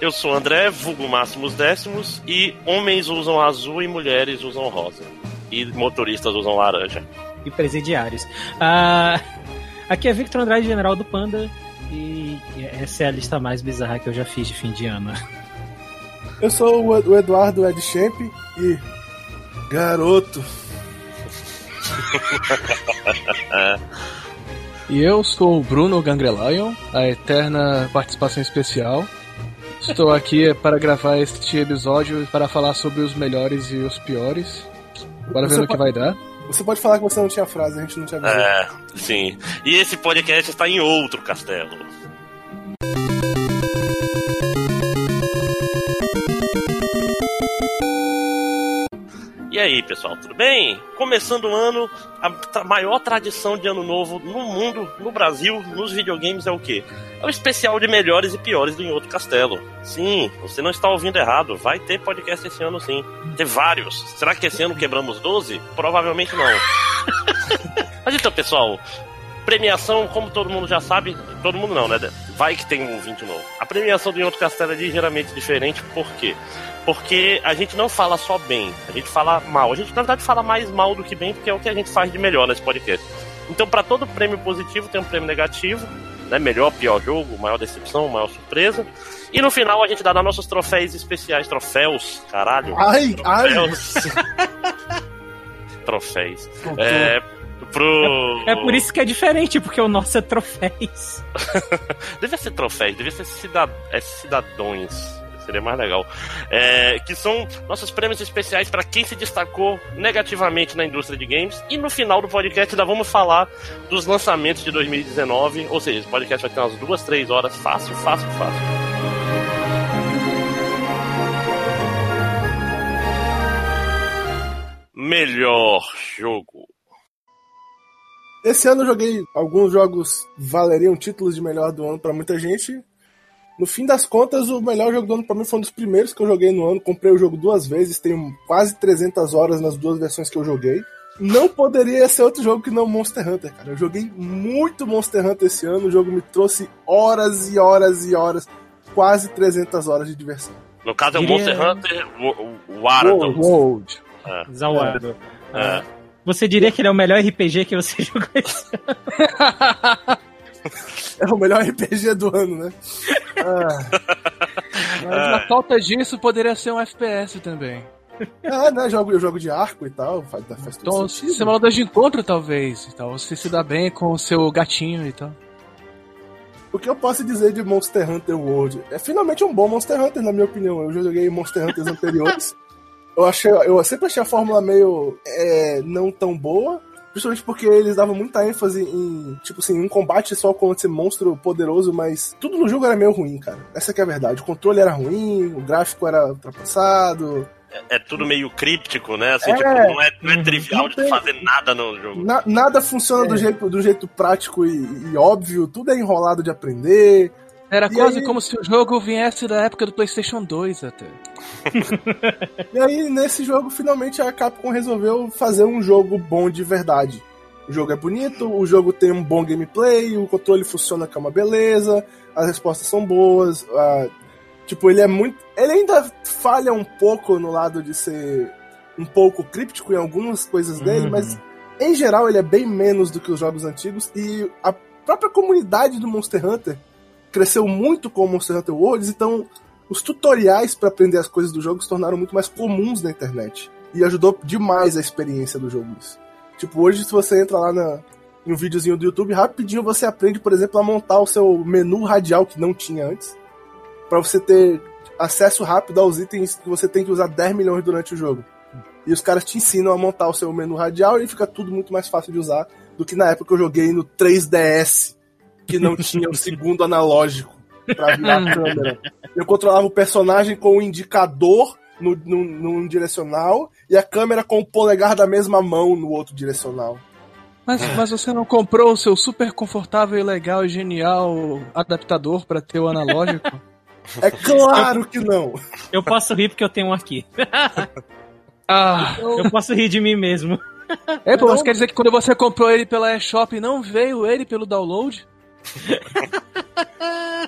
Eu sou o André, vulgo Máximos Décimos, e homens usam azul e mulheres usam rosa. E motoristas usam laranja. E presidiários. Ah, aqui é Victor Andrade, general do Panda, e essa é a lista mais bizarra que eu já fiz de fim de ano. Eu sou o Eduardo Ed Champ e. Garoto. e eu sou o Bruno Gangrelion, a eterna participação especial. Estou aqui para gravar este episódio para falar sobre os melhores e os piores. Bora ver no que vai dar. Você pode falar que você não tinha frase, a gente não tinha avisou. É, sim. E esse podcast está em outro castelo. E aí, pessoal, tudo bem? Começando o ano, a maior tradição de ano novo no mundo, no Brasil, nos videogames é o quê? É o especial de melhores e piores do Em Outro Castelo. Sim, você não está ouvindo errado, vai ter podcast esse ano sim. Ter vários. Será que esse ano quebramos 12? Provavelmente não. Mas então, pessoal, premiação, como todo mundo já sabe, todo mundo não, né? Vai que tem um ouvinte novo. A premiação do Em Outro Castelo é ligeiramente diferente, por quê? Porque a gente não fala só bem, a gente fala mal. A gente, na verdade, fala mais mal do que bem, porque é o que a gente faz de melhor nesse podcast. Então, para todo prêmio positivo, tem um prêmio negativo, né? Melhor, pior jogo, maior decepção, maior surpresa. E no final a gente dá nossos troféus especiais. Troféus, caralho. Ai, troféus. ai. troféus. É, pro. É, é, por isso que é diferente, porque o nosso é troféus. devia ser troféus, devia ser cidad... é cidadões. Seria mais legal. É, que são nossos prêmios especiais para quem se destacou negativamente na indústria de games. E no final do podcast ainda vamos falar dos lançamentos de 2019. Ou seja, esse podcast vai ter umas duas, três horas. Fácil, fácil, fácil. Melhor jogo. Esse ano eu joguei alguns jogos valeriam títulos de melhor do ano para muita gente. No fim das contas, o melhor jogo do ano para mim foi um dos primeiros que eu joguei no ano. Comprei o jogo duas vezes, tenho quase 300 horas nas duas versões que eu joguei. Não poderia ser outro jogo que não Monster Hunter, cara. Eu joguei muito Monster Hunter esse ano, o jogo me trouxe horas e horas e horas, quase 300 horas de diversão. No caso é o Monster Hunter World. World. É. Zaward. É. É. Você diria que ele é o melhor RPG que você jogou esse ano? é o melhor RPG do ano, né? Ah. Mas na falta disso, poderia ser um FPS também. É, né? Jogo, eu jogo de arco e tal. Faz, faz então, sentido. Simulador de encontro, talvez. E tal. Você se dá bem com o seu gatinho e tal. O que eu posso dizer de Monster Hunter World? É finalmente um bom Monster Hunter, na minha opinião. Eu já joguei Monster Hunters anteriores. Eu, achei, eu sempre achei a fórmula meio é, não tão boa. Principalmente porque eles davam muita ênfase em, tipo assim, um combate só com esse monstro poderoso, mas tudo no jogo era meio ruim, cara. Essa é a verdade. O controle era ruim, o gráfico era ultrapassado. É, é tudo meio críptico, né? Assim, é, tipo, não é, não é uhum. trivial não tem, de fazer nada no jogo. Na, nada funciona é. do, jeito, do jeito prático e, e óbvio, tudo é enrolado de aprender. Era e quase aí... como se o jogo viesse da época do PlayStation 2 até. e aí, nesse jogo, finalmente a Capcom resolveu fazer um jogo bom de verdade. O jogo é bonito, o jogo tem um bom gameplay, o controle funciona com uma beleza, as respostas são boas. Uh, tipo, ele é muito. Ele ainda falha um pouco no lado de ser um pouco críptico em algumas coisas dele, uhum. mas em geral ele é bem menos do que os jogos antigos e a própria comunidade do Monster Hunter cresceu muito com Monster Hunter Worlds, então os tutoriais para aprender as coisas do jogo se tornaram muito mais comuns na internet. E ajudou demais a experiência do jogo isso. Tipo, hoje se você entra lá na, em um videozinho do YouTube, rapidinho você aprende, por exemplo, a montar o seu menu radial que não tinha antes. para você ter acesso rápido aos itens que você tem que usar 10 milhões durante o jogo. E os caras te ensinam a montar o seu menu radial e fica tudo muito mais fácil de usar do que na época que eu joguei no 3DS que não tinha o segundo analógico para virar a câmera. Eu controlava o personagem com o indicador no, no, no direcional e a câmera com o polegar da mesma mão no outro direcional. Mas, mas você não comprou o seu super confortável e legal e genial adaptador para ter o analógico? É claro que não! Eu posso rir porque eu tenho um aqui. ah, eu posso rir de mim mesmo. É, pô, mas quer dizer que quando você comprou ele pela eShop não veio ele pelo download?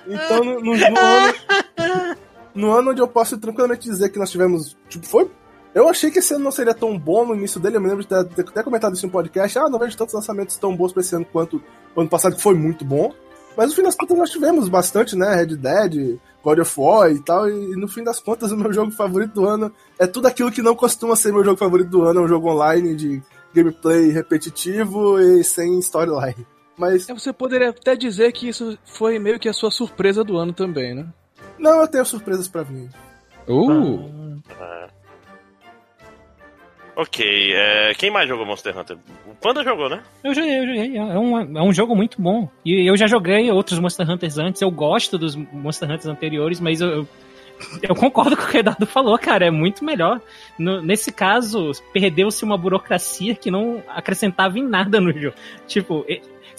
Então, no, no, no, ano, no ano onde eu posso tranquilamente dizer que nós tivemos. Tipo, foi. Eu achei que esse ano não seria tão bom no início dele. Eu me lembro de ter, ter comentado isso em um podcast. Ah, não vejo tantos lançamentos tão bons pra esse ano quanto o ano passado, que foi muito bom. Mas no fim das contas nós tivemos bastante, né? Red Dead, God of War e tal. E, no fim das contas, o meu jogo favorito do ano é tudo aquilo que não costuma ser meu jogo favorito do ano. É um jogo online de gameplay repetitivo e sem storyline. Mas. É, você poderia até dizer que isso foi meio que a sua surpresa do ano também, né? Não, eu tenho surpresas para mim. Uh! Ah. Ok, é, quem mais jogou Monster Hunter? O Panda jogou, né? Eu joguei, eu joguei. É um, é um jogo muito bom. E eu já joguei outros Monster Hunters antes. Eu gosto dos Monster Hunters anteriores, mas eu, eu, eu concordo com o que o Eduardo falou, cara. É muito melhor. No, nesse caso, perdeu-se uma burocracia que não acrescentava em nada no jogo. Tipo,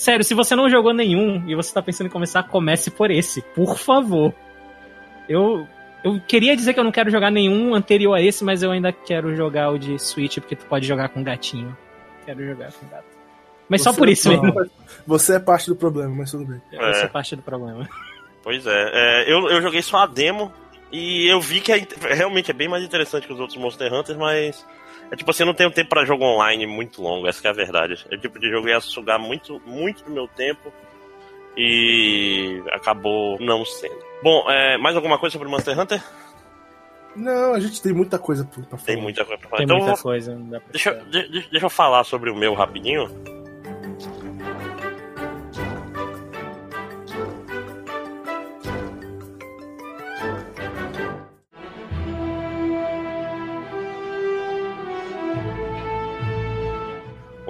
sério, se você não jogou nenhum e você tá pensando em começar, comece por esse, por favor. Eu, eu queria dizer que eu não quero jogar nenhum anterior a esse, mas eu ainda quero jogar o de Switch, porque tu pode jogar com gatinho. Quero jogar com gato. Mas Você só por isso não, mesmo. Você é parte do problema, mas tudo bem. Essa é parte do problema. Pois é, é, eu, eu joguei só a demo e eu vi que é, realmente é bem mais interessante que os outros Monster Hunters, mas é tipo assim, eu não tenho tempo para jogo online muito longo, essa é a verdade. É o tipo de jogo que ia sugar muito, muito do meu tempo e acabou não sendo. Bom, é, mais alguma coisa sobre Monster Hunter? Não, a gente tem muita coisa pra falar. Tem muita coisa pra falar. Tem então, muita coisa. Não dá pra deixa, esperar. de- de- deixa eu falar sobre o meu rapidinho.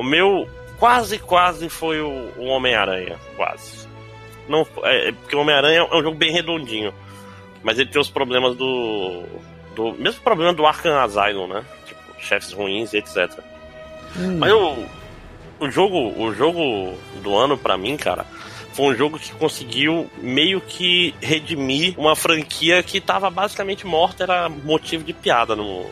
O meu quase, quase foi o, o Homem-Aranha. Quase. Não, é, é porque o Homem-Aranha é um jogo bem redondinho. Mas ele tem os problemas do. do mesmo problema do Arkham Asylum, né? Tipo, chefes ruins e etc. Hum. Mas o, o jogo, o jogo do ano pra mim, cara, foi um jogo que conseguiu meio que redimir uma franquia que tava basicamente morta, era motivo de piada no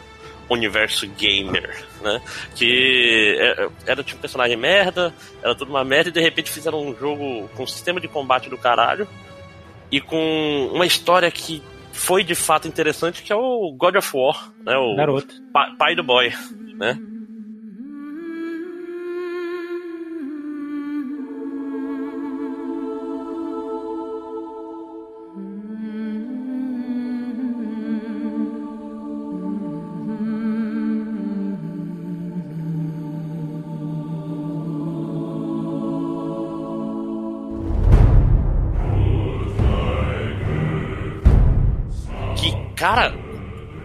universo gamer, né? Que é- era tipo personagem merda, era tudo uma merda e de repente fizeram um jogo com um sistema de combate do caralho e com uma história que foi de fato interessante, que é o God of War, né? O Garoto. pai do boy, né? Cara,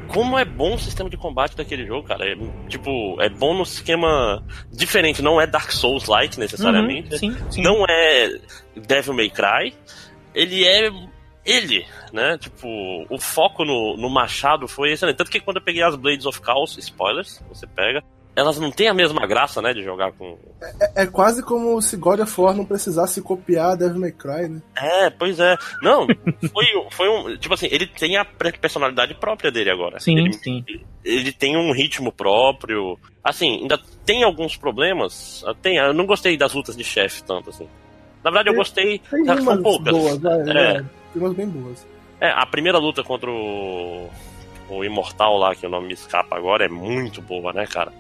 como é bom o sistema de combate daquele jogo, cara. É, tipo, é bom no esquema diferente, não é Dark Souls-like necessariamente. Uhum, sim, sim. Não é Devil May Cry. Ele é ele, né? Tipo, o foco no, no machado foi excelente. Tanto que quando eu peguei as Blades of Chaos, spoilers, você pega, elas não têm a mesma graça, né, de jogar com. É, é quase como se God of War não precisasse copiar Devil May Cry, né? É, pois é. Não, foi, foi um. Tipo assim, ele tem a personalidade própria dele agora. Sim, Ele- sim. ele tem um ritmo próprio. Assim, ainda tem alguns problemas. Tem, eu não gostei das lutas de chefe tanto, assim. Na verdade, eu Tem- gostei. Tem que são umas poucas. boas, vai, É. vai. Tem umas bem boas. É, a primeira luta contra o, o Imortal lá, que o nome me escapa agora, é muito boa, né, cara?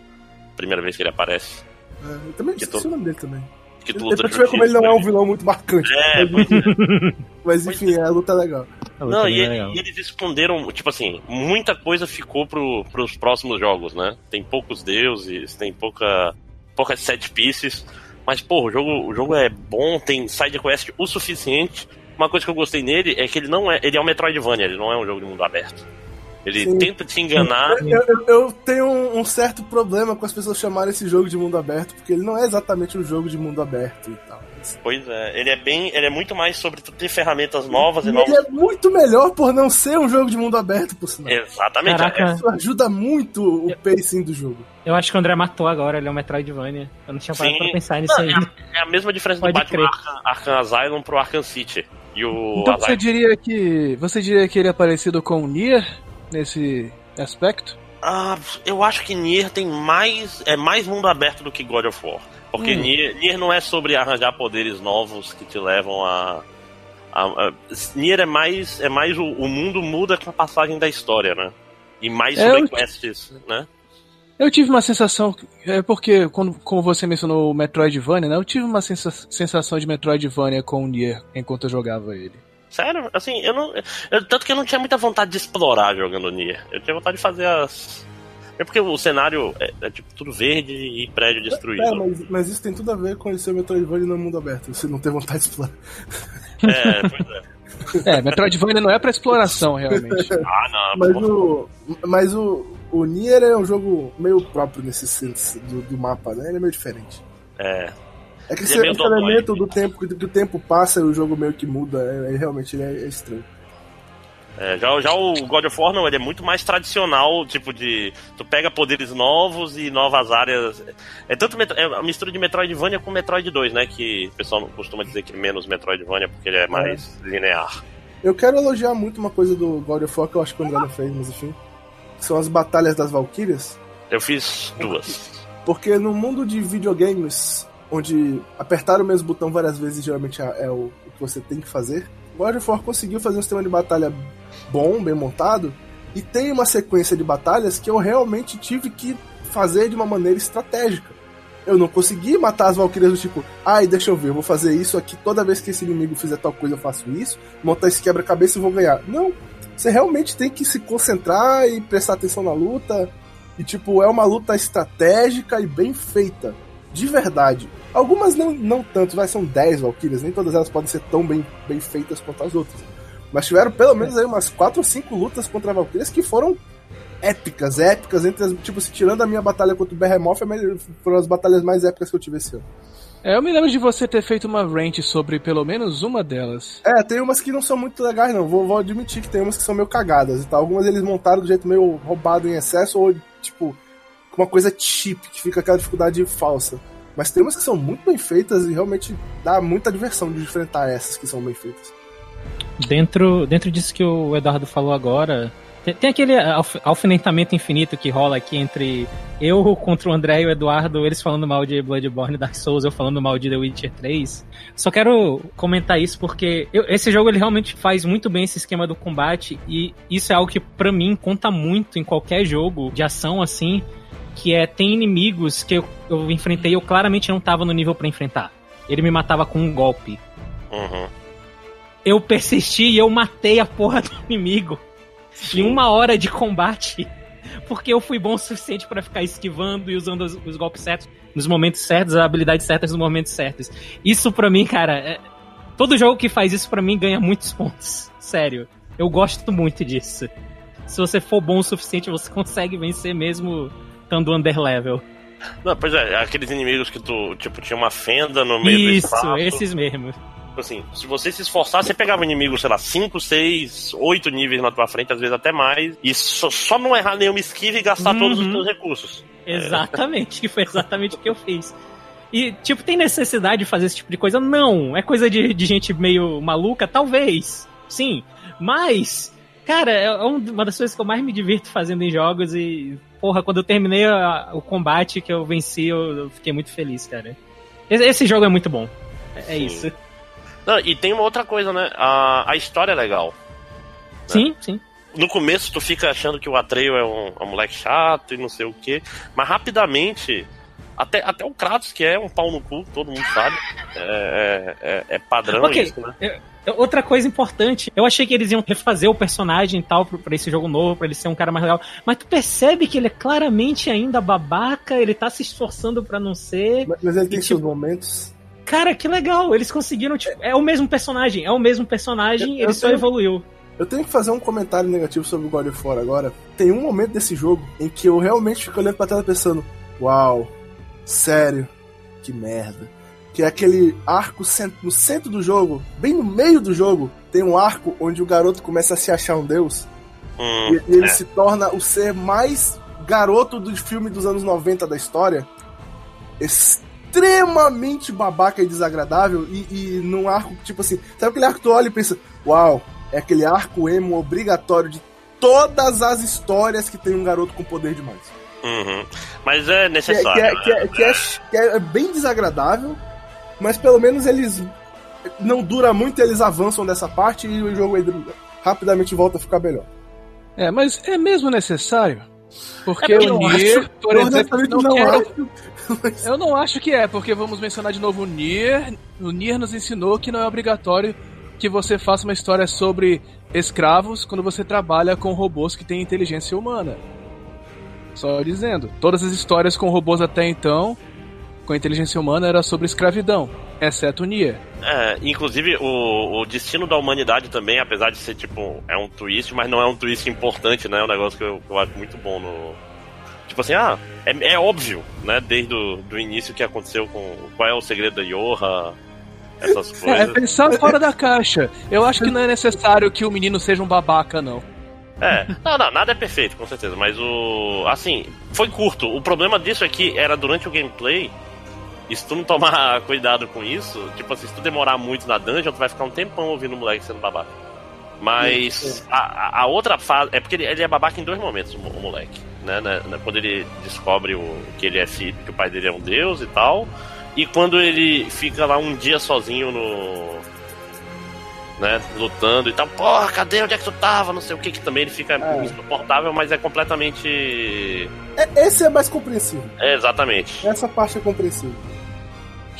Primeira vez que ele aparece. É, eu também Que esqueci o nome dele também. Que tu luta Depois vê como ele não é um vilão muito marcante. É, pois é. Mas enfim, a luta é legal. A luta Não, é e, ele- legal. e eles esconderam, tipo assim, muita coisa ficou pro, pros próximos jogos, né? Tem poucos deuses, tem pouca, poucas set pieces, mas, pô, o jogo, o jogo é bom, tem side quest o suficiente. Uma coisa que eu gostei nele é que ele não é, ele é um Metroidvania, ele não é um jogo de mundo aberto. Ele Sim. tenta te enganar. Eu, eu- eu tenho um, um certo problema com as pessoas chamarem esse jogo de mundo aberto, porque ele não é exatamente um jogo de mundo aberto e tal. Pois é, ele é bem, ele é muito mais sobre tu ter ferramentas novas e E novos. ele é muito melhor por não ser um jogo de mundo aberto, por sinal. Exatamente. Caraca. Isso ajuda muito o pacing do jogo. Eu acho que o André matou agora, ele é um Metroidvania. Eu não tinha parado Sim. pra pensar nisso Não, aí. é, a, é a mesma diferença Pode do Batman crer. Arkham, Arkham Asylum pro Arkham City. E o Então você Asylum. diria que. Você diria que ele é parecido com o Nier nesse aspecto? Ah, eu acho que Nier tem mais. É mais mundo aberto do que God of War. Porque Hum. Nier, Nier não é sobre arranjar poderes novos que te levam a, A, a, Nier é mais, é mais o, o, mundo muda com a passagem da história, né? E mais sobre é, quests, né? Eu tive uma sensação, é porque, quando, como você mencionou o Metroidvania, né? Eu tive uma sensa sensação de Metroidvania com o Nier enquanto eu jogava ele. Sério? Assim, eu não. Eu, tanto que eu não tinha muita vontade de explorar jogando Nier. Eu tinha vontade de fazer as. É porque o cenário é, é tipo tudo verde e prédio destruído. É, mas, mas, isso tem tudo a ver com esse Metroidvania no mundo aberto. Você não tem vontade de explorar. É, pois é. É, Metroidvania não é pra exploração, realmente. ah, não. Mas, o, mas o, o Nier é um jogo meio próprio nesse senso do, do mapa, né? Ele é meio diferente. É. É que esse, é esse elemento do tempo, que, que o tempo passa e o jogo meio que muda, é, é realmente é, é estranho. É, já, já o God of War não, ele é muito mais tradicional, tipo de. Tu pega poderes novos e novas áreas. É tanto é uma mistura de Metroidvania com Metroid 2, né? Que o pessoal costuma dizer que menos Metroidvania porque ele é mais é. linear. Eu quero elogiar muito uma coisa do God of War que eu acho que o André não fez, mas enfim. São as batalhas das Valkyrias. Eu fiz duas. Porque no mundo de videogames, onde apertar o mesmo botão várias vezes geralmente é, é o que você tem que fazer, God of War conseguiu fazer um sistema de batalha bom, bem montado, e tem uma sequência de batalhas que eu realmente tive que fazer de uma maneira estratégica. Eu não consegui matar as Valkyrias do tipo, ai, deixa eu ver, eu vou fazer isso aqui, toda vez que esse inimigo fizer tal coisa eu faço isso, montar esse quebra-cabeça e vou ganhar. Não, você realmente tem que se concentrar e prestar atenção na luta. E tipo, é uma luta estratégica e bem feita. De verdade. Algumas não, não tanto, vai, são 10 Valkyrias, nem todas elas podem ser tão bem, bem feitas quanto as outras. Mas tiveram pelo menos aí umas 4 ou 5 lutas contra Valkyrias que foram épicas, épicas, entre as, tipo, se tirando a minha batalha contra o Behemoth, é foram as batalhas mais épicas que eu tive esse ano. É, eu me lembro de você ter feito uma rant sobre pelo menos uma delas. É, tem umas que não são muito legais, não. Vou, vou admitir que tem umas que são meio cagadas e tal. Algumas eles montaram do jeito meio roubado em excesso ou, tipo, com uma coisa cheap, que fica aquela dificuldade falsa. Mas tem umas que são muito bem feitas e realmente dá muita diversão de enfrentar essas que são bem feitas. Dentro, dentro disso que o Eduardo falou agora, tem, tem aquele alf, alfinetamento infinito que rola aqui entre eu contra o André e o Eduardo, eles falando mal de Bloodborne Dark Souls, eu falando mal de The Witcher 3. Só quero comentar isso porque eu, esse jogo ele realmente faz muito bem esse esquema do combate e isso é algo que para mim conta muito em qualquer jogo de ação assim, que é tem inimigos que eu, eu enfrentei eu claramente não tava no nível para enfrentar. Ele me matava com um golpe. Uhum eu persisti e eu matei a porra do inimigo Sim. em uma hora de combate. Porque eu fui bom o suficiente para ficar esquivando e usando os, os, golpes certos nos momentos certos, as habilidades certas nos momentos certos. Isso para mim, cara, é... todo jogo que faz isso para mim ganha muitos pontos. Sério. Eu gosto muito disso. Se você for bom o suficiente, você consegue vencer mesmo estando under level. Não, pois é, aqueles inimigos que tu, tipo, tinha uma fenda no meio Isso, do espaço. Isso, esses mesmo. Tipo assim, se você se esforçar, você pegava inimigo, sei lá, 5, 6, 8 níveis na tua frente, às vezes até mais, e só, só não errar nenhuma esquiva e gastar uhum. todos os teus recursos. Exatamente, que foi exatamente o que eu fiz. E, tipo, tem necessidade de fazer esse tipo de coisa? Não. É coisa de, de gente meio maluca? Talvez. Sim. Mas, cara, é uma das coisas que eu mais me divirto fazendo em jogos e, porra, quando eu terminei a, o combate que eu venci, eu, eu, fiquei muito feliz, cara. Esse, esse jogo é muito bom. É, é isso. Não, e tem uma outra coisa, né? A, a história é legal. Né? Sim, sim. No começo tu fica achando que o Atreio é um, um moleque chato e não sei o que, mas rapidamente até, até o Kratos, que é um pau no cu, todo mundo sabe. É, é, é, é padrão okay. isso, né? Outra coisa importante, eu achei que eles iam refazer o personagem e tal pra esse jogo novo, pra ele ser um cara mais legal. Mas tu percebe que ele é claramente ainda babaca, ele tá se esforçando para não ser. Mas, mas ele tem e, tipo, seus momentos. Cara, que legal. Eles conseguiram, tipo, é o mesmo personagem, é o mesmo personagem, eu, ele eu só tenho, evoluiu. Eu tenho que fazer um comentário negativo sobre o God of War agora. Tem um momento desse jogo em que eu realmente fico olhando pra tela pensando: Uau, sério, que merda. Que é aquele arco no centro do jogo, bem no meio do jogo, tem um arco onde o garoto começa a se achar um deus. Hum, e, ele é. se torna o ser mais garoto do filme dos anos 90 da história. Extremamente babaca e desagradável e, e num arco, tipo assim, sabe aquele arco que tu olha e pensa, uau, é aquele arco emo obrigatório de todas as histórias que tem um garoto com poder demais. Uhum. Mas é necessário. Que que, que, que, é, que é bem desagradável, mas pelo menos eles não dura muito, eles avançam dessa parte e o jogo rapidamente volta a ficar melhor. É, mas é mesmo necessário? Porque é o Nier, acho, por exemplo, não, não quero... acho. Eu não acho que é, porque vamos mencionar de novo o Nier. O Nier nos ensinou que não é obrigatório que você faça uma história sobre escravos quando você trabalha com robôs que têm inteligência humana. Só dizendo, todas as histórias com robôs até então, com inteligência humana, era sobre escravidão, exceto o Nier. É, inclusive o, o destino da humanidade também, apesar de ser tipo, é um twist, mas não é um twist importante, né? É um negócio que eu, eu acho muito bom no. Tipo assim, ah, é, é óbvio, né? Desde o do início que aconteceu com. Qual é o segredo da Yoha, essas coisas. É, é pensar fora da caixa. Eu acho que não é necessário que o menino seja um babaca, não. É, não, não, nada é perfeito, com certeza, mas o. Assim, foi curto. O problema disso é que era durante o gameplay. E se tu não tomar cuidado com isso, tipo assim, se tu demorar muito na dungeon, tu vai ficar um tempão ouvindo o moleque sendo babaca. Mas a, a outra fase. É porque ele, ele, é babaca em dois momentos, o, o moleque. Né, né, né, Quando ele descobre o, que ele é filho, que o pai dele é um deus e tal. E quando ele fica lá um dia sozinho no. Né, lutando e tal, porra, cadê onde é que tu tava? Não sei o que, que também ele fica é. insuportável, mas é completamente. É, esse é mais compreensível. É, exatamente. Essa parte é compreensível.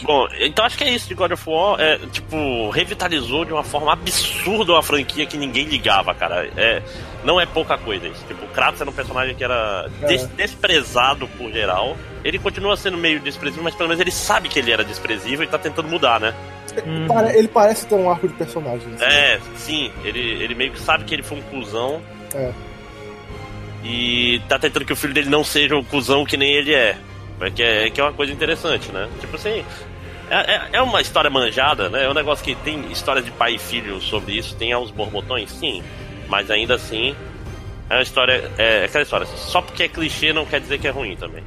Bom, então acho que é isso de God of War. É, tipo, revitalizou de uma forma absurda uma franquia que ninguém ligava, cara. É, não é pouca coisa isso. Tipo, Kratos era um personagem que era des desprezado por geral. Ele continua sendo meio desprezível, mas pelo menos ele sabe que ele era desprezível e tá tentando mudar, né? Hum. Ele parece ter um arco de personagem. Assim. É, sim. Ele, ele meio que sabe que ele foi um cuzão. É. E tá tentando que o filho dele não seja um cuzão que nem ele é. Que é, que é uma coisa interessante, né? Tipo assim, é, é, é, uma história manjada, né? É um negócio que tem história de pai e filho sobre isso, tem aos borbotões, sim. Mas ainda assim, é uma história. É, é aquela história. Só porque é clichê não quer dizer que é ruim também.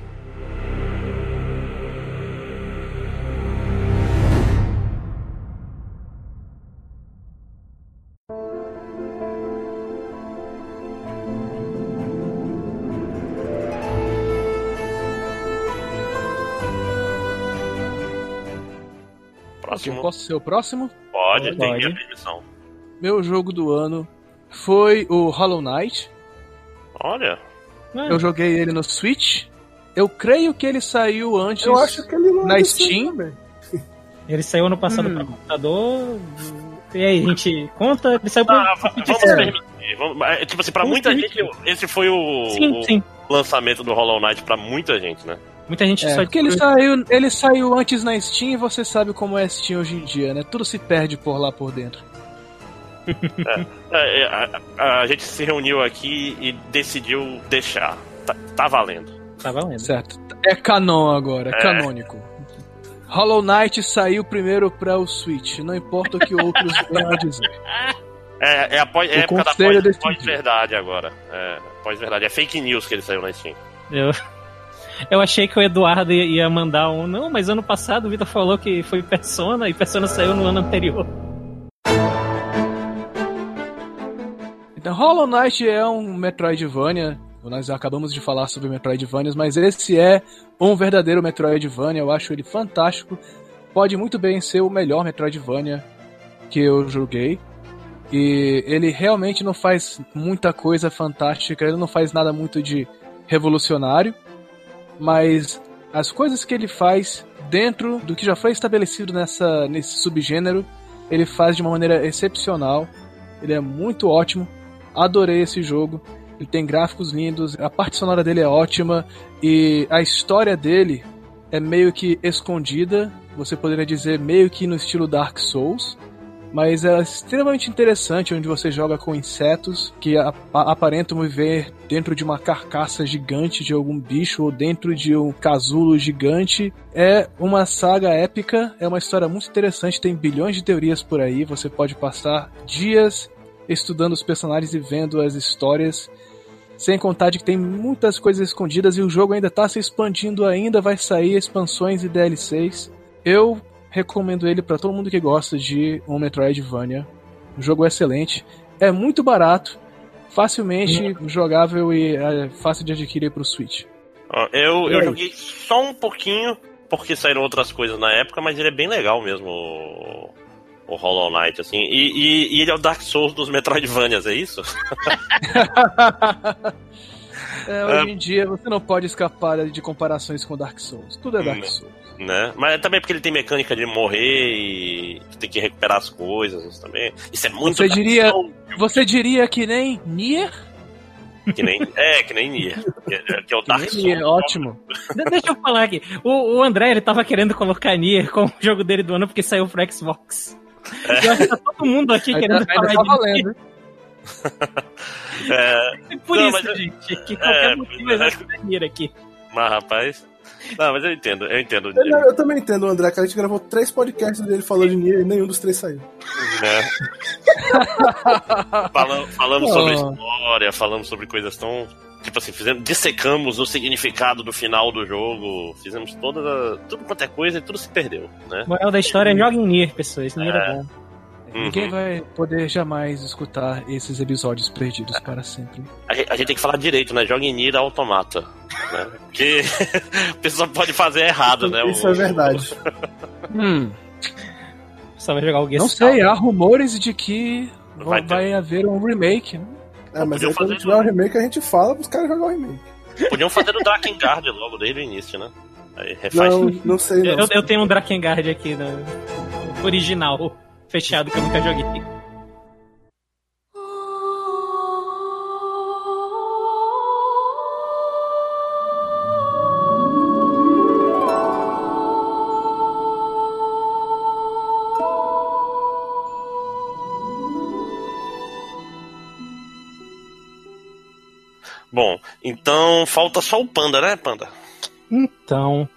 Próximo. Posso ser o próximo? Pode, Pode. tem minha permissão. Meu jogo do ano foi o Hollow Knight. Olha. É. Eu joguei ele no Switch. Eu creio que ele saiu antes Eu acho que ele na Steam. Ele saiu ano passado hum. para computador. E aí, a gente conta? Ele saiu para ah, vamos permitir. Vamos, é, tipo assim, pra vamos muita permitir. gente, esse foi o, sim, o sim. lançamento do Hollow Knight pra muita gente, né? Muita gente é, só. Porque ele saiu, ele saiu antes na Steam e você sabe como é Steam hoje em dia, né? Tudo se perde por lá por dentro. É, é, é, a, a, gente se reuniu aqui e decidiu deixar. Tá, tá valendo. Tá valendo. Certo. É canon agora, é, canônico. Hollow Knight saiu primeiro para o Switch, não importa o que outros venham a dizer. É, é a pós, é época da pós, pós-verdade agora. É, pós-verdade. É fake news que ele saiu na Steam. Eu, eu achei que o Eduardo ia mandar um. Não, mas ano passado o Vitor falou que foi Persona e Persona saiu no ano anterior. Então, Hollow Knight é um Metroidvania. Nós acabamos de falar sobre Metroidvanias, mas esse é um verdadeiro Metroidvania. Eu acho ele fantástico. Pode muito bem ser o melhor Metroidvania que eu joguei. E ele realmente não faz muita coisa fantástica, ele não faz nada muito de revolucionário, mas as coisas que ele faz dentro do que já foi estabelecido nessa, nesse subgênero, ele faz de uma maneira excepcional. Ele é muito ótimo. Adorei esse jogo. Ele tem gráficos lindos, a parte sonora dele é ótima e a história dele é meio que escondida, você poderia dizer meio que no estilo Dark Souls, mas é extremamente interessante onde você joga com insetos que aparentam viver dentro de uma carcaça gigante de algum bicho ou dentro de um casulo gigante. É uma saga épica, é uma história muito interessante, tem bilhões de teorias por aí, você pode passar dias estudando os personagens e vendo as histórias. Sem contar de que tem muitas coisas escondidas e o jogo ainda está se expandindo ainda, vai sair expansões e DLCs. Eu recomendo ele para todo mundo que gosta de um Metroidvania. O jogo é excelente, é muito barato, facilmente uhum. jogável e é fácil de adquirir para o Switch. Eu, eu joguei só um pouquinho, porque saíram outras coisas na época, mas ele é bem legal mesmo. o Hollow Knight, assim. E, e, e ele é o Dark Souls dos Metroidvanias, é isso? É, hoje em dia você não pode escapar de comparações com Dark Souls. Tudo é Dark Hum. Souls. Né? Mas é também porque ele tem mecânica de morrer e tem que recuperar as coisas isso também. Isso é muito Você diria- Você diria que nem Nier? que nem é que nem Nier, que é, que é o Dark nem Souls. Nier, ótimo. De- Deixa eu falar aqui. O, o André, ele tava querendo colocar Nier como o jogo dele do ano porque saiu pro Xbox. E eu acho que tá todo mundo aqui Ainda, querendo ainda falar tá de valendo. É. Por Não, isso, mas gente, que qualquer é, motivo é jogar Nier aqui. mas rapaz, não, mas eu entendo, eu entendo. Eu, eu também entendo o André, que a gente gravou três podcasts dele falando de Nier e nenhum dos três saiu. né? Falam- falamos sobre Oh. história, falamos sobre coisas tão. Tipo assim, fizemos, dissecamos o significado do final do jogo, fizemos toda tudo quanto é coisa e tudo se perdeu, né? Moral da história, joguem Nier, pessoas. Nier é, bom. Ninguém Uhum. vai poder jamais escutar esses episódios perdidos para sempre. A gente, a gente tem que falar direito, né? Joga em Nier Automata. Né? Porque a pessoa pode fazer errado, né? Isso O- é verdade. Hum, Só vai jogar o Guest não sei, há rumores de que Vai vai, haver um remake. né? É, mas aí quando tiver o remake, a gente fala pros caras jogar o remake. Podiam fazer o Drakengard logo desde o início, né? Aí refaz. Não, não sei não. Eu, eu tenho um Drakengard aqui, no original, fechado, que eu nunca joguei. Bom, então falta só o Panda, né, Panda? Então,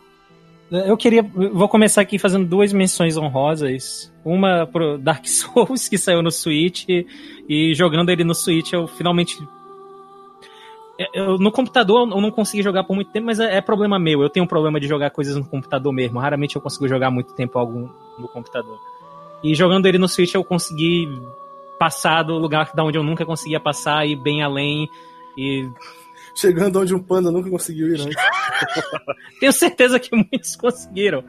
eu queria. Vou começar aqui fazendo duas menções honrosas. Uma pro Dark Souls, que saiu no Switch, e jogando ele no Switch, eu finalmente. Eu, no computador eu não consegui jogar por muito tempo, mas é, é problema meu. Eu tenho um problema de jogar coisas no computador mesmo. Raramente eu consigo jogar muito tempo algum no computador. E jogando ele no Switch eu consegui passar do lugar da onde eu nunca conseguia passar e bem além. E Chegando onde um panda nunca conseguiu ir antes. Tenho certeza que muitos conseguiram.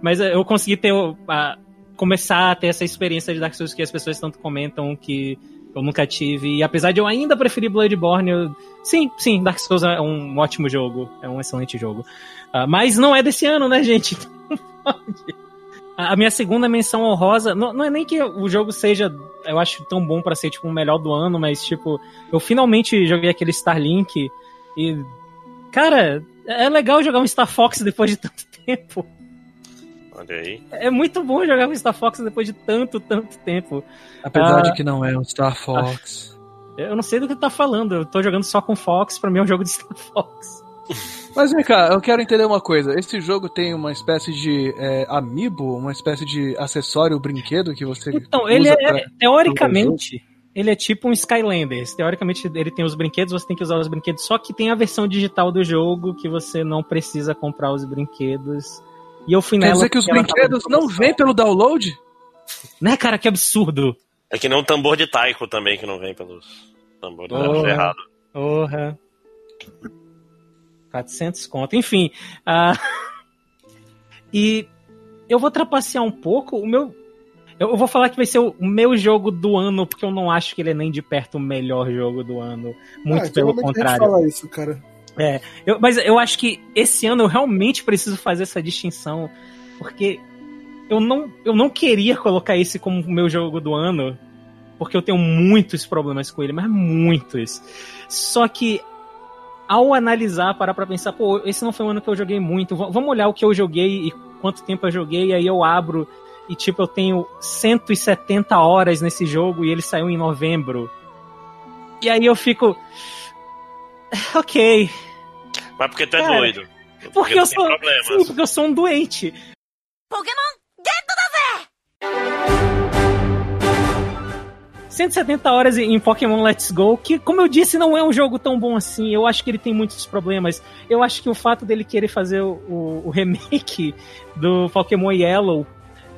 Mas eu consegui ter a- começar a ter essa experiência de Dark Souls que as pessoas tanto comentam que eu nunca tive. E apesar de eu ainda preferir Bloodborne, eu... sim, sim, Dark Souls é um ótimo jogo, é um excelente jogo. Ah, mas não é desse ano, né, gente? Então, pode. A minha segunda menção honrosa, não, não é nem que o jogo seja, eu acho, tão bom pra ser, tipo, o melhor do ano, mas, tipo, eu finalmente joguei aquele Starlink e, cara, é legal jogar um Star Fox depois de tanto tempo. Olha aí. É muito bom jogar um Star Fox depois de tanto, tanto tempo. Apesar Ah. de que não é um Star Fox. Eu não sei do que tá falando, eu tô jogando só com Fox, pra mim é um jogo de Star Fox. Mas vem cá, eu quero entender uma coisa. Esse jogo tem uma espécie de é, amiibo, uma espécie de acessório, brinquedo que você Então, usa ele é, pra... teoricamente, ele é tipo um Skylanders. Teoricamente, ele tem os brinquedos, você tem que usar os brinquedos, só que tem a versão digital do jogo que você não precisa comprar os brinquedos. E eu fui Quer nela. dizer que os brinquedos não vêm pelo download? Né, cara, que absurdo. É que nem um tambor de taiko também, que não vem pelos tambores Oh. é errado. Porra. 400 conto. Enfim. ah, e eu vou trapacear um pouco. O meu. Eu vou falar que vai ser o meu jogo do ano, porque eu não acho que ele é nem de perto o melhor jogo do ano. Muito Ah, pelo geralmente A contrário. gente fala isso, cara. Eu- mas eu acho que esse ano eu realmente preciso fazer essa distinção, porque eu não, eu não queria colocar esse como o meu jogo do ano, porque eu tenho muitos problemas com ele, mas muitos. Só que ao analisar, parar pra pensar, pô, esse não foi um ano que eu joguei muito, vamos olhar o que eu joguei e quanto tempo eu joguei, aí eu abro e tipo, eu tenho 170 horas nesse jogo e ele saiu em novembro. E aí eu fico. Ok, Mas porque tu é Cara, doido. porque tu eu sou- problemas. Sim, porque eu sou um doente. Pokémon Get 170 horas em Pokémon Let's Go, que, como eu disse, não é um jogo tão bom assim. Eu acho que ele tem muitos problemas. Eu acho que o fato dele querer fazer o, o- o remake do Pokémon Yellow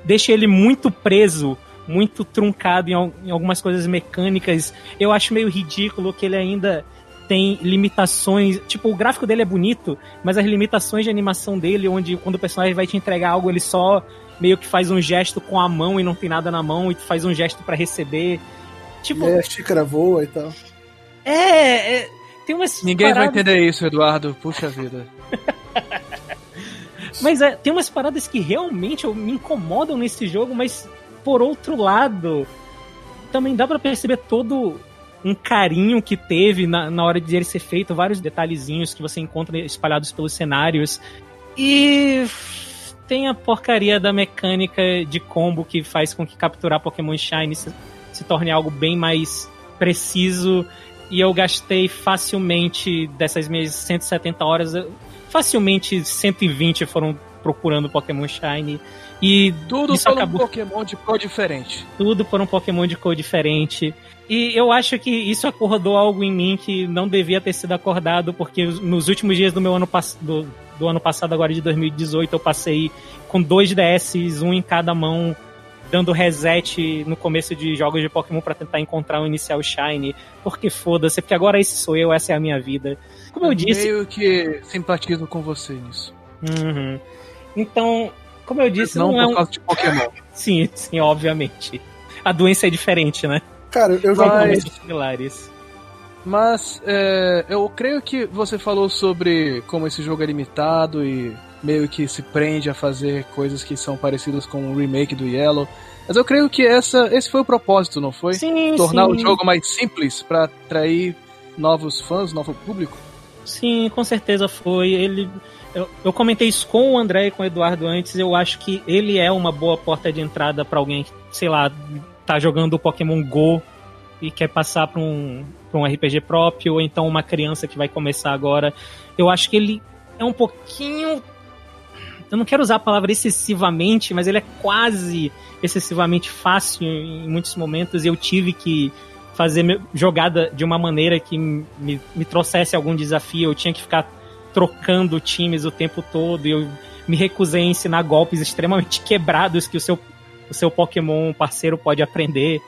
deixa ele muito preso, muito truncado em, em algumas coisas mecânicas. Eu acho meio ridículo que ele ainda tem limitações. Tipo, o gráfico dele é bonito, mas as limitações de animação dele, onde quando o personagem vai te entregar algo, ele só meio que faz um gesto com a mão e não tem nada na mão, e tu faz um gesto para receber. Tipo, aí a xícara voa e tal. é, é, Tem umas Ninguém vai paradas- entender isso, Eduardo. Puxa vida. Mas é, tem umas paradas que realmente me incomodam nesse jogo, mas por outro lado, também dá pra perceber todo um carinho que teve na, na hora de ele ser feito, vários detalhezinhos que você encontra espalhados pelos cenários. E tem a porcaria da mecânica de combo que faz com que capturar Pokémon Shine se, se torne algo bem mais preciso. E eu gastei facilmente dessas minhas 170 horas, facilmente 120 foram procurando Pokémon Shine. E Tudo por um acabou- Pokémon de cor diferente. tudo por um Pokémon de cor diferente. E eu acho que isso acordou algo em mim que não devia ter sido acordado, porque nos últimos dias do meu ano do, do ano passado, agora de 2018, eu passei com dois DS, um em cada mão, dando reset no começo de jogos de Pokémon pra tentar encontrar o inicial Shine. Porque foda-se, porque agora esse sou eu, essa é a minha vida. Como eu disse, Meio que simpatizo com você nisso. Uhum. Então, como eu disse, não não, é por um. causa de Pokémon. Sim, sim, obviamente. A doença é diferente, né? Cara, eu jogo. Mas- doenças similares. Mas é, eu creio que você falou sobre como esse jogo é limitado e meio que se prende a fazer coisas que são parecidas com o remake do Yellow. Mas eu creio que essa, esse foi o propósito, não foi? Sim, Tornar sim. o jogo mais simples pra atrair novos fãs, novo público. Sim, com certeza foi. Ele. Eu, eu comentei isso com o André e com o Eduardo antes. Eu acho que ele é uma boa porta de entrada pra alguém que, sei lá, tá jogando o Pokémon Go e quer passar pra um, pra um RPG próprio, ou então uma criança que vai começar agora. Eu acho que ele é um pouquinho. Eu não quero usar a palavra excessivamente, mas ele é quase excessivamente fácil em muitos momentos. E eu tive que fazer jogada de uma maneira que me, me trouxesse algum desafio. Eu tinha que ficar trocando times o tempo todo. E eu me recusei a ensinar golpes extremamente quebrados que o seu, o seu Pokémon parceiro pode aprender.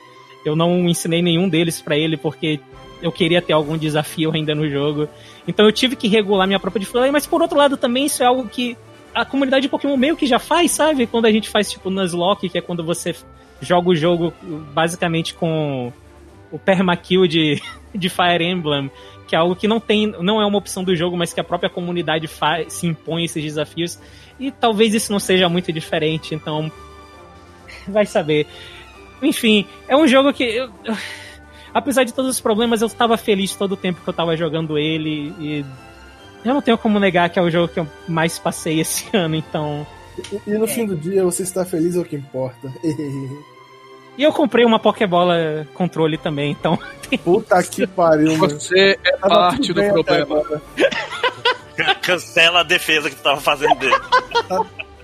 Eu não ensinei nenhum deles pra ele porque eu queria ter algum desafio ainda no jogo. Então eu tive que regular minha própria dificuldade. Mas por outro lado também isso é algo que a comunidade de Pokémon meio que já faz, sabe? Quando a gente faz tipo Nuzlocke, que é quando você joga o jogo basicamente com o permakill de, de Fire Emblem, que é algo que não tem, não é uma opção do jogo, mas que a própria comunidade faz, se impõe esses desafios. E talvez isso não seja muito diferente, então vai saber. Enfim, é um jogo que eu- apesar de todos os problemas, eu estava feliz todo o tempo que eu estava jogando ele e eu não tenho como negar que é o jogo que eu mais passei esse ano, então. E, e no fim do dia, você está feliz é o que importa. E eu comprei uma Pokébola controle também, então. Puta que pariu, mano. Você é Tava parte do problema. Cancela a defesa que tu tava fazendo dele.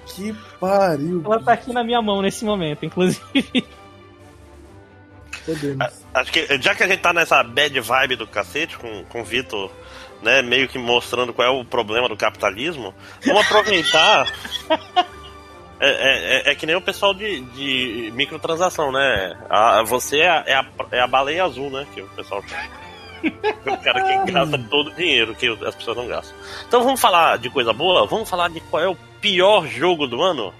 Que pariu. Ela tá aqui na minha mão nesse momento, inclusive. Podemos. Acho que já que a gente tá nessa bad vibe do cacete com, com o Vitor, né, meio que mostrando qual é o problema do capitalismo, vamos aproveitar. É, é- é- é que nem o pessoal de, de microtransação, né? A- você é a, é, a, é a baleia azul, né? Que o pessoal. O cara que gasta todo o dinheiro que as pessoas não gastam. Então vamos falar de coisa boa? Vamos falar de qual é o pior jogo do ano?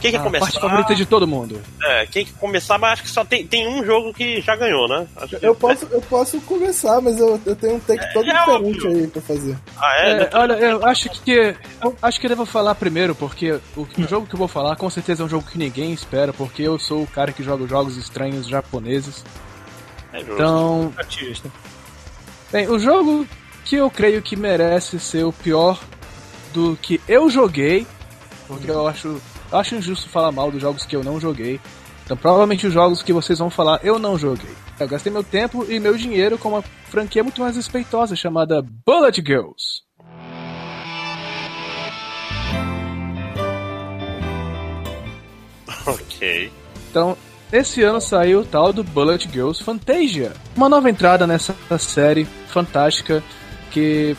Quem quer A começar? parte favorita de todo mundo. É, quem quer começar, mas acho que só tem, tem um jogo que já ganhou, né? Acho que- Eu posso, eu posso começar, mas eu, eu tenho um take todo é diferente óbvio. aí pra fazer. Ah, é? É, olha, eu acho que eu acho que eu devo falar primeiro, porque o, o jogo que eu vou falar com certeza é um jogo que ninguém espera, porque eu sou o cara que joga jogos estranhos japoneses. É justo. Então, bem, o jogo que eu creio que merece ser o pior do que eu joguei, porque eu acho, eu acho injusto falar mal dos jogos que eu não joguei. Então, provavelmente os jogos que vocês vão falar eu não joguei. Eu gastei meu tempo e meu dinheiro com uma franquia muito mais respeitosa chamada Bullet Girls. Ok. Então, esse ano saiu o tal do Bullet Girls Fantasia. Uma nova entrada nessa série fantástica que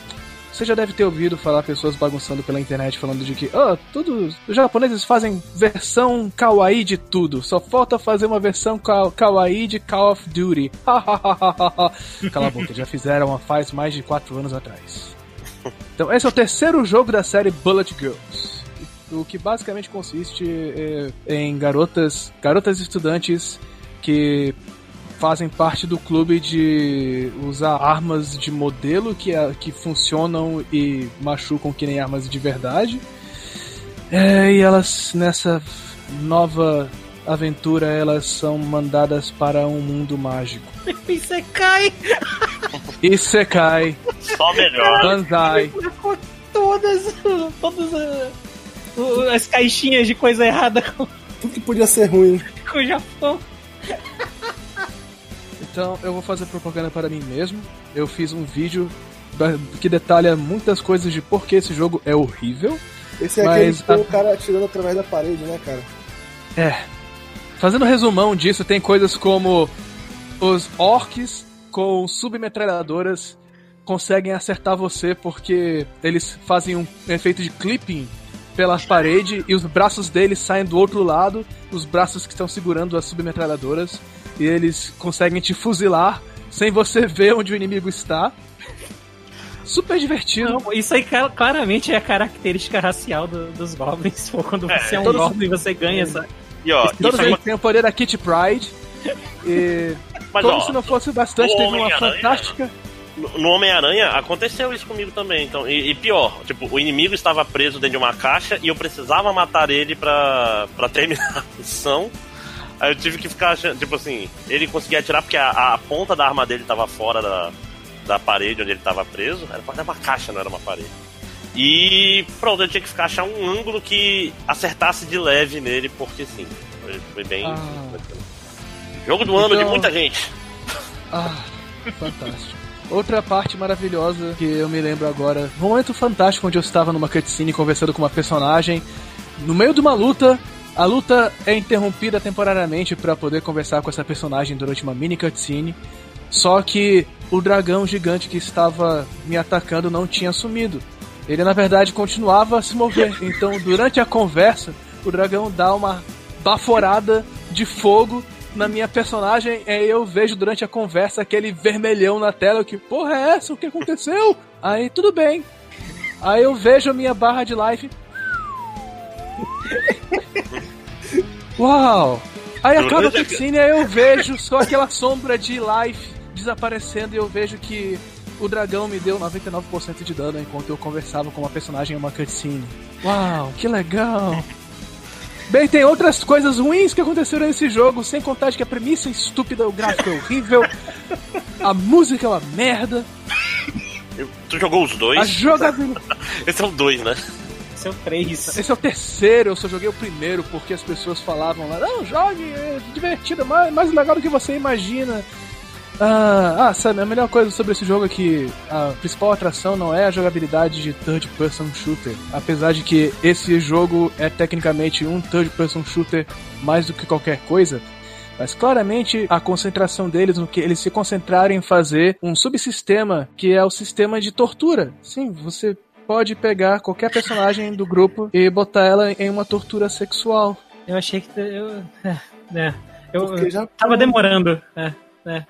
Você já deve ter ouvido falar pessoas bagunçando pela internet falando de que, oh, tudo, os japoneses fazem versão kawaii de tudo, só falta fazer uma versão ka kawaii de Call of Duty. Cala a boca, já fizeram faz mais de 4 anos atrás. Então, esse é o terceiro jogo da série Bullet Girls. O que basicamente consiste é, em garotas, garotas estudantes que fazem parte do clube de usar armas de modelo que, que funcionam e machucam que nem armas de verdade. É, e elas, nessa nova aventura, elas são mandadas para um mundo mágico. E! E você cai. Só melhor. Banzai. Todas, todas uh, as caixinhas de coisa errada Tudo que podia ser ruim. com o Japão. Então eu vou fazer propaganda para mim mesmo. Eu fiz um vídeo que detalha muitas coisas de por que esse jogo é horrível. Esse é Mas aquele que a- o cara atirando através da parede, né, cara? É. Fazendo resumão disso, tem coisas como os orcs com submetralhadoras conseguem acertar você porque eles fazem um efeito de clipping pela parede e os braços deles saem do outro lado, os braços que estão segurando as submetralhadoras, e eles conseguem te fuzilar sem você ver onde o inimigo está. Super divertido. Não, isso aí cla- claramente é a característica racial do- dos goblins. Pô, quando você é, um goblin, você ganha essa. E ó, Todos é eles uma... têm o poder da Kitty Pride. E Mas, como ó, se não fosse bastante, teve uma fantástica. No no Homem-Aranha aconteceu isso comigo também. Então, e, e pior, tipo, o inimigo estava preso dentro de uma caixa e eu precisava matar ele pra, pra terminar a missão. Aí eu tive que ficar achando, tipo assim, ele conseguia atirar porque a, a ponta da arma dele estava fora da, da parede onde ele estava preso. Era, era uma caixa, não era uma parede. E pronto, eu tinha que ficar achar um ângulo que acertasse de leve nele, porque sim. Foi, foi bem. Ah. Jogo do ano de Então- muita gente. Ah, fantástico. Outra parte maravilhosa que eu me lembro agora, um momento fantástico onde eu estava numa cutscene conversando com uma personagem. No meio de uma luta, a luta é interrompida temporariamente para poder conversar com essa personagem durante uma mini cutscene. Só que o dragão gigante que estava me atacando não tinha sumido. Ele na verdade continuava a se mover. Então, durante a conversa, o dragão dá uma baforada de fogo na minha personagem. E eu vejo durante a conversa aquele vermelhão na tela. Que porra é essa? O que aconteceu? Aí tudo bem. Aí eu vejo a minha barra de life. Uau! Aí acaba a cutscene e aí eu vejo só aquela sombra de life desaparecendo e eu vejo que o dragão me deu 99% de dano enquanto eu conversava com uma personagem em uma cutscene. Uau, que legal! Bem, tem outras coisas ruins que aconteceram nesse jogo, sem contar de que a premissa é estúpida, o gráfico é horrível, a música é uma merda, Tu jogou os a dois? jogabilidade. Esse é o dois, né? Seu 3. Esse é o terceiro, eu só joguei o primeiro porque as pessoas falavam lá, não, jogue, é divertido, é mais, mais legal do que você imagina. Ah, ah, sabe, a melhor coisa sobre esse jogo é que a principal atração não é a jogabilidade de third person shooter. Apesar de que esse jogo é tecnicamente um third person shooter mais do que qualquer coisa. Mas claramente a concentração deles no que eles se concentrarem em fazer um subsistema que é o sistema de tortura. Sim, você pode pegar qualquer personagem do grupo e botar ela em uma tortura sexual. Eu achei que. Eu, é, é, eu, já tava demorando. É, é.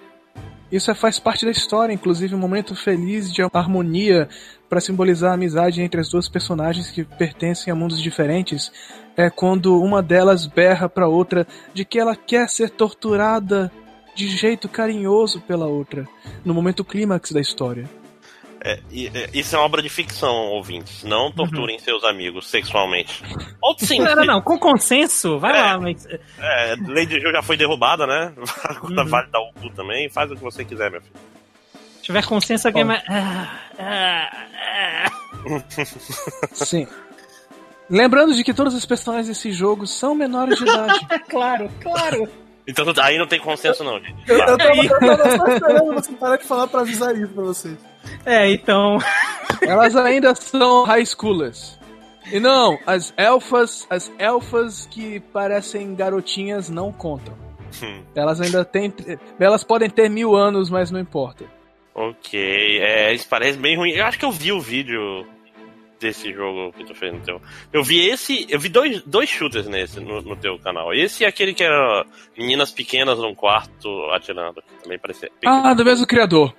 Isso é- faz parte da história, inclusive um momento feliz de harmonia para simbolizar a amizade entre as duas personagens que pertencem a mundos diferentes. É quando uma delas berra para outra de que ela quer ser torturada de jeito carinhoso pela outra, no momento clímax da história. É, é, isso é uma obra de ficção, ouvintes. Não torturem seus amigos sexualmente. Ou sim, Não, não, não, com consenso, vai É. lá, mas. É, Lei de Gil já foi derrubada, né? Agora Uhum. vale dar o cu também. Faz o que você quiser, meu filho. Se tiver consenso, alguém mais. Ah, ah, ah. Sim. Lembrando de que todos os personagens desse jogo são menores de idade. Claro, claro. Então aí não tem consenso, não, gente. Eu, eu, tava, eu tava só esperando você parar de falar pra avisar isso pra vocês. É, então. Elas ainda são high schoolers. E não, as elfas, as elfas que parecem garotinhas não contam. Hum. Elas ainda têm. Elas podem ter mil anos, mas não importa. Ok, é, isso parece bem ruim. Eu acho que eu vi o vídeo desse jogo que tu fez no teu. Eu vi esse. Eu vi dois, dois shooters nesse no, no teu canal. Esse e aquele que era meninas pequenas num quarto atirando. Também parecia. Ah, do mesmo criador.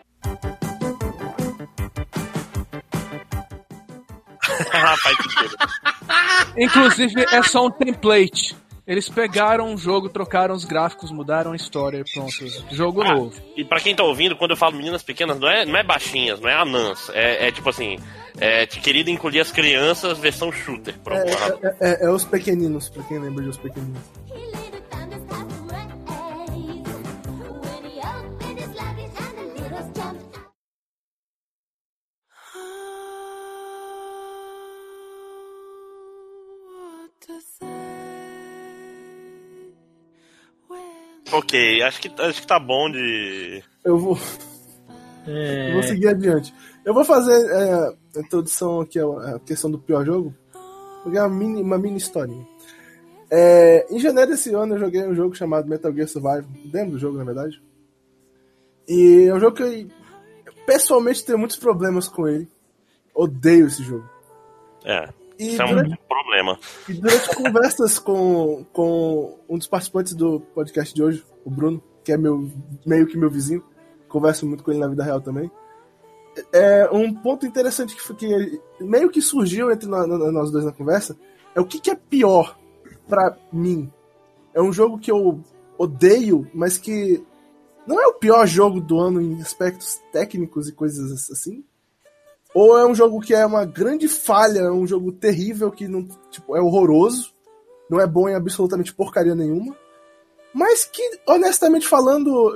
Inclusive, é só um template. Eles pegaram um jogo, trocaram os gráficos, mudaram a história e pronto. Jogo Ah, novo. E pra quem tá ouvindo, quando eu falo meninas pequenas, não é, não é baixinhas, não é anãs. É, é tipo assim, é te querido encolher as crianças, versão shooter. É, é- é- é os pequeninos, pra quem lembra de os pequeninos. Ok, acho que, acho que tá bom de. Eu vou, eu vou seguir adiante. Eu vou fazer é, a introdução aqui à questão do pior jogo. Vou ganhar uma mini, uma mini historinha. É, em janeiro desse ano eu joguei um jogo chamado Metal Gear Survive, dentro do jogo, na verdade. E é um jogo que eu, pessoalmente tenho muitos problemas com ele. Odeio esse jogo. É, E isso é um durante, problema. e durante conversas com, com um dos participantes do podcast de hoje, o Bruno, que é meu, meio que meu vizinho, converso muito com ele na vida real também. É um ponto interessante que, que meio que surgiu entre nó- nó- nós dois na conversa é o que, que é pior pra mim. É um jogo que eu odeio, mas que não é o pior jogo do ano em aspectos técnicos e coisas assim. Ou é um jogo que é uma grande falha, é um jogo terrível que não, tipo, é horroroso, não é bom em absolutamente porcaria nenhuma, mas que, honestamente falando,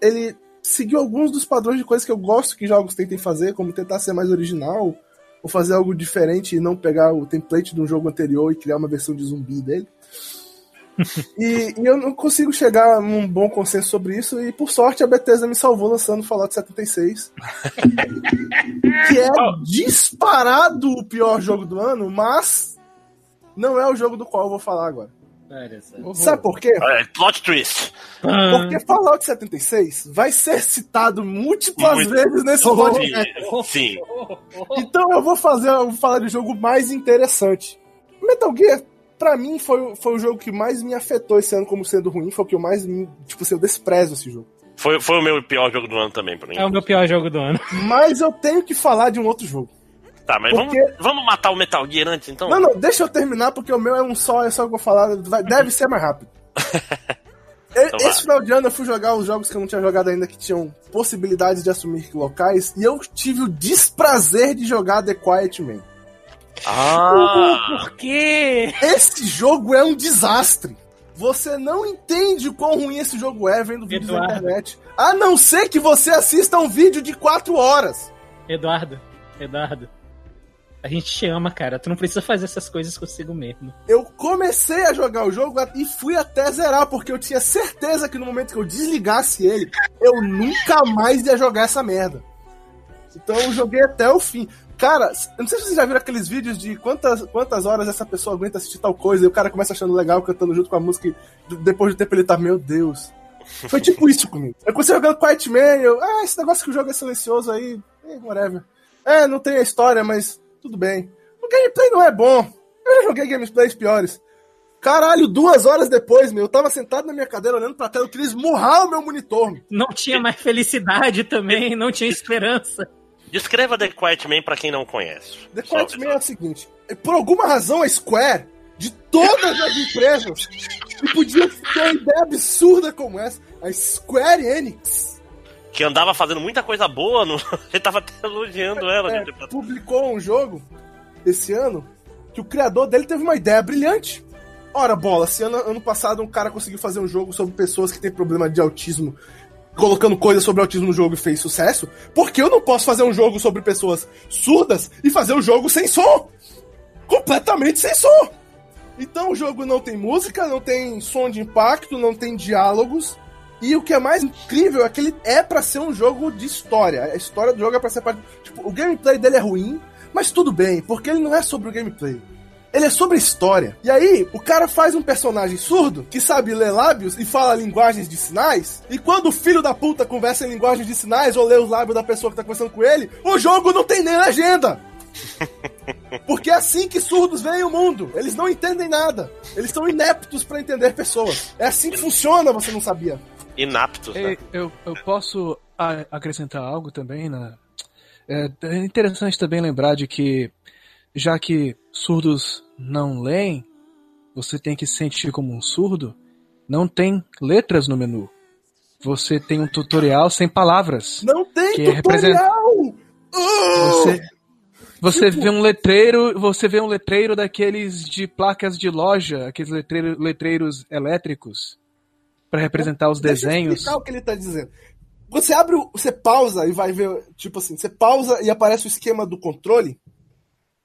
ele seguiu alguns dos padrões de coisas que eu gosto que jogos tentem fazer, como tentar ser mais original, ou fazer algo diferente e não pegar o template de um jogo anterior e criar uma versão de zumbi dele. e, e eu não consigo chegar num bom consenso sobre isso, e por sorte a Bethesda me salvou lançando Fallout 76. que é disparado o pior jogo do ano, mas não é o jogo do qual eu vou falar agora. Só. Sabe por quê? É, plot twist. Porque Fallout 76 vai ser citado múltiplas Muito. vezes nesse podcast. sim. Então eu vou fazer, eu vou falar de jogo mais interessante. Metal Gear, pra mim, foi, o- foi o jogo que mais me afetou esse ano como sendo ruim, foi o que eu mais, tipo assim, eu desprezo esse jogo. Foi, foi o meu pior jogo do ano também, pra mim. É o meu pior jogo do ano. Mas eu tenho que falar de um outro jogo. Tá, mas Porque- vamos, vamos matar o Metal Gear antes, então? Não, não, deixa eu terminar, porque o meu é um só, é só o que eu vou falar, vai- deve ser mais rápido. Então vai. Esse final de ano eu fui jogar os jogos que eu não tinha jogado ainda, que tinham possibilidades de assumir locais, e eu tive o desprazer de jogar The Quiet Man. Ah, Por quê? Esse jogo é um desastre. Você não entende o quão ruim esse jogo é vendo vídeos na Eduardo. internet. A não ser que você assista um vídeo de 4 horas. Eduardo, Eduardo. A gente te ama, cara. Tu não precisa fazer essas coisas consigo mesmo. Eu comecei a jogar o jogo e fui até zerar, porque eu tinha certeza que no momento que eu desligasse ele, eu nunca mais ia jogar essa merda. Então eu joguei até o fim. Cara, eu não sei se vocês já viram aqueles vídeos de quantas, quantas horas essa pessoa aguenta assistir tal coisa e o cara começa achando legal cantando junto com a música e depois do tempo ele tá, meu Deus. Foi tipo isso comigo. Eu comecei jogando Quiet Man, eu, ah, esse negócio que o jogo é silencioso aí, eh, whatever. É, não tem a história, mas tudo bem. O gameplay não é bom. Eu já joguei gameplays piores. Caralho, duas horas depois, meu, eu tava sentado na minha cadeira olhando pra tela, eu queria esmurrar o meu monitor. meu. Não tinha mais felicidade também, não tinha esperança. Descreva The Quiet Man pra quem não conhece. The Só- Quiet Man é o seguinte: por alguma razão a Square, de todas as empresas, que podia ter uma ideia absurda como essa, a Square Enix Que andava fazendo muita coisa boa, no... ele tava até elogiando ela. é, de tempo atrás. publicou um jogo esse ano que o criador dele teve uma ideia brilhante. Ora, bola, se ano, ano passado um cara conseguiu fazer um jogo sobre pessoas que têm problema de autismo, colocando coisas sobre autismo no jogo e fez sucesso, por que eu não posso fazer um jogo sobre pessoas surdas e fazer um jogo sem som? Completamente sem som! Então o jogo não tem música, não tem som de impacto, não tem diálogos. E o que é mais incrível é que ele é pra ser um jogo de história. A história do jogo é pra ser parte. Tipo, o gameplay dele é ruim, mas tudo bem, porque ele não é sobre o gameplay. Ele é sobre história. E aí, o cara faz um personagem surdo que sabe ler lábios e fala linguagens de sinais. E quando o filho da puta conversa em linguagem de sinais ou lê os lábios da pessoa que tá conversando com ele, o jogo não tem nem legenda. Porque é assim que surdos veem o mundo. Eles não entendem nada. Eles são ineptos pra entender pessoas. É assim que funciona, você não sabia. Inaptos, né? Eu, eu posso acrescentar algo também na. É, é interessante também lembrar de que, já que surdos não leem, você tem que se sentir como um surdo, não tem letras no menu. Você tem um tutorial sem palavras. Não tem Que é tutorial! Ah! Você, você vê um letreiro, você vê um letreiro daqueles de placas de loja, aqueles letreiro- letreiros elétricos para representar os Deixa eu desenhos. explicar o que ele tá dizendo. Você abre, o- você pausa e vai ver, tipo assim, você pausa e aparece o esquema do controle.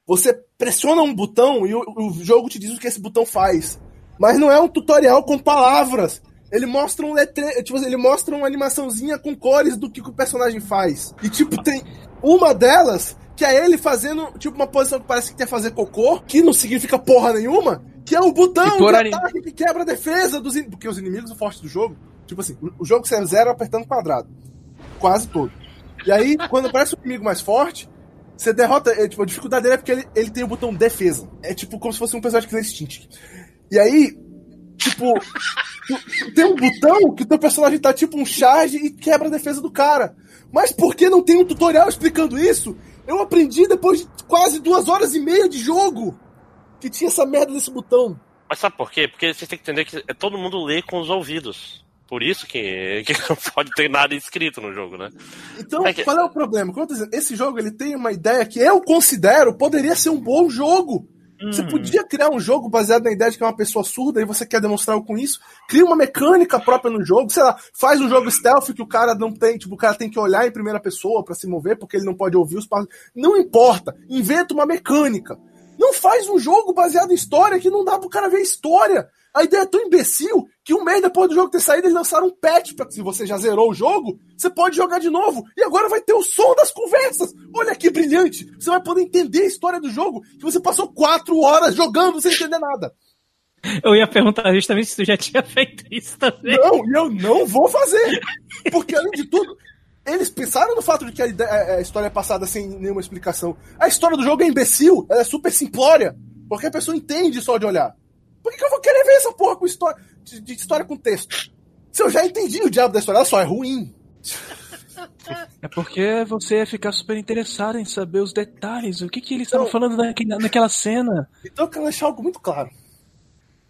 Você pressiona um botão e o, o jogo te diz o que esse botão faz. Mas não é um tutorial com palavras. Ele mostra um letre... tipo assim, ele mostra uma animaçãozinha com cores do que, que o personagem faz. E tipo, tem uma delas que é ele fazendo, tipo, uma posição que parece que quer fazer cocô, que não significa porra nenhuma, que é o botão de anim- ataque que quebra a defesa dos in... Porque os inimigos fortes do jogo, tipo assim, o- o jogo você é zero apertando quadrado. Quase todo. E aí, quando aparece um inimigo mais forte, você derrota. é, tipo, a dificuldade dele é porque ele, ele tem o botão defesa. É tipo como se fosse um personagem que nem Stint. E aí, tipo, tu- tem um botão que o teu personagem tá tipo um charge e quebra a defesa do cara. Mas por que não tem um tutorial explicando isso? Eu aprendi depois de quase duas horas e meia de jogo que tinha essa merda desse botão. Mas sabe por quê? Porque você tem que entender que é- todo mundo lê com os ouvidos. Por isso que, que não pode ter nada escrito no jogo, né? Então, É que- qual é o problema? Como eu tô dizendo, esse jogo ele tem uma ideia que eu considero poderia ser um bom jogo. Você podia criar um jogo baseado na ideia de que é uma pessoa surda e você quer demonstrar algo com isso. Cria uma mecânica própria no jogo, sei lá, faz um jogo stealth que o cara não tem, tipo, o cara tem que olhar em primeira pessoa pra se mover porque ele não pode ouvir os passos. Não importa, inventa uma mecânica. Não faz um jogo baseado em história que não dá pro cara ver a história. A ideia é tão imbecil que um mês depois do jogo ter saído, eles lançaram um patch pra que se você já zerou o jogo, você pode jogar de novo. E agora vai ter o som das conversas. Olha que brilhante. Você vai poder entender a história do jogo que você passou quatro horas jogando sem entender nada. Eu ia perguntar justamente se tu já tinha feito isso também. Não, e eu não vou fazer. Porque, além de tudo, eles pensaram no fato de que a, ideia- a história é passada sem nenhuma explicação. A história do jogo é imbecil, ela é super simplória. Porque a pessoa entende só de olhar. Por que, eu vou querer ver essa porra com história, de, de história com texto? Se eu já entendi o diabo da história, ela só é ruim. É porque você ia ficar super interessado em saber os detalhes. O que, que eles estavam Não. falando naque- naquela cena? Então eu quero deixar algo muito claro.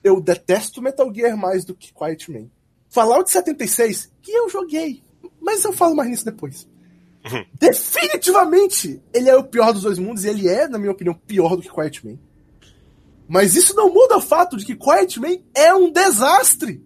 Eu detesto Metal Gear mais do que Quiet Man. Fallout 76, que eu joguei. Mas eu falo mais nisso depois. Definitivamente, ele é o pior dos dois mundos e ele é, na minha opinião, pior do que Quiet Man. Mas isso não muda o fato de que Quiet Man é um desastre.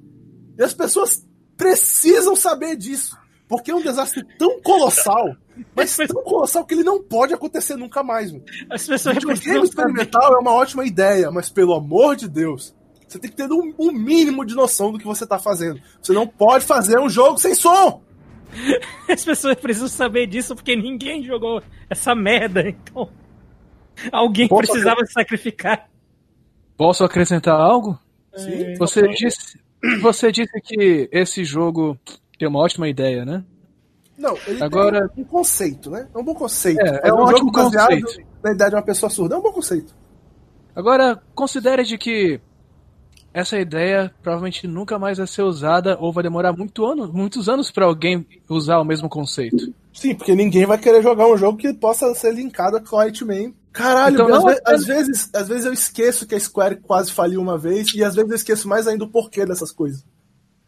E as pessoas precisam saber disso. Porque é um desastre tão colossal, mas tão colossal que ele não pode acontecer nunca mais. Mano. As pessoas saber. experimental é uma ótima ideia, mas pelo amor de Deus, você tem que ter um, um mínimo de noção do que você tá fazendo. Você não pode fazer um jogo sem som! As pessoas precisam saber disso porque ninguém jogou essa merda. Então, alguém Posso precisava se sacrificar. Posso acrescentar algo? Sim. Você disse, você disse que esse jogo tem uma ótima ideia, né? Não, ele Agora- tem um conceito, né? É um bom conceito. É, é um um ótimo jogo baseado conceito. na ideia de uma pessoa surda. É um bom conceito. Agora, considere de que essa ideia provavelmente nunca mais vai ser usada ou vai demorar muito ano, muitos anos para alguém usar o mesmo conceito. Sim, porque ninguém vai querer jogar um jogo que possa ser linkado a Quiet Man. Caralho, Então às, não apenas- às vezes, às vezes eu esqueço que a Square quase faliu uma vez, e às vezes eu esqueço mais ainda o porquê dessas coisas.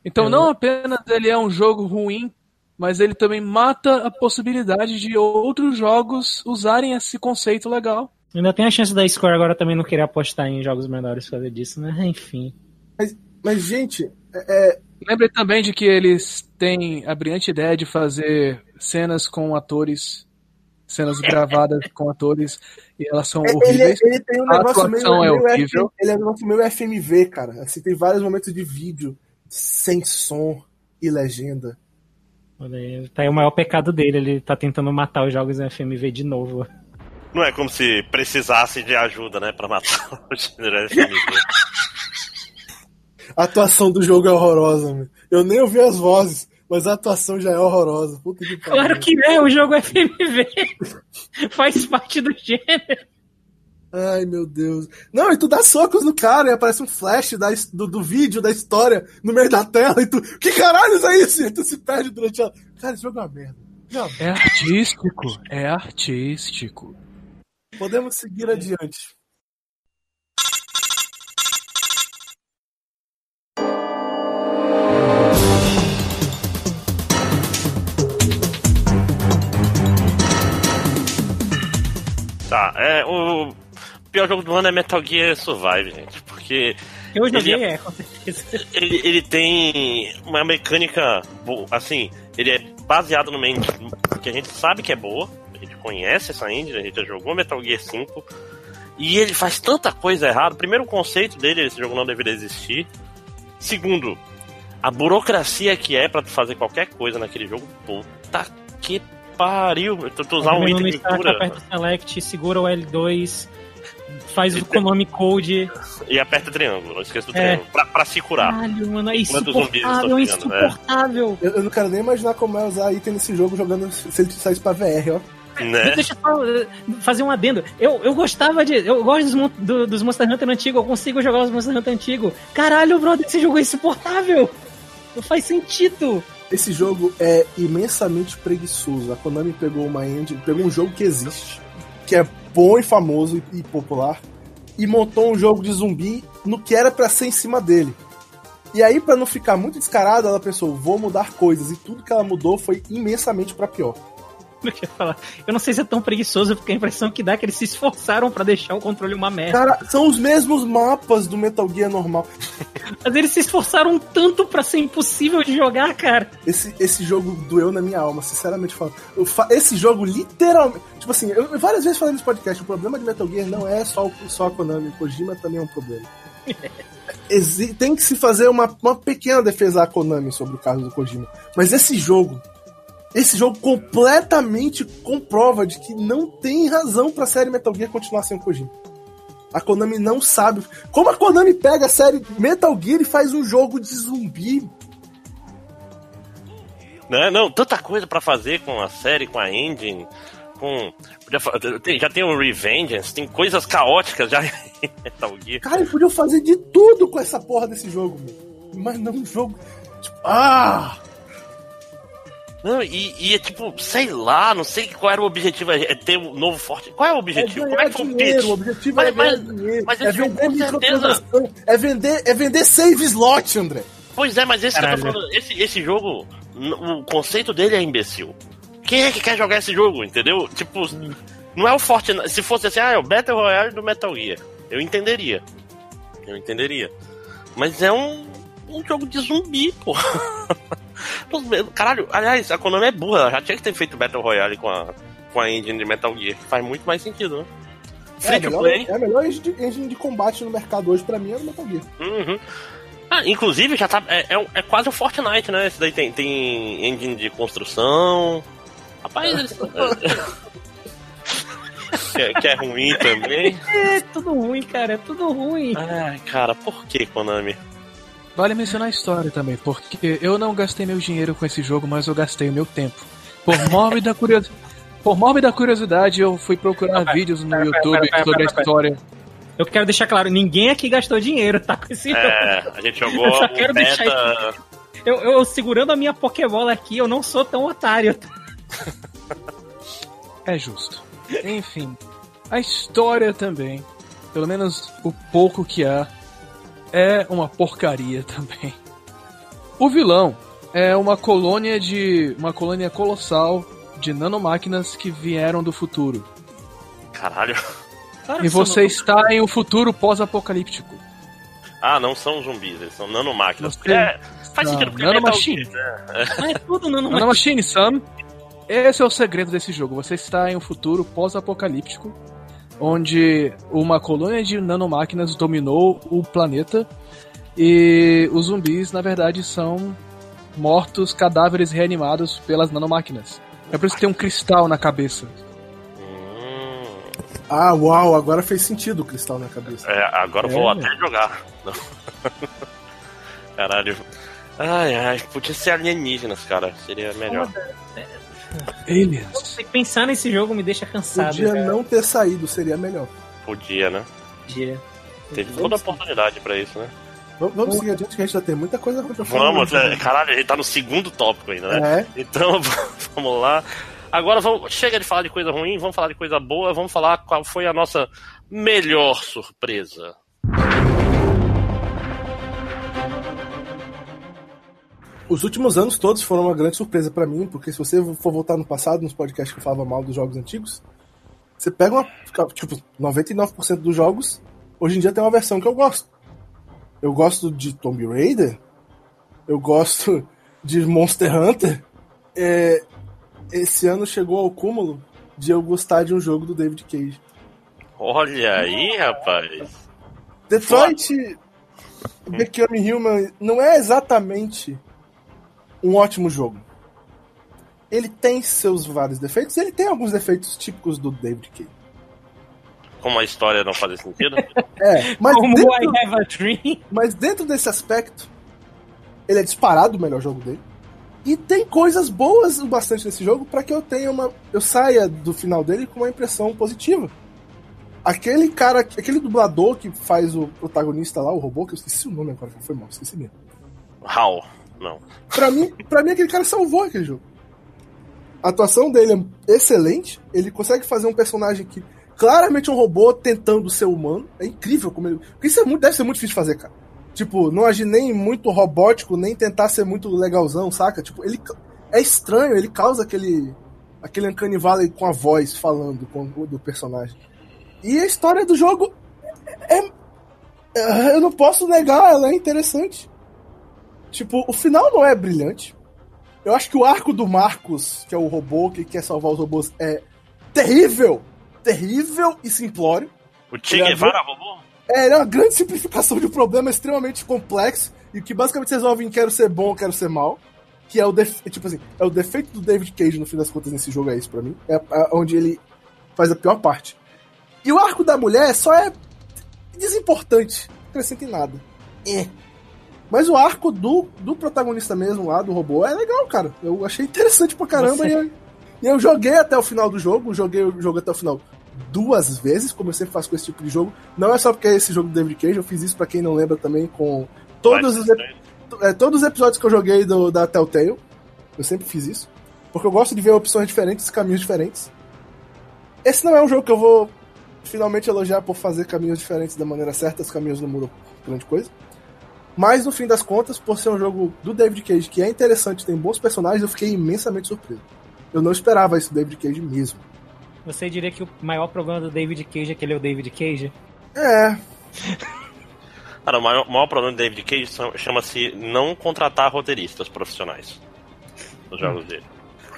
Então, não apenas ele é um jogo ruim, mas ele também mata a possibilidade de outros jogos usarem esse conceito legal. Ainda tem a chance da Square agora também não querer apostar em jogos menores por causa disso, né? Enfim. Mas, mas gente, é, é, Lembre também de que eles têm a brilhante ideia de fazer cenas com atores, cenas gravadas com atores, e elas são É, Ele, horríveis. ele tem um A negócio meio, atuação é horrível. Ele é um negócio meio FMV, cara. Assim, tem vários momentos de vídeo sem som e legenda. Olha aí, tá aí o maior pecado dele, ele tá tentando matar os jogos em FMV de novo. Não é como se precisasse de ajuda, né, pra matar o gênero FMV. A atuação do jogo é horrorosa, meu. Eu nem ouvi as vozes, mas a atuação já é horrorosa. Puta que pariu. Claro que é, o jogo FMV. Faz parte do gênero. Ai, meu Deus. Não, e tu dá socos no cara e aparece um flash da, do, do vídeo, da história, no meio da tela e tu. Que caralho é isso? E tu se perde durante a. Cara, esse jogo é uma merda. Não, É artístico, é artístico. podemos seguir adiante. Tá, é, o pior jogo do ano é Metal Gear Survive, gente, porque Eu joguei, Ele é, com certeza. ele, ele tem uma mecânica boa, assim, ele é baseado numa engine que a gente sabe que é boa, a gente conhece essa engine, a gente já jogou Metal Gear 5, e ele faz tanta coisa errada. Primeiro, o conceito dele, esse jogo não deveria existir. Segundo, a burocracia que é pra tu fazer qualquer coisa naquele jogo, puta que pariu. Tu, tu usar um item de cura aperta o select, segura o L2, faz o Konami Code. e aperta triângulo, não esqueça do É. triângulo, pra, pra se curar. Caralho, mano, é insuportável, é né? insuportável. Eu, eu não quero nem imaginar como é usar item nesse jogo jogando se ele saísse pra VR, ó. Né? Deixa eu só eh, fazer um adendo. Eu, eu gostava de. Eu gosto dos, do- dos Monster Hunter antigos, eu consigo jogar os Monster Hunter antigos. Caralho, brother, esse jogo é insuportável. Não faz sentido. Esse jogo é imensamente preguiçoso. A Konami pegou uma engine, pegou um jogo que existe, que é bom e famoso e, popular, e montou um jogo de zumbi no que era pra ser em cima dele. E aí, pra não ficar muito descarado, ela pensou: vou mudar coisas. E tudo que ela mudou foi imensamente pra pior. Eu falar. Eu não sei se é tão preguiçoso, porque a impressão que dá é que eles se esforçaram pra deixar o controle uma merda. Cara, são os mesmos mapas do Metal Gear normal. Mas eles se esforçaram tanto pra ser impossível de jogar, cara. Esse, esse jogo doeu na minha alma, sinceramente falando. Fa- esse jogo, literalmente. Tipo assim, eu várias vezes falei nesse podcast: o problema de Metal Gear não é só, o- só a Konami, o Kojima também é um problema. Tem que se fazer uma, uma pequena defesa à Konami sobre o caso do Kojima. Mas esse jogo. Esse jogo completamente comprova de que não tem razão pra série Metal Gear continuar sem o Kojima. A Konami não sabe. Como a Konami pega a série Metal Gear e faz um jogo de zumbi Né? Não, tanta coisa pra fazer com a série, com a engine, com. podia Já tem o Revengeance, tem coisas caóticas já em Metal Gear. Cara, eles podiam fazer de tudo com essa porra desse jogo, meu. Mas não um jogo. Tipo, ah! Não, e, e é tipo, sei lá, não sei qual era o objetivo, é é ter um novo forte. Qual é o É objetivo? Como ganhar é que foi o pitch? o objetivo Mas- é mas- dinheiro. mas é vender microtransação. É vender, é vender save slot, André. Pois é, mas esse que eu tô Caralho. falando, esse, esse jogo, o conceito dele é imbecil. Quem é que quer jogar esse jogo, entendeu? Tipo, não é o Fortnite. Se fosse assim, ah, é o Battle Royale do Metal Gear. Eu entenderia. Eu entenderia. Mas é um, um jogo de zumbi, pô. Caralho, aliás, a Konami é burra, ela já tinha que ter feito Battle Royale com a, com a engine de Metal Gear. Faz muito mais sentido, né? É Free a to melhor, play. é a melhor engine de, combate no mercado hoje, pra mim, é o Metal Gear. Uhum. Ah, inclusive já tá. É, é, é quase o Fortnite, né? Esse daí tem, tem engine de construção. Rapaz, eles. que, é, que é ruim também. É tudo ruim, cara, é tudo ruim. Ai, cara, por que, Konami? Vale mencionar a história também, porque eu não gastei meu dinheiro com esse jogo, mas eu gastei o meu tempo. Por mórbida curiosidade. Por mórbida curiosidade, eu fui procurar vídeos no pera, YouTube pera, pera, sobre a história. Eu quero deixar claro, ninguém aqui gastou dinheiro, tá? Com esse jogo. É, a gente jogou Eu só quero deixar. Eu, eu segurando a minha Pokébola aqui, eu não sou tão otário. É justo. Enfim, a história também, pelo menos o pouco que há, é uma porcaria também. O vilão é uma colônia de uma colônia colossal de nanomáquinas que vieram do futuro. Caralho. Claro E você está em um futuro pós-apocalíptico. Ah, não são zumbis, eles são nanomáquinas. Você- É, faz Não, sentido, porque nanomachine. Metal Gear, né? novo. É tudo nano Nanomachine, Sam. Esse é o segredo desse jogo. Você está em um futuro pós-apocalíptico, onde uma colônia de nanomáquinas dominou o planeta e os zumbis, na verdade, são mortos, cadáveres reanimados pelas nanomáquinas. É por isso que tem um cristal na cabeça. Ah, uau, agora fez sentido o cristal na cabeça. É, agora eu vou É. até jogar. Não. Caralho. Ai, ai, podia ser alienígenas, cara. Seria melhor. Aliens. Pensar nesse jogo me deixa cansado. Podia cara. não ter saído, seria melhor. Podia, né? Podia. Teve toda a oportunidade pra isso, né? Vamos, vamos seguir adiante que a gente já tem muita coisa pra falar. Vamos, é, caralho, ele tá no segundo tópico ainda, né? É, Então, vamos lá. Agora vamos, chega de falar de coisa ruim, vamos falar de coisa boa, vamos falar qual foi a nossa melhor surpresa. Os últimos anos todos foram uma grande surpresa pra mim, porque se você for voltar no passado, nos podcasts que eu falava mal dos jogos antigos, você pega uma. Tipo, 99% dos jogos, hoje em dia tem uma versão que eu gosto. Eu gosto de Tomb Raider, eu gosto de Monster Hunter. É, esse ano chegou ao cúmulo de eu gostar de um jogo do David Cage. Olha aí, rapaz. Detroit Become Human não é exatamente um ótimo jogo. Ele tem seus vários defeitos, ele tem alguns defeitos típicos do David Cage. Como a história não faz sentido. É, mas Como dentro, I Have a Dream. mas dentro desse aspecto, ele é disparado o melhor jogo dele. E tem coisas boas o bastante nesse jogo para que eu tenha uma. Eu saia do final dele com uma impressão positiva. Aquele cara, aquele dublador que faz o protagonista lá, o robô, que eu esqueci o nome agora, foi mal, esqueci mesmo. How? Não. Pra mim, pra mim, aquele cara salvou aquele jogo. A atuação dele é excelente. Ele consegue fazer um personagem que claramente é um robô tentando ser humano. É incrível como ele. Porque isso é muito, deve ser muito difícil de fazer, cara. Tipo, não agir nem muito robótico, nem tentar ser muito legalzão, saca? Tipo, ele é estranho, ele causa aquele. aquele Uncanny Valley com a voz falando com, do personagem. E a história do jogo é. é- Eu não posso negar, ela é interessante. Tipo, o final não é brilhante. Eu acho que o arco do Marcos, que é o robô que quer salvar os robôs, é terrível. Terrível e simplório. O Che Guevara roubou? É, ele é uma grande simplificação de um problema extremamente complexo e que basicamente se resolve em quero ser bom, quero ser mal. Que é o defe... tipo assim, é o defeito do David Cage no fim das contas nesse jogo é isso pra mim. É a- onde ele faz a pior parte. E o arco da mulher só é desimportante, não acrescenta em nada. É. Mas o arco do, do protagonista mesmo lá, do robô, é legal, cara. Eu achei interessante pra caramba e, eu, e eu joguei até o final do jogo, joguei o jogo até o final duas vezes, como eu sempre faço com esse tipo de jogo. Não é só porque é esse jogo do David Cage, eu fiz isso pra quem não lembra também com todos os, é, todos os episódios que eu joguei do, da Telltale. Eu sempre fiz isso. Porque eu gosto de ver opções diferentes, caminhos diferentes. Esse não é um jogo que eu vou finalmente elogiar por fazer caminhos diferentes da maneira certa, os caminhos não mudam grande coisa. Mas no fim das contas, por ser um jogo do David Cage que é interessante, tem bons personagens, eu fiquei imensamente surpreso. Eu não esperava isso do David Cage mesmo. Você diria que o maior problema do David Cage é que ele é o David Cage? É, Cara, o maior, o maior problema do David Cage chama-se não contratar roteiristas profissionais nos jogos dele.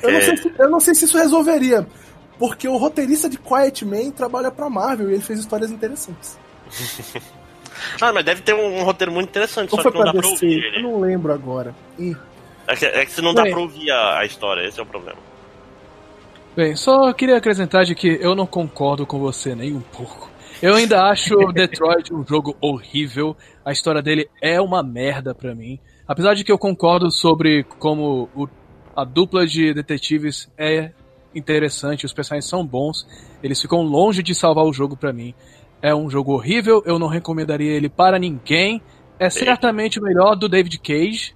eu não, É. sei se, eu não sei se isso resolveria. Porque o roteirista de Quiet Man trabalha pra Marvel e ele fez histórias interessantes. Ah, mas deve ter um, um roteiro muito interessante, Ou só foi que não pra dá pra DC? ouvir Eu ele. não lembro agora. Ih, É que, é que se não dá Ué. pra ouvir a, a história, esse é o problema. Bem, só queria acrescentar de que eu não concordo com você nem um pouco. Eu ainda acho Detroit um jogo horrível. A história dele é uma merda pra mim. Apesar de que eu concordo sobre como o- a dupla de detetives é interessante, os personagens são bons, eles ficam longe de salvar o jogo pra mim. É um jogo horrível, eu não recomendaria ele para ninguém. É certamente o melhor do David Cage.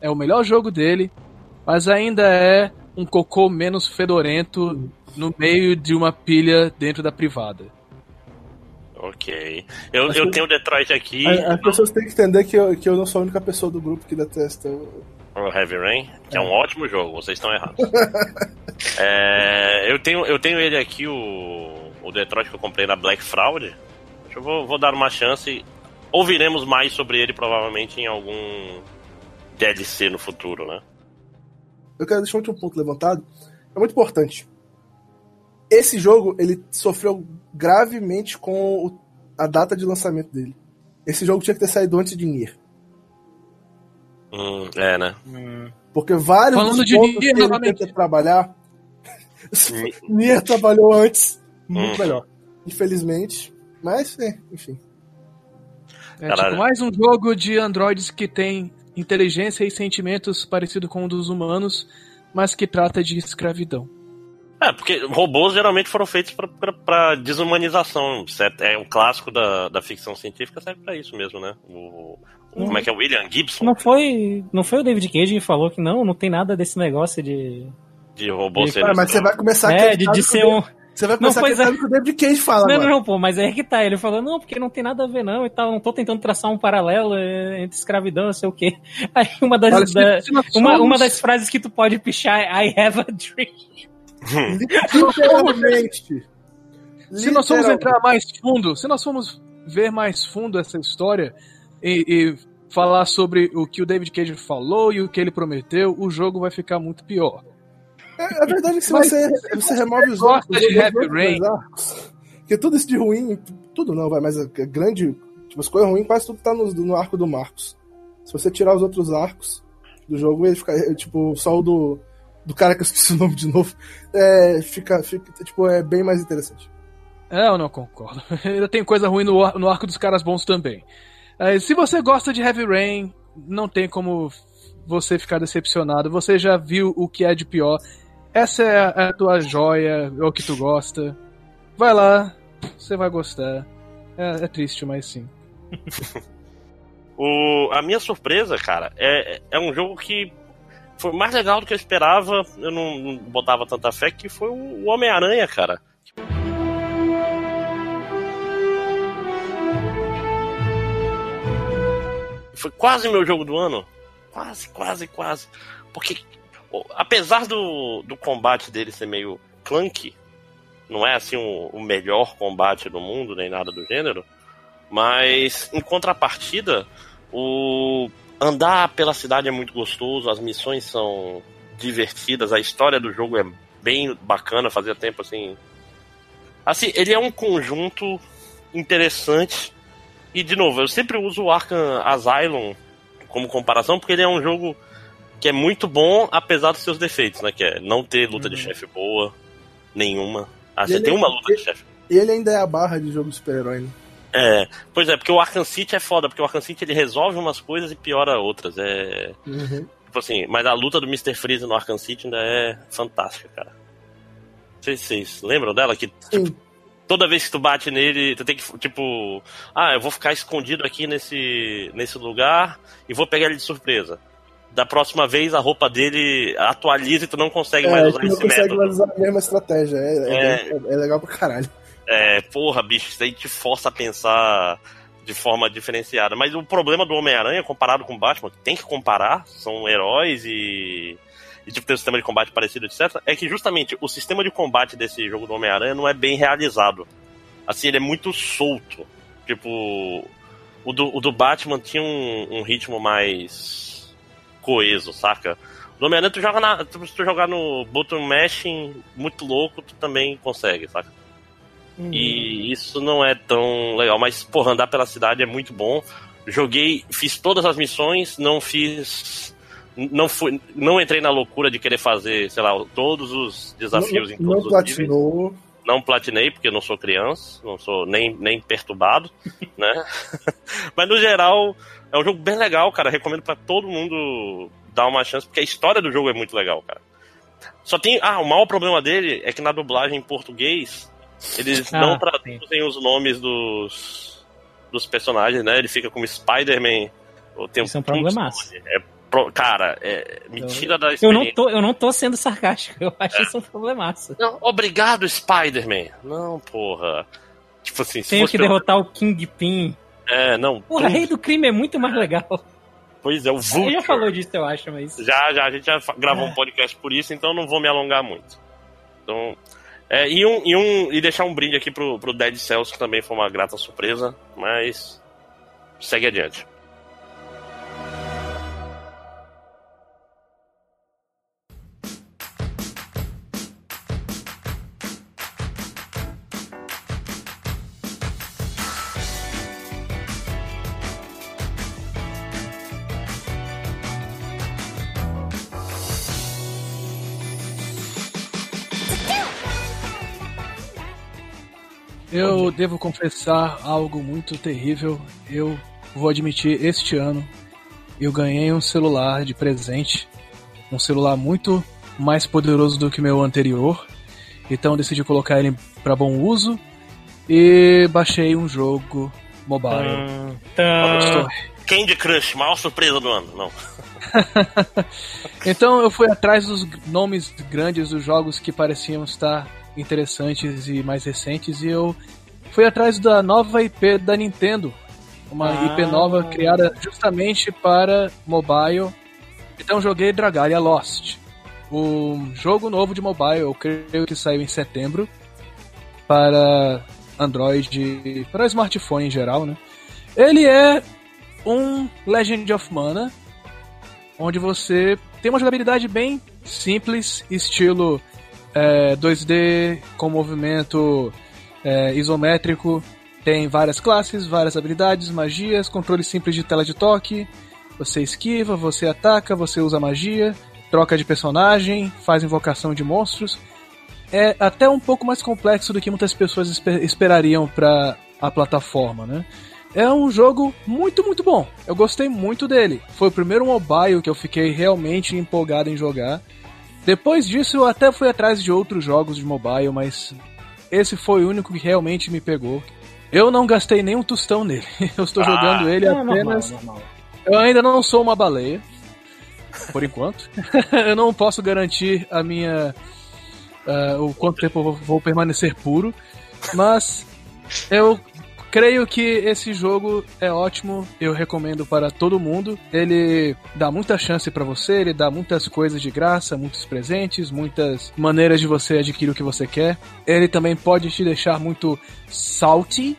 É o melhor jogo dele, mas ainda é um cocô menos fedorento no meio de uma pilha dentro da privada. Ok. Eu, Acho eu que- tenho Detroit aqui, As pessoas têm que entender que eu, que eu não sou a única pessoa do grupo que detesta. o- o Heavy Rain, que é um ótimo jogo, vocês estão errados. É, eu, tenho, eu tenho ele aqui, o, o Detroit que eu comprei na Black Fraud. Eu vou, vou dar uma chance. Ouviremos mais sobre ele provavelmente em algum DLC no futuro, né? Eu quero deixar um último ponto levantado. É muito importante. Esse jogo, ele sofreu gravemente com o- a data de lançamento dele. Esse jogo tinha que ter saído antes de Nier. Hum, é, né? Porque vários Falando dos de pontos Nier que ele novamente. tenta trabalhar, Ni- Nier trabalhou antes, muito Hum. melhor. infelizmente. Mas, é, enfim. É Caralho. tipo mais um jogo de androides que tem inteligência e sentimentos parecido com o dos humanos, mas que trata de escravidão. É, porque robôs geralmente foram feitos pra desumanização. certo? É um clássico da, da ficção científica, serve pra isso mesmo, né? O, o- como é que é? William Gibson? Não foi, não foi o David Cage que falou que não, não tem nada desse negócio de. De robô ser. Cara, mas você vai começar a É, de, de ser um. Você vai Não, começar a pois acreditar é. que o David Cage fala Não, agora. não, pô, mas é que tá. Ele falou, não, porque não tem nada a ver, não, e tal. Não tô tentando traçar um paralelo é, entre escravidão, não sei o quê. Aí uma das. Da- uma, somos- uma das frases que tu pode pichar é I have a dream. Literalmente. Se nós formos entrar mais fundo, se nós formos ver mais fundo essa história e, e falar sobre o que o David Cage falou e o que ele prometeu, o jogo vai ficar muito pior. É, a verdade é que se Mas você, você remove os gosta arcos, de outros Rain. arcos, Porque tudo isso de ruim, tudo não, vai, mas a a grande. Tipo, as coisas ruins quase tudo tá no, no arco do Marcos. Se você tirar os outros arcos do jogo, ele fica. é, Tipo, só o do. Do cara que eu esqueci o nome de novo. É, fica, fica. Tipo, é bem mais interessante. É, eu não concordo. Ainda tem coisa ruim no, no arco dos caras bons também. É, se você gosta de Heavy Rain, não tem como você ficar decepcionado. Você já viu o que é de pior. Essa é a, a tua joia, é o que tu gosta. Vai lá, você vai gostar. É, é triste, mas sim. O, a minha surpresa, cara, é, é um jogo que foi mais legal do que eu esperava. Eu não, não botava tanta fé, que foi o Homem-Aranha, cara. Foi quase meu jogo do ano. Quase, quase, quase. Porque, apesar do, do combate dele ser meio clunky, não é assim o, o melhor combate do mundo, nem nada do gênero, mas em contrapartida, o andar pela cidade é muito gostoso, as missões são divertidas, a história do jogo é bem bacana, fazia tempo assim. Assim, ele é um conjunto interessante. E de novo, eu sempre uso o Arkham Asylum como comparação, porque ele é um jogo que é muito bom, apesar dos seus defeitos, né? Que é não ter luta de chefe boa, nenhuma. Ah, E você tem uma luta de chefe. Ele ainda é a barra de jogo de super-herói, né? É, pois é, porque o Arkham City é foda, porque o Arkham City ele resolve umas coisas e piora outras. É. Uhum. Tipo assim, mas a luta do Mr. Freeze no Arkham City ainda é fantástica, cara. Não sei se vocês lembram dela, que Sim. toda vez que tu bate nele, tu tem que, tipo, ah, eu vou ficar escondido aqui nesse, nesse lugar e vou pegar ele de surpresa. Da próxima vez a roupa dele atualiza e tu não consegue É, mais usar gente não esse consegue método. mais usar a mesma estratégia. É, é, É. é- é legal pra caralho. É, porra, bicho, isso aí te força a pensar de forma diferenciada. Mas o problema do Homem-Aranha, comparado com o Batman, tem que comparar, são heróis e. E tipo, tem um sistema de combate parecido, etc. É que justamente o sistema de combate desse jogo do Homem-Aranha não é bem realizado. Assim, ele é muito solto. Tipo. O do, o do Batman tinha um, um ritmo mais coeso, saca? O do Homem-Aranha, tu joga na. tu- Se tu jogar no button mashing muito louco, tu também consegue, saca? E isso não é tão legal. Mas, porra, andar pela cidade é muito bom. Joguei, fiz todas as missões, não fiz. Não fui, não entrei na loucura de querer fazer, sei lá, todos os desafios não, em todos não os níveis. Não platinei, porque eu não sou criança, não sou nem, nem perturbado, né? Mas no geral, é um jogo bem legal, cara. Recomendo pra todo mundo dar uma chance, porque a história do jogo é muito legal, cara. Só tem. Ah, o maior problema dele é que na dublagem em português, eles Ah, não traduzem os nomes dos, dos personagens, né? Ele fica como Spider-Man. Isso é um problemaço. É, cara, é mentira da Eu experiência. não, tô, eu não tô sendo sarcástico, eu acho isso um problemaço. Não, obrigado, Spider-Man. Não, porra. Tipo assim, se Tenho fosse que pelo- derrotar o Kingpin. É, não. Tudo. Rei do Crime é muito mais legal. Pois é, o Vulture. já falou disso, eu acho, mas. Já, já, a gente já gravou É. um podcast por isso, então não vou me alongar muito. Então. É, e, um, e, um, e deixar um brinde aqui pro, pro Dead Cells, que também foi uma grata surpresa, mas. Segue adiante. Eu devo confessar algo muito terrível. Eu vou admitir, este ano eu ganhei um celular de presente. Um celular muito mais poderoso do que o meu anterior. Então eu decidi colocar ele para bom uso e baixei um jogo mobile. Estou- tan. Candy Crush, maior surpresa do ano. Não. Então eu fui atrás dos nomes grandes dos jogos que pareciam estar interessantes e mais recentes e eu fui atrás da nova IP da Nintendo, uma Ah. IP nova criada justamente para mobile. Então joguei Dragalia Lost, um jogo novo de mobile, eu creio que saiu em setembro para Android, para smartphone em geral, né? Ele é um Legend of Mana, onde você tem uma jogabilidade bem simples, estilo é, 2D, com movimento é, isométrico. Tem várias classes, várias habilidades, magias, controle simples de tela de toque. Você esquiva, você ataca, você usa magia, troca de personagem, faz invocação de monstros. É até um pouco mais complexo do que muitas pessoas espe- esperariam para a plataforma, né? É um jogo muito, muito bom. Eu gostei muito dele. Foi o primeiro mobile que eu fiquei realmente empolgado em jogar. Depois disso, eu até fui atrás de outros jogos de mobile, mas esse foi o único que realmente me pegou. Eu não gastei nenhum tostão nele. Eu estou Ah, jogando ele É apenas. normal. Eu ainda não sou uma baleia. Por enquanto. eu não posso garantir a minha. ah, o quanto tempo eu vou, vou permanecer puro. Mas eu creio que esse jogo é ótimo. Eu recomendo para todo mundo. Ele dá muita chance para você, ele dá muitas coisas de graça, muitos presentes, muitas maneiras de você adquirir o que você quer. Ele também pode te deixar muito salty.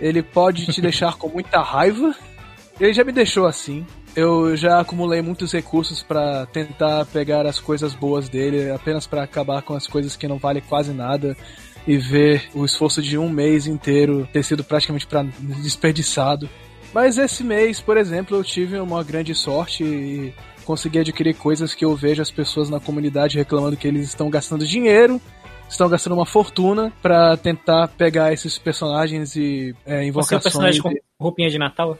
Ele pode te deixar com muita raiva. Ele já me deixou assim. Eu já acumulei muitos recursos pra tentar pegar as coisas boas dele, apenas pra acabar com as coisas que não valem quase nada e ver o esforço de um mês inteiro ter sido praticamente pra desperdiçado. Mas esse mês, por exemplo, eu tive uma grande sorte e consegui adquirir coisas que eu vejo as pessoas na comunidade reclamando que eles estão gastando dinheiro, estão gastando uma fortuna pra tentar pegar esses personagens e é, Você é um invocações. personagem com roupinha de Natal?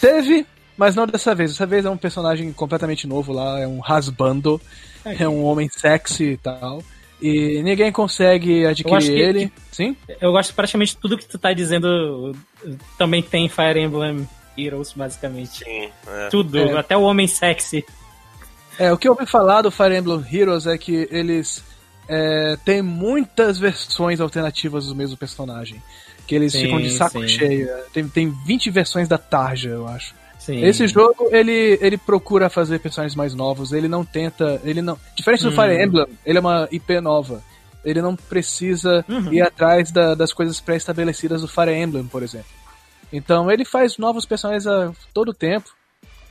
Teve, mas não dessa vez. Dessa vez é um personagem completamente novo lá, é um rasbando, é um homem sexy e tal. E ninguém consegue adquirir que- ele. Sim? Eu gosto praticamente tudo que tu tá dizendo também tem Fire Emblem Heroes, basicamente. Sim, é. Tudo, É. até o homem sexy. É, o que eu ouvi falar do Fire Emblem Heroes é que eles é, têm muitas versões alternativas do mesmo personagem. Que eles Sim, ficam de saco sim. cheio. Tem, tem 20 versões da Tarja, eu acho. Sim. Esse jogo, ele, ele procura fazer personagens mais novos, ele não tenta, ele não... Diferente do Hum. Fire Emblem, ele é uma IP nova. Ele não precisa Uhum. ir atrás da- das coisas pré-estabelecidas do Fire Emblem, por exemplo. Então ele faz novos personagens a todo tempo.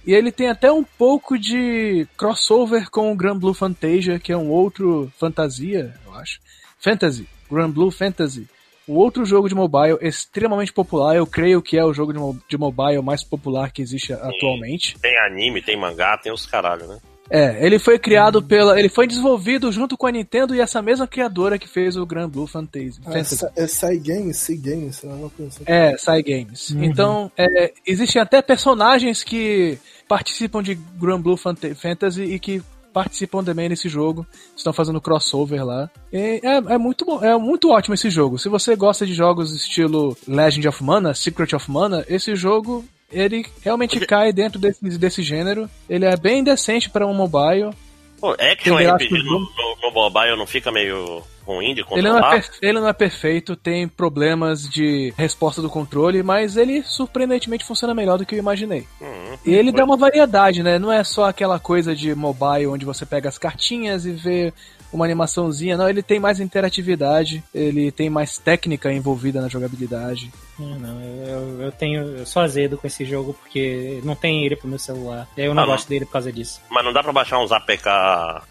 E ele tem até um pouco de crossover com o Grand Blue Fantasia, que é um outro fantasia, eu acho. Fantasy. Grand Blue Fantasy. O outro jogo de mobile extremamente popular, eu creio que é o jogo de, mo- de mobile mais popular que existe atualmente. Tem anime, tem mangá, tem os caralho, né? É, ele foi criado pela. Ele foi desenvolvido junto com a Nintendo e essa mesma criadora que fez o Grand Blue Fantasy. É, Fantasy. Sa- é Sai Games, Sai Games, lá, uma coisa assim. É, Sai Games. Uhum. Então, é, existem até personagens que participam de Grand Blue Fant- Fantasy e que participam também nesse jogo. Estão fazendo crossover lá. E é, é muito bom, é muito ótimo esse jogo. Se você gosta de jogos estilo Legend of Mana, Secret of Mana, esse jogo ele realmente cai dentro desse, desse gênero. Ele é bem decente para um mobile. Pô, action RPG no, no mobile não fica meio ruim de Ele não, é controlar? ele não é perfeito, tem problemas de resposta do controle, mas ele surpreendentemente funciona melhor do que eu imaginei. Hum, E ele dá uma variedade, né? Não é só aquela coisa de mobile onde você pega as cartinhas e vê uma animaçãozinha. Não, ele tem mais interatividade, ele tem mais técnica envolvida na jogabilidade. Não, não, eu, eu tenho. Eu sou azedo com esse jogo porque não tem ele pro meu celular. E aí eu não Ah, não. gosto dele por causa disso. Mas não dá pra baixar uns APK.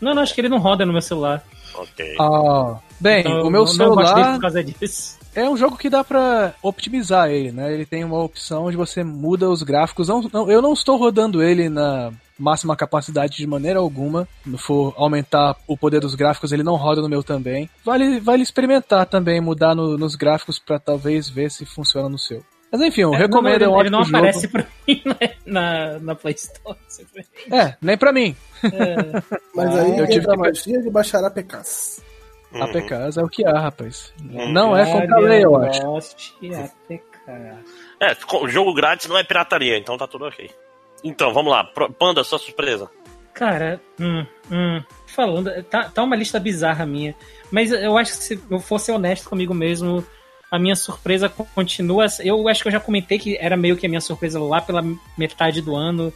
Não, não, acho que ele não roda no meu celular. Ok. Ah, bem, Então, o meu não celular por causa disso. é um jogo que dá pra optimizar ele, né? Ele tem uma opção onde você muda os gráficos. Não, não- eu não estou rodando ele na máxima capacidade de maneira alguma. Se for aumentar o poder dos gráficos, ele não roda no meu também. Vale, vale experimentar também, mudar no- nos gráficos pra talvez ver se funciona no seu. Mas enfim, eu É, recomendo, não, é um ele, ele não jogo. aparece pra mim né, na, na Play Store. É, nem pra mim. Mas Ah, aí eu tive a que- magia de baixar APKs. Uhum. APKs é o que há, rapaz. Uhum. Não é contra a lei, eu acho. Lost. É, co- jogo grátis não é pirataria, então tá tudo ok. Então, vamos lá. Panda, sua surpresa. Cara, hum, hum, falando, tá, tá uma lista bizarra minha. Mas eu acho que se eu fosse honesto comigo mesmo, a minha surpresa continua. Eu acho que eu já comentei que era meio que a minha surpresa lá pela metade do ano.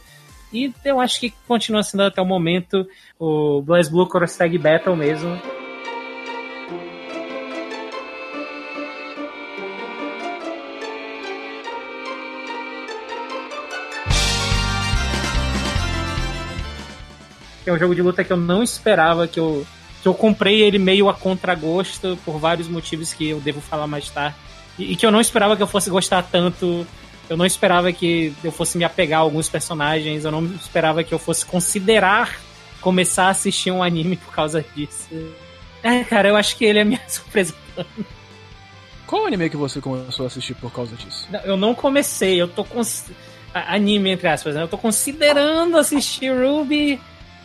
E eu acho que continua sendo até o momento o BlazBlue Cross Tag Battle mesmo. é um jogo de luta que eu não esperava, que eu, que eu comprei ele meio a contragosto, por vários motivos que eu devo falar mais tarde. E, e que eu não esperava que eu fosse gostar tanto. Eu não esperava que eu fosse me apegar a alguns personagens. Eu não esperava que eu fosse considerar começar a assistir um anime por causa disso. É, cara, eu acho que ele é a minha surpresa. Qual anime que você começou a assistir por causa disso? Não, Eu não comecei, eu tô. A- Anime, entre aspas, né? Eu tô considerando assistir Ruby,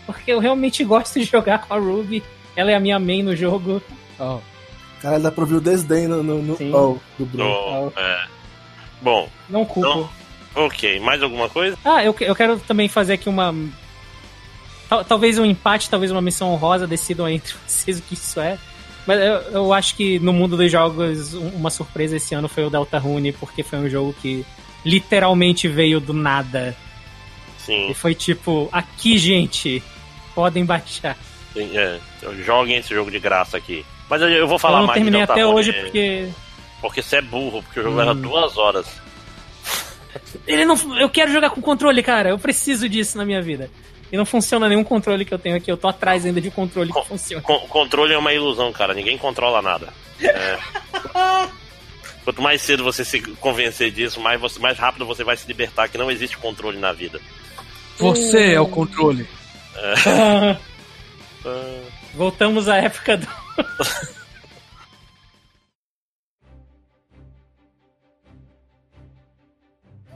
porque eu realmente gosto de jogar com a Ruby. Ela é a minha main no jogo. Oh, Cara, dá pra ouvir o desdém no, no, no oh, do Bruno. Oh, é. Bom, Não culpo. Então- ok. Mais alguma coisa? Ah, eu, eu quero também fazer aqui uma. tal- talvez um empate, talvez uma missão honrosa, decidam aí entre vocês o que isso é. Mas eu, eu acho que no mundo dos jogos, um- uma surpresa esse ano foi o Deltarune, porque foi um jogo que literalmente veio do nada. Sim. E foi tipo, aqui, gente, podem baixar. É. Joguem esse jogo de graça aqui. Mas eu, eu vou falar eu não mais de terminei até Deltarune, hoje porque. Porque você é burro, porque o jogo Hum. era duas horas. Ele não. Eu quero jogar com controle, cara. Eu preciso disso na minha vida. E não funciona nenhum controle que eu tenho aqui. Eu tô atrás ainda de um controle que funciona. Con- controle é uma ilusão, cara. Ninguém controla nada. É. Quanto mais cedo você se convencer disso, mais, você- mais rápido você vai se libertar que não existe controle na vida. Você é o controle. Ah, Voltamos à época do.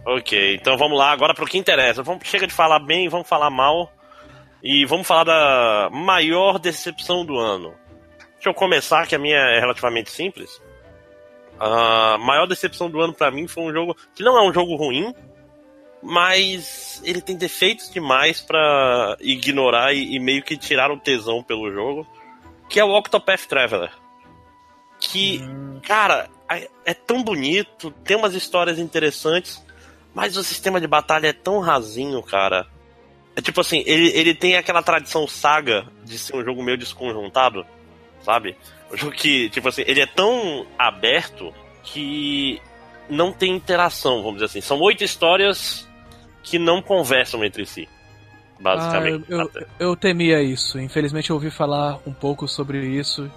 ok, então vamos lá agora pro que interessa. Vamos, chega de falar bem, vamos falar mal. E vamos falar da maior decepção do ano. Deixa eu começar, que a minha é relativamente simples. A maior decepção do ano pra mim foi um jogo que não é um jogo ruim, mas ele tem defeitos demais pra ignorar e, e meio que tirar o tesão pelo jogo, que é o Octopath Traveler. Que, cara, é, é tão bonito, tem umas histórias interessantes, mas o sistema de batalha é tão rasinho, cara. É tipo assim, ele, ele tem aquela tradição saga de ser um jogo meio desconjuntado, sabe? Um jogo que, tipo assim, ele é tão aberto que não tem interação, vamos dizer assim. São oito histórias que não conversam entre si. Basicamente. Ah, eu, eu, eu temia isso. Infelizmente eu ouvi falar um pouco sobre isso.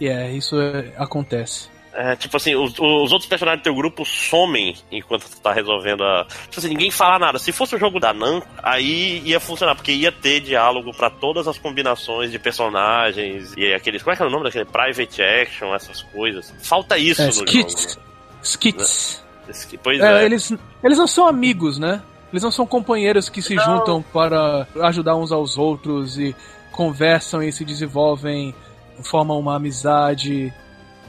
E é, isso é- acontece. É, tipo assim, os, os outros personagens do teu grupo somem enquanto tu tá resolvendo a. Tipo assim, ninguém fala nada. Se fosse o jogo da Nan, aí ia funcionar, porque ia ter diálogo pra todas as combinações de personagens e aqueles. Como é que é o nome daquele? Private action, essas coisas. Falta isso É, no skits. jogo. Skits. Esse- Pois É, é. eles, eles não são amigos, né? Eles não são companheiros que se Não. juntam para ajudar uns aos outros e conversam e se desenvolvem, formam uma amizade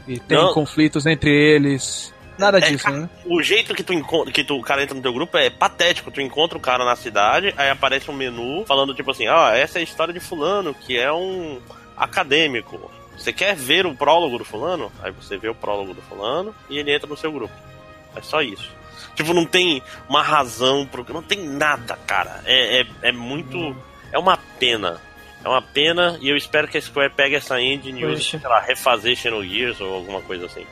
e tem Não. conflitos entre eles. Nada É, disso, cara, né? O jeito que tu encontra, que tu, o cara entra no teu grupo é patético. Tu encontra o cara na cidade, aí aparece um menu falando tipo assim, ah, essa é a história de fulano, que é um acadêmico. Você quer ver o prólogo do fulano? Aí você vê o prólogo do fulano e ele entra no seu grupo. É só isso. Tipo, não tem uma razão pro. Não tem nada, cara. É, é, é muito. É uma pena. É uma pena e eu espero que a Square pegue essa engine e use, sei lá, refazer Xenogears ou alguma coisa assim.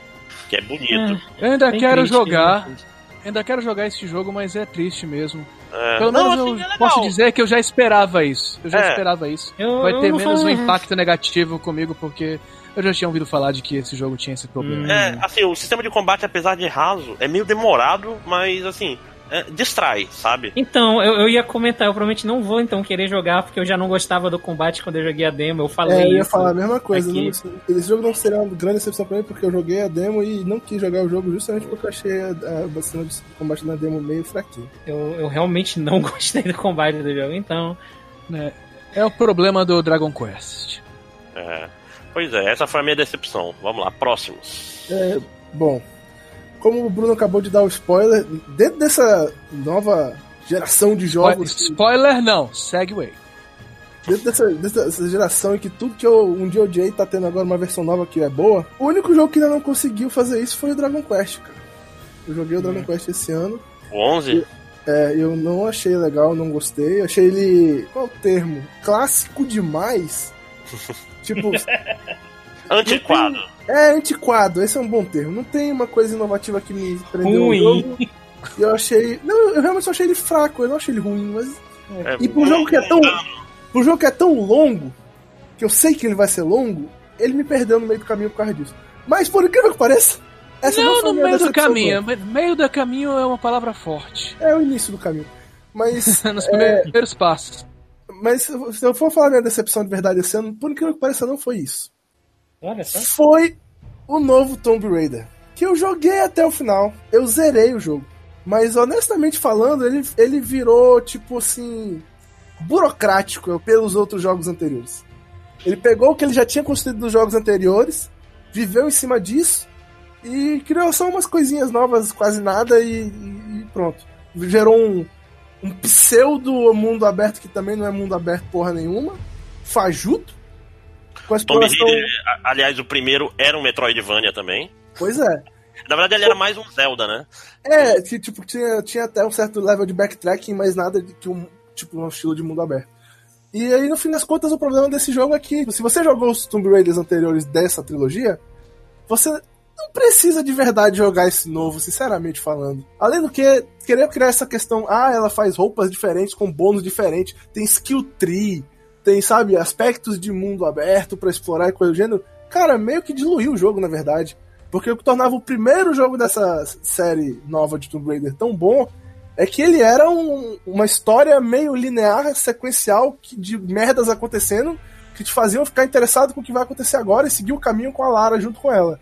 Que é bonito. Eu ainda Bem quero triste, jogar, né? ainda quero jogar esse jogo, mas é triste mesmo. É. Pelo Não, menos assim, eu é posso dizer que eu já esperava isso. Eu já É. esperava isso. Eu- Vai ter não menos um impacto negativo comigo, porque eu já tinha ouvido falar de que esse jogo tinha esse problema. É, assim, o sistema de combate, apesar de raso, é meio demorado, mas assim, é, distrai, sabe? Então, eu, eu ia comentar, eu provavelmente não vou então querer jogar, porque eu já não gostava do combate quando eu joguei a demo, eu falei É, eu ia isso. falar a mesma coisa. aqui. não- esse jogo não seria uma grande decepção pra mim, porque eu joguei a demo e não quis jogar o jogo justamente porque eu achei a, a cena de combate na demo meio fraquinha. Eu, eu realmente não gostei do combate do jogo, então. É o problema do Dragon Quest. É. Pois é, essa foi a minha decepção. Vamos lá, próximos. É, bom, como o Bruno acabou de dar o spoiler, dentro dessa nova geração de jogos, Spoiler não, Segway. dentro dessa, dessa geração em que tudo que eu um dia odiei tá tendo agora uma versão nova que é boa, o único jogo que ainda não conseguiu fazer isso foi o Dragon Quest, cara. Eu joguei o Dragon Quest esse ano. O 11? É, eu não achei legal, não gostei. Achei ele. Qual o termo? Clássico demais. Tipo, Antiquado. é antiquado, esse é um bom termo. Não tem uma coisa inovativa que me prendeu no Ruim. jogo. E eu achei. Não, eu realmente só achei ele fraco, eu não achei ele ruim, mas. É, E pro jogo que é tão. Pro jogo que é tão longo, que eu sei que ele vai ser longo, ele me perdeu no meio do caminho por causa disso. Mas por incrível que pareça, essa não, a no meio do caminho. toda. Meio do caminho é uma palavra forte. É o início do caminho. Mas. Nos é, primeiros passos. Mas se eu for falar minha decepção de verdade esse ano, por incrível que pareça, não foi isso. Olha só. Foi o novo Tomb Raider. Que eu joguei até o final. Eu zerei o jogo. Mas honestamente falando, ele, ele virou, tipo assim. burocrático pelos outros jogos anteriores. Ele pegou o que ele já tinha construído dos jogos anteriores, viveu em cima disso e criou só umas coisinhas novas, quase nada, e, e- pronto. Gerou um, um pseudo mundo aberto que também não é mundo aberto porra nenhuma, fajuto, com a Tomb exploração. Raider, a- aliás, o primeiro era um Metroidvania também. Pois é. Na verdade, ele era mais um Zelda, né? É, que, tipo, tinha, tinha até um certo level de backtracking, mas nada de que um, tipo, um estilo de mundo aberto. E aí, no fim das contas, o problema desse jogo é que, se você jogou os Tomb Raiders anteriores dessa trilogia, você não precisa de verdade jogar esse novo, sinceramente falando. Além do que, querer criar essa questão, ah, ela faz roupas diferentes, com bônus diferentes, tem skill tree, tem, sabe, aspectos de mundo aberto pra explorar e coisa do gênero. Cara, meio que diluiu o jogo, na verdade. Porque o que tornava o primeiro jogo dessa série nova de Tomb Raider tão bom é que ele era um- uma história meio linear, sequencial, que- de merdas acontecendo, que te faziam ficar interessado com o que vai acontecer agora e seguir o caminho com a Lara junto com ela.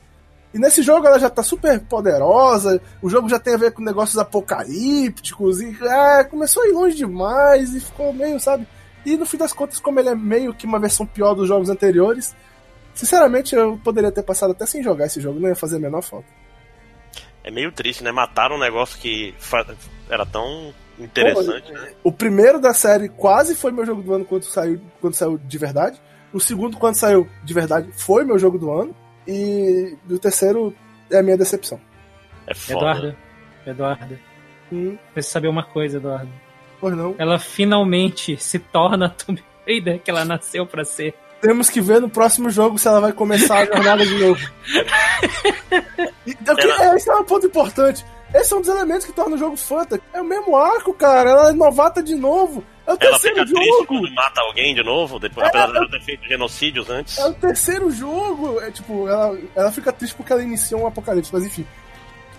E nesse jogo ela já tá super poderosa, o jogo já tem a ver com negócios apocalípticos, e é, começou a ir longe demais e ficou meio, sabe? E no fim das contas, como ele é meio que uma versão pior dos jogos anteriores, sinceramente eu poderia ter passado até sem jogar esse jogo, não ia fazer a menor falta. É meio triste, né? Mataram um negócio que era tão interessante, né? O primeiro da série quase foi meu jogo do ano quando saiu, quando saiu de verdade. O segundo, quando saiu de verdade, foi meu jogo do ano. E o terceiro é a minha decepção. É foda. Eduardo. Eduardo. Hum, Precisa saber uma coisa, Eduardo. pois não. Ela finalmente se torna a Tomb Raider que ela nasceu pra ser. Temos que ver no próximo jogo se ela vai começar a jornada de novo. Então, que- é, esse é um ponto importante. Esse é um dos elementos que torna o jogo fanta. É o mesmo arco, cara. Ela é novata de novo. É o Ela terceiro fica triste jogo. quando mata alguém de novo, depois, É, apesar de eu- ela ter feito genocídios antes. É o terceiro jogo. É tipo, ela, ela fica triste porque ela iniciou um apocalipse, mas enfim.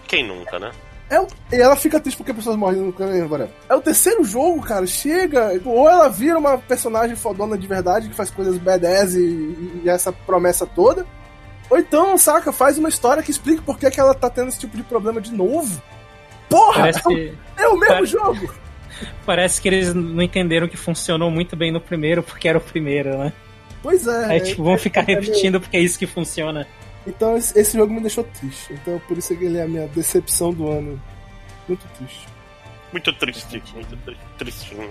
Quem nunca, né? É o- e ela fica triste porque pessoas morrem no whatever. É o terceiro jogo, cara. Chega. tipo, Ou ela vira uma personagem fodona de verdade que faz coisas badass e, e essa promessa toda. Ou então, saca, faz uma história que explique por que, que ela tá tendo esse tipo de problema de novo. Porra! Parece, É o mesmo Cara- jogo! parece que eles não entenderam que funcionou muito bem no primeiro, porque era o primeiro, né? Pois é. Aí, tipo, vão ficar é meio- repetindo porque é isso que funciona. Então esse jogo me deixou triste. Então por isso que ele é a minha decepção do ano. Muito triste. Muito triste, muito tri- tristinho.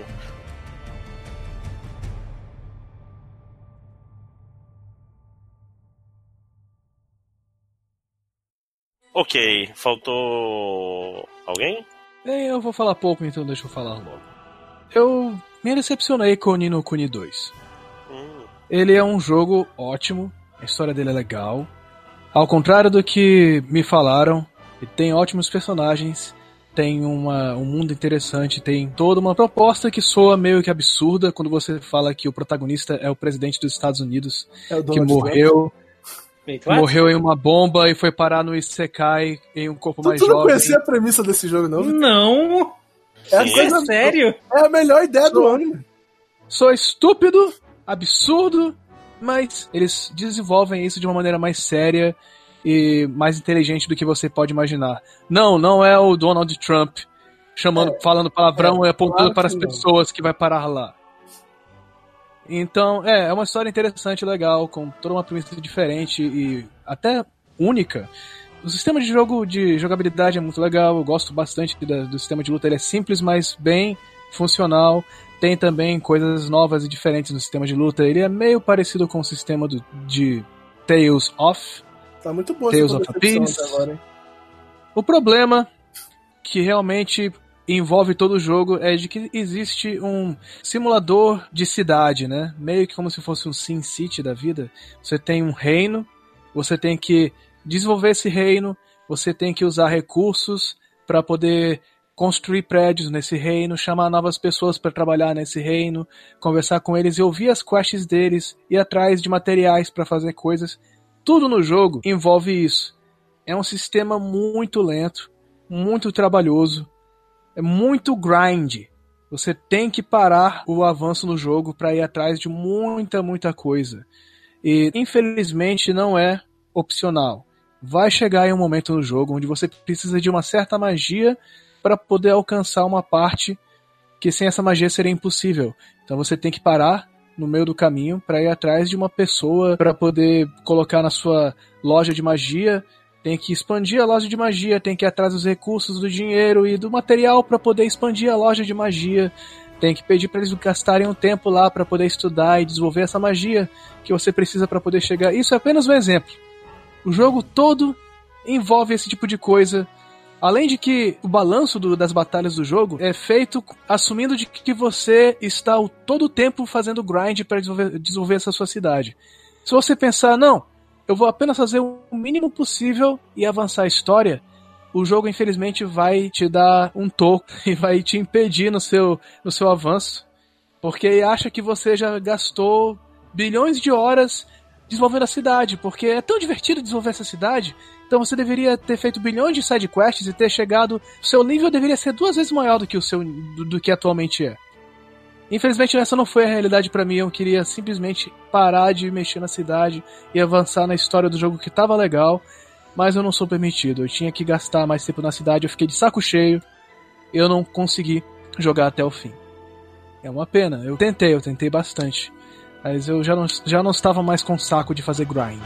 Ok, faltou alguém? Bem, eu vou falar pouco, então deixa eu falar logo. Eu me decepcionei com o Nino Kuni 2. Hum, Ele é um jogo ótimo, a história dele é legal. Ao contrário do que me falaram, ele tem ótimos personagens, tem uma, um mundo interessante, tem toda uma proposta que soa meio que absurda quando você fala que o protagonista é o presidente dos Estados Unidos, É que morreu, Morreu em uma bomba e foi parar no Isekai em um corpo Tu, mais tu não jovem. conhecia a premissa desse jogo, não? Não! É, a Sim. coisa- Sério? é a melhor ideia do Sou- ano. Sou estúpido, absurdo, mas eles desenvolvem isso de uma maneira mais séria e mais inteligente do que você pode imaginar. Não, não é o Donald Trump chamando, falando palavrão é, e apontando claro para as não. pessoas que vai parar lá. Então, é, é uma história interessante, legal, com toda uma premissa diferente e até única. O sistema de jogo de jogabilidade é muito legal, eu gosto bastante da- do sistema de luta, ele é simples, mas bem funcional. Tem também coisas novas e diferentes no sistema de luta. Ele é meio parecido com o sistema do, de Tales of. Tá muito boa Tales of Peace. agora, hein? O problema que realmente envolve todo o jogo é de que existe um simulador de cidade, né? Meio que como se fosse um Sin City da vida. Você tem um reino, você tem que desenvolver esse reino, você tem que usar recursos para poder construir prédios nesse reino, chamar novas pessoas para trabalhar nesse reino, conversar com eles e ouvir as quests deles, ir atrás de materiais para fazer coisas. Tudo no jogo envolve isso. É um sistema muito lento, muito trabalhoso, é muito grind. Você tem que parar o avanço no jogo para ir atrás de muita, muita coisa. E infelizmente não é opcional. Vai chegar em um momento no jogo onde você precisa de uma certa magia para poder alcançar uma parte que sem essa magia seria impossível. Então você tem que parar no meio do caminho para ir atrás de uma pessoa para poder colocar na sua loja de magia tem que expandir a loja de magia, tem que ir atrás dos recursos, do dinheiro e do material para poder expandir a loja de magia. Tem que pedir para eles gastarem um tempo lá para poder estudar e desenvolver essa magia que você precisa para poder chegar. Isso é apenas um exemplo. O jogo todo envolve esse tipo de coisa. Além de que o balanço do- das batalhas do jogo é feito assumindo de que você está o, todo o tempo fazendo grind para desenvolver, desenvolver essa sua cidade. Se você pensar, não, eu vou apenas fazer o mínimo possível e avançar a história, o jogo infelizmente vai te dar um toco e vai te impedir no seu, no seu avanço, porque acha que você já gastou bilhões de horas desenvolvendo a cidade, porque é tão divertido desenvolver essa cidade, então você deveria ter feito bilhões de side quests e ter chegado, seu nível deveria ser duas vezes maior do que o seu do, do que atualmente é. Infelizmente essa não foi a realidade pra mim, eu queria simplesmente parar de mexer na cidade e avançar na história do jogo que tava legal, mas eu não sou permitido. Eu tinha que gastar mais tempo na cidade, eu fiquei de saco cheio, eu não consegui jogar até o fim. É uma pena, eu tentei, eu tentei bastante, mas eu já não, já não estava mais com saco de fazer grind.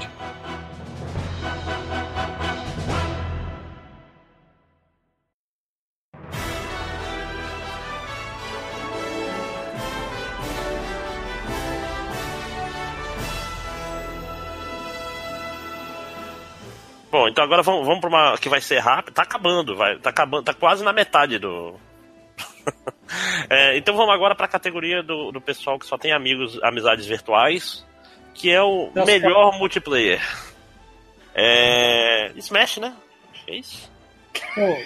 Bom, então agora vamos, vamos pra uma que vai ser rápido. Tá acabando, vai. Tá acabando, tá quase na metade do. É, então vamos agora pra categoria do, do pessoal que só tem amigos, amizades virtuais, que é o Nossa. melhor multiplayer. É. Smash, né? É isso. Bom,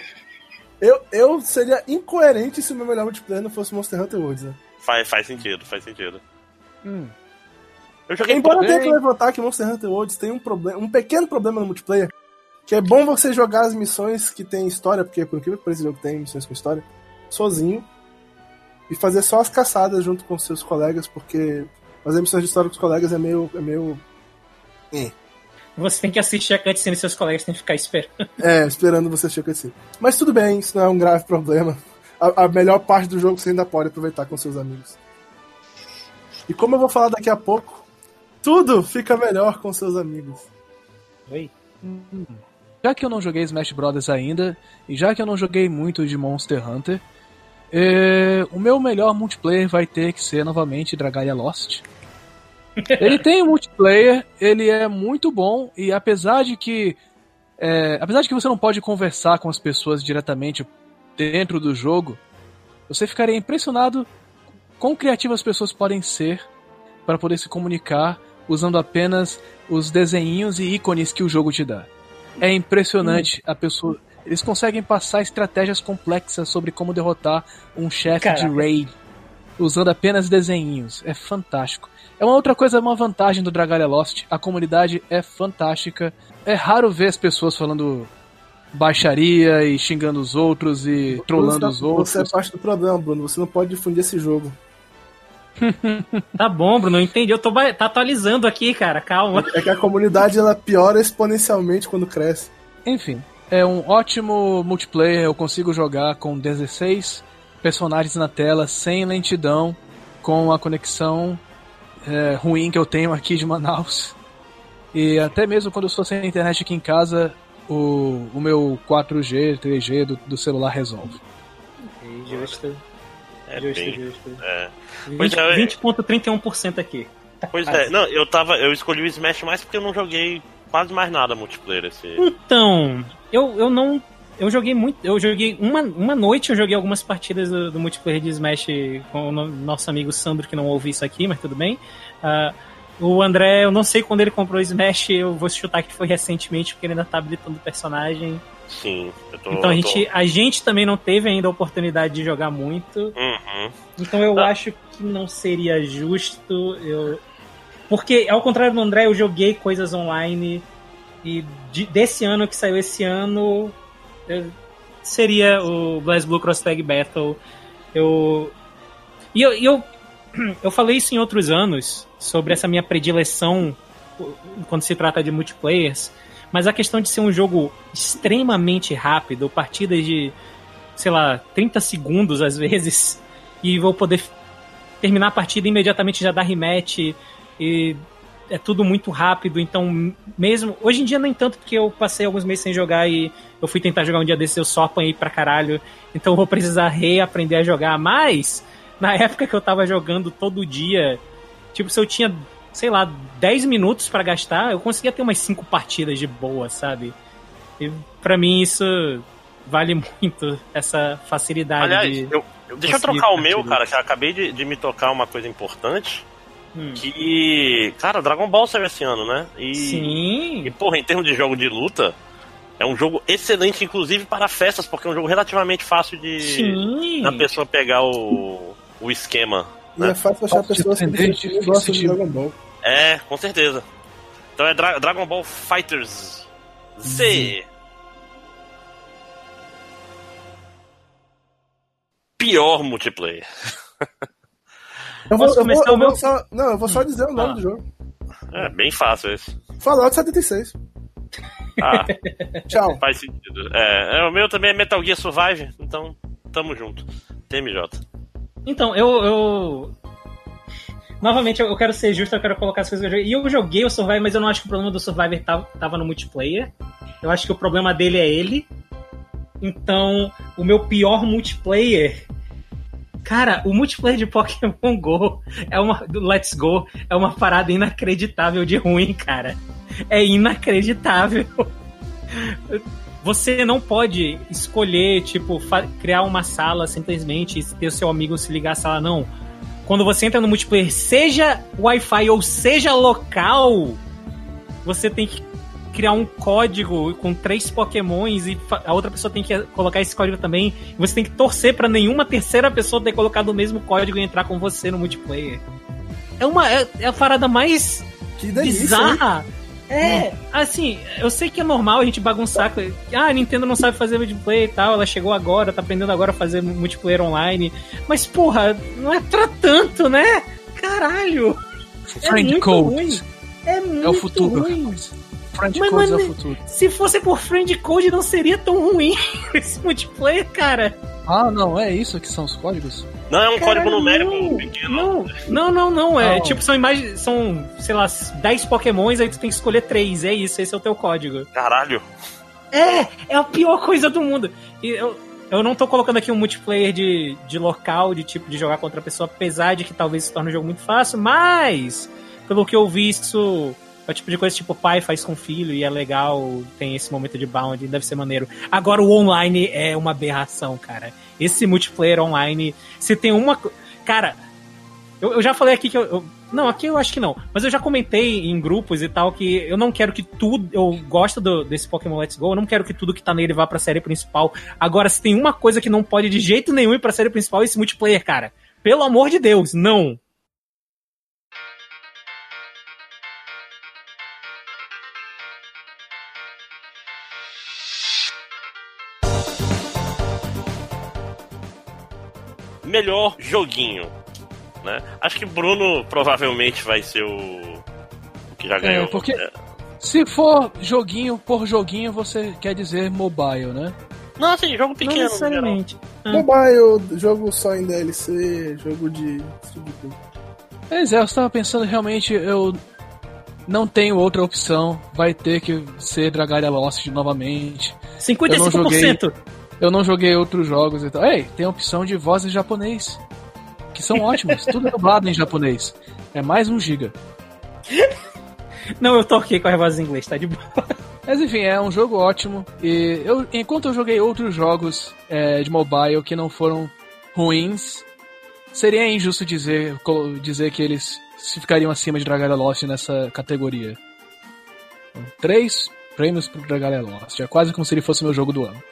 eu, eu seria incoerente se o meu melhor multiplayer não fosse Monster Hunter Worlds, né? Faz, faz sentido, faz sentido. Hum. Eu joguei Embora tenha que levantar que Monster Hunter Worlds tem um, problema, um pequeno problema no multiplayer, que é bom você jogar as missões que tem história, porque por incrível que pareça, jogo tem missões com história, sozinho, e fazer só as caçadas junto com seus colegas, porque fazer missões de história com os colegas é meio... É, meio... Você tem que assistir a cutscene e seus colegas têm que ficar esperando. é esperando você assistir a cutscene. Mas tudo bem, isso não é um grave problema. A, a melhor parte do jogo você ainda pode aproveitar com seus amigos. E como eu vou falar daqui a pouco, tudo fica melhor com seus amigos. Oi? Já que eu não joguei Smash Brothers ainda, e já que eu não joguei muito de Monster Hunter, é, o meu melhor multiplayer vai ter que ser novamente Dragalia Lost. Ele tem um multiplayer, ele é muito bom, e apesar de que. é, apesar de que você não pode conversar com as pessoas diretamente dentro do jogo, você ficaria impressionado quão criativas as pessoas podem ser para poder se comunicar usando apenas os desenhinhos e ícones que o jogo te dá. É impressionante a pessoa. Eles conseguem passar estratégias complexas sobre como derrotar um chefe de raid usando apenas desenhinhos. É fantástico. É uma outra coisa, uma vantagem do Dragalia Lost. A comunidade é fantástica. É raro ver as pessoas falando baixaria e xingando os outros e trollando os Você- Você é outros. parte do problema, Bruno. Você não pode difundir esse jogo. Tá bom, Bruno, entendi. Eu tô tá atualizando aqui, cara, calma. É que a comunidade ela piora exponencialmente quando cresce. Enfim, é um ótimo multiplayer. Eu consigo jogar com 16 personagens na tela, sem lentidão, com a conexão é, ruim que eu tenho aqui de Manaus. E até mesmo quando eu estou sem internet aqui em casa, o, o meu 4G, 3G do, do celular resolve. Justo, É justo, bem. justo. É. Pois 20 é, 20,31% aqui. Pois é, não, eu tava. Eu escolhi o Smash mais porque eu não joguei quase mais nada multiplayer esse. Então, eu, eu não. Eu joguei muito. Eu joguei. Uma, uma noite eu joguei algumas partidas do, do multiplayer de Smash com o no- nosso amigo Sandro, que não ouve isso aqui, mas tudo bem. Ah, o André, eu não sei quando ele comprou o Smash, eu vou chutar que foi recentemente, porque ele ainda tá habilitando o personagem. Sim, eu tô. Então a eu tô- gente, a gente também não teve ainda a oportunidade de jogar muito. Uhum. Então eu Ah. acho que não seria justo eu. Porque, ao contrário do André, eu joguei coisas online e de- desse ano que saiu esse ano eu- seria o BlazBlue Cross Tag Battle. Eu. E eu, eu, eu falei isso em outros anos sobre essa minha predileção quando se trata de multiplayers. Mas a questão de ser um jogo extremamente rápido, partidas de, sei lá, 30 segundos às vezes, e vou poder terminar a partida imediatamente já dar rematch, e é tudo muito rápido, então mesmo. Hoje em dia nem tanto, porque eu passei alguns meses sem jogar e eu fui tentar jogar um dia desses, eu só apanhei pra caralho, então eu vou precisar reaprender a jogar, mas na época que eu tava jogando todo dia, tipo, se eu tinha sei lá, 10 minutos pra gastar, eu conseguia ter umas 5 partidas de boa, sabe? E pra mim isso vale muito, essa facilidade Aliás, de. eu, eu- deixa eu trocar o meu, cara, que eu acabei de, de me tocar uma coisa importante. Hum. Que. Cara, Dragon Ball saiu esse ano, né? E, Sim. E, porra, em termos de jogo de luta, é um jogo excelente, inclusive para festas, porque é um jogo relativamente fácil de. Sim. da pessoa pegar o, o esquema. E é fácil achar pessoas que gostam de Dragon Ball. É, com certeza. Então é Dra- Dragon Ball Fighters Z. Pior multiplayer. Eu vou, eu vou, começar eu o meu? vou só, não, eu vou só dizer o nome Ah. do jogo. É bem fácil esse. Fallout 76. Ah, Tchau. faz sentido. É, é, o meu também é Metal Gear Survive, então tamo junto. TMJ. Então, eu. eu... Novamente, eu quero ser justo, eu quero colocar as coisas que eu joguei. E eu joguei o Survivor, mas eu não acho que o problema do Survivor tava, tava no multiplayer. Eu acho que o problema dele é ele. Então, o meu pior multiplayer. Cara, o multiplayer de Pokémon Go é uma. Do Let's Go é uma parada inacreditável de ruim, cara. É inacreditável. Você não pode escolher, tipo, criar uma sala simplesmente e ter o seu amigo se ligar à sala, não. Quando você entra no multiplayer, seja Wi-Fi ou seja local, você tem que criar um código com três pokémons e a outra pessoa tem que colocar esse código também. Você tem que torcer pra nenhuma terceira pessoa ter colocado o mesmo código e entrar com você no multiplayer. É uma é, é a parada mais Que delícia. hein? Bizarra. É, assim, eu sei que é normal a gente bagunçar. Ah, a Nintendo não sabe fazer multiplayer e tal, ela chegou agora, tá aprendendo agora a fazer multiplayer online. Mas, porra, não é pra tanto, né? Caralho! É Friend muito Code. ruim. É muito É o futuro. ruim. Friend Mas Code é não o é- futuro. Se fosse por Friend Code, não seria tão ruim esse multiplayer, cara. Ah, não, é isso que são os códigos? Não é um código Caralho, numérico não. pequeno. Não, não, não, não. É Não. tipo, são imagens. São, sei lá, 10 pokémons, aí tu tem que escolher 3. É isso, esse é o teu código. Caralho. É, é a pior coisa do mundo. E eu, eu não tô colocando aqui um multiplayer de, de local, de tipo de jogar contra a pessoa, apesar de que talvez se torne um jogo muito fácil, mas pelo que eu vi, isso é o tipo de coisa tipo pai faz com filho e é legal, tem esse momento de bound, deve ser maneiro. Agora o online é uma aberração, cara. Esse multiplayer online, se tem uma. Cara, eu, eu já falei aqui que eu, eu- Não, aqui eu acho que não. Mas eu já comentei em grupos e tal que eu não quero que tudo. Eu gosto do- desse Pokémon Let's Go, eu não quero que tudo que tá nele vá pra série principal. Agora, se tem uma coisa que não pode de jeito nenhum ir pra série principal, é esse multiplayer, cara. Pelo amor de Deus, não. Melhor joguinho, né? Acho que Bruno provavelmente vai ser o, o que já ganhou. porque- É. Se for joguinho por joguinho, você quer dizer mobile, né? Não, assim, jogo Não pequeno. no geral. necessariamente. Ah. Mobile, jogo só em DLC, jogo de. tipo. Pois é, eu estava pensando realmente, eu não tenho outra opção, vai ter que ser Dragalia Lost novamente. 55%. Eu não joguei outros jogos e tal. Ei, tem a opção de voz em japonês, que são ótimas, tudo é dublado em japonês. É mais um giga. Não, eu toquei com a voz em inglês, tá de boa. Mas enfim, é um jogo ótimo. E eu, enquanto eu joguei outros jogos é, de mobile que não foram ruins, seria injusto dizer, dizer que eles se ficariam acima de Dragalia Lost nessa categoria. Então, Três prêmios pro Dragalia Lost. É quase como se ele fosse meu jogo do ano.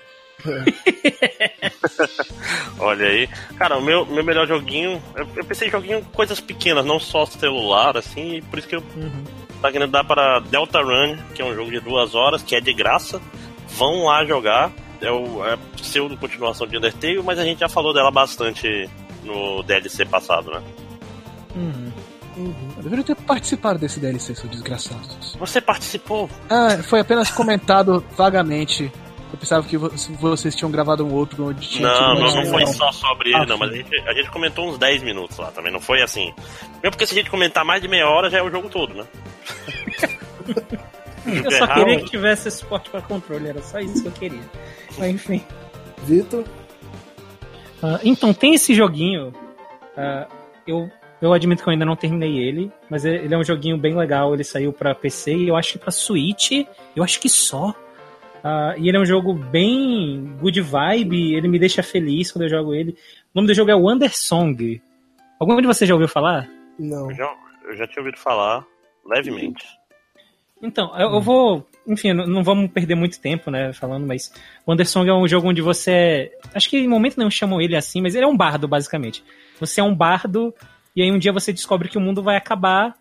Olha aí. Cara, o meu, meu melhor joguinho. Eu, eu pensei em joguinho coisas pequenas, não só celular, assim, e por isso que eu tá querendo dar para Delta Run, que é um jogo de duas horas, que é de graça. Vão lá jogar. É o é pseudo continuação de Undertale, mas a gente já falou dela bastante no DLC passado, né? Eu deveria ter participado desse DLC, seu desgraçado. Você participou? Ah, foi apenas comentado vagamente. Eu pensava que vo- vocês tinham gravado um outro onde tinha Não, não, não foi só sobre ele, Ah, não, mas a gente, a gente comentou uns 10 minutos lá também, não foi assim. Mesmo porque se a gente comentar mais de meia hora já é o jogo todo, né? Eu só queria que tivesse suporte pra controle, era só isso que eu queria. Mas enfim. Vitor, Ah, então, tem esse joguinho. ah, eu, eu admito que eu ainda não terminei ele, mas ele ele é um joguinho bem legal. Ele saiu pra PC e eu acho que pra Switch, eu acho que só. Ah, e ele é um jogo bem good vibe, ele me deixa feliz quando eu jogo ele. O nome do jogo é Wonder Song. Algum de vocês já ouviu falar? não. Eu já, eu já tinha ouvido falar levemente. Então, eu, eu vou. Enfim, não, não vamos perder muito tempo, né, falando, mas o Undersong é um jogo onde você. Acho que em momento nenhum chamam ele assim, mas ele é um bardo, basicamente. Você é um bardo, e aí um dia você descobre que o mundo vai acabar,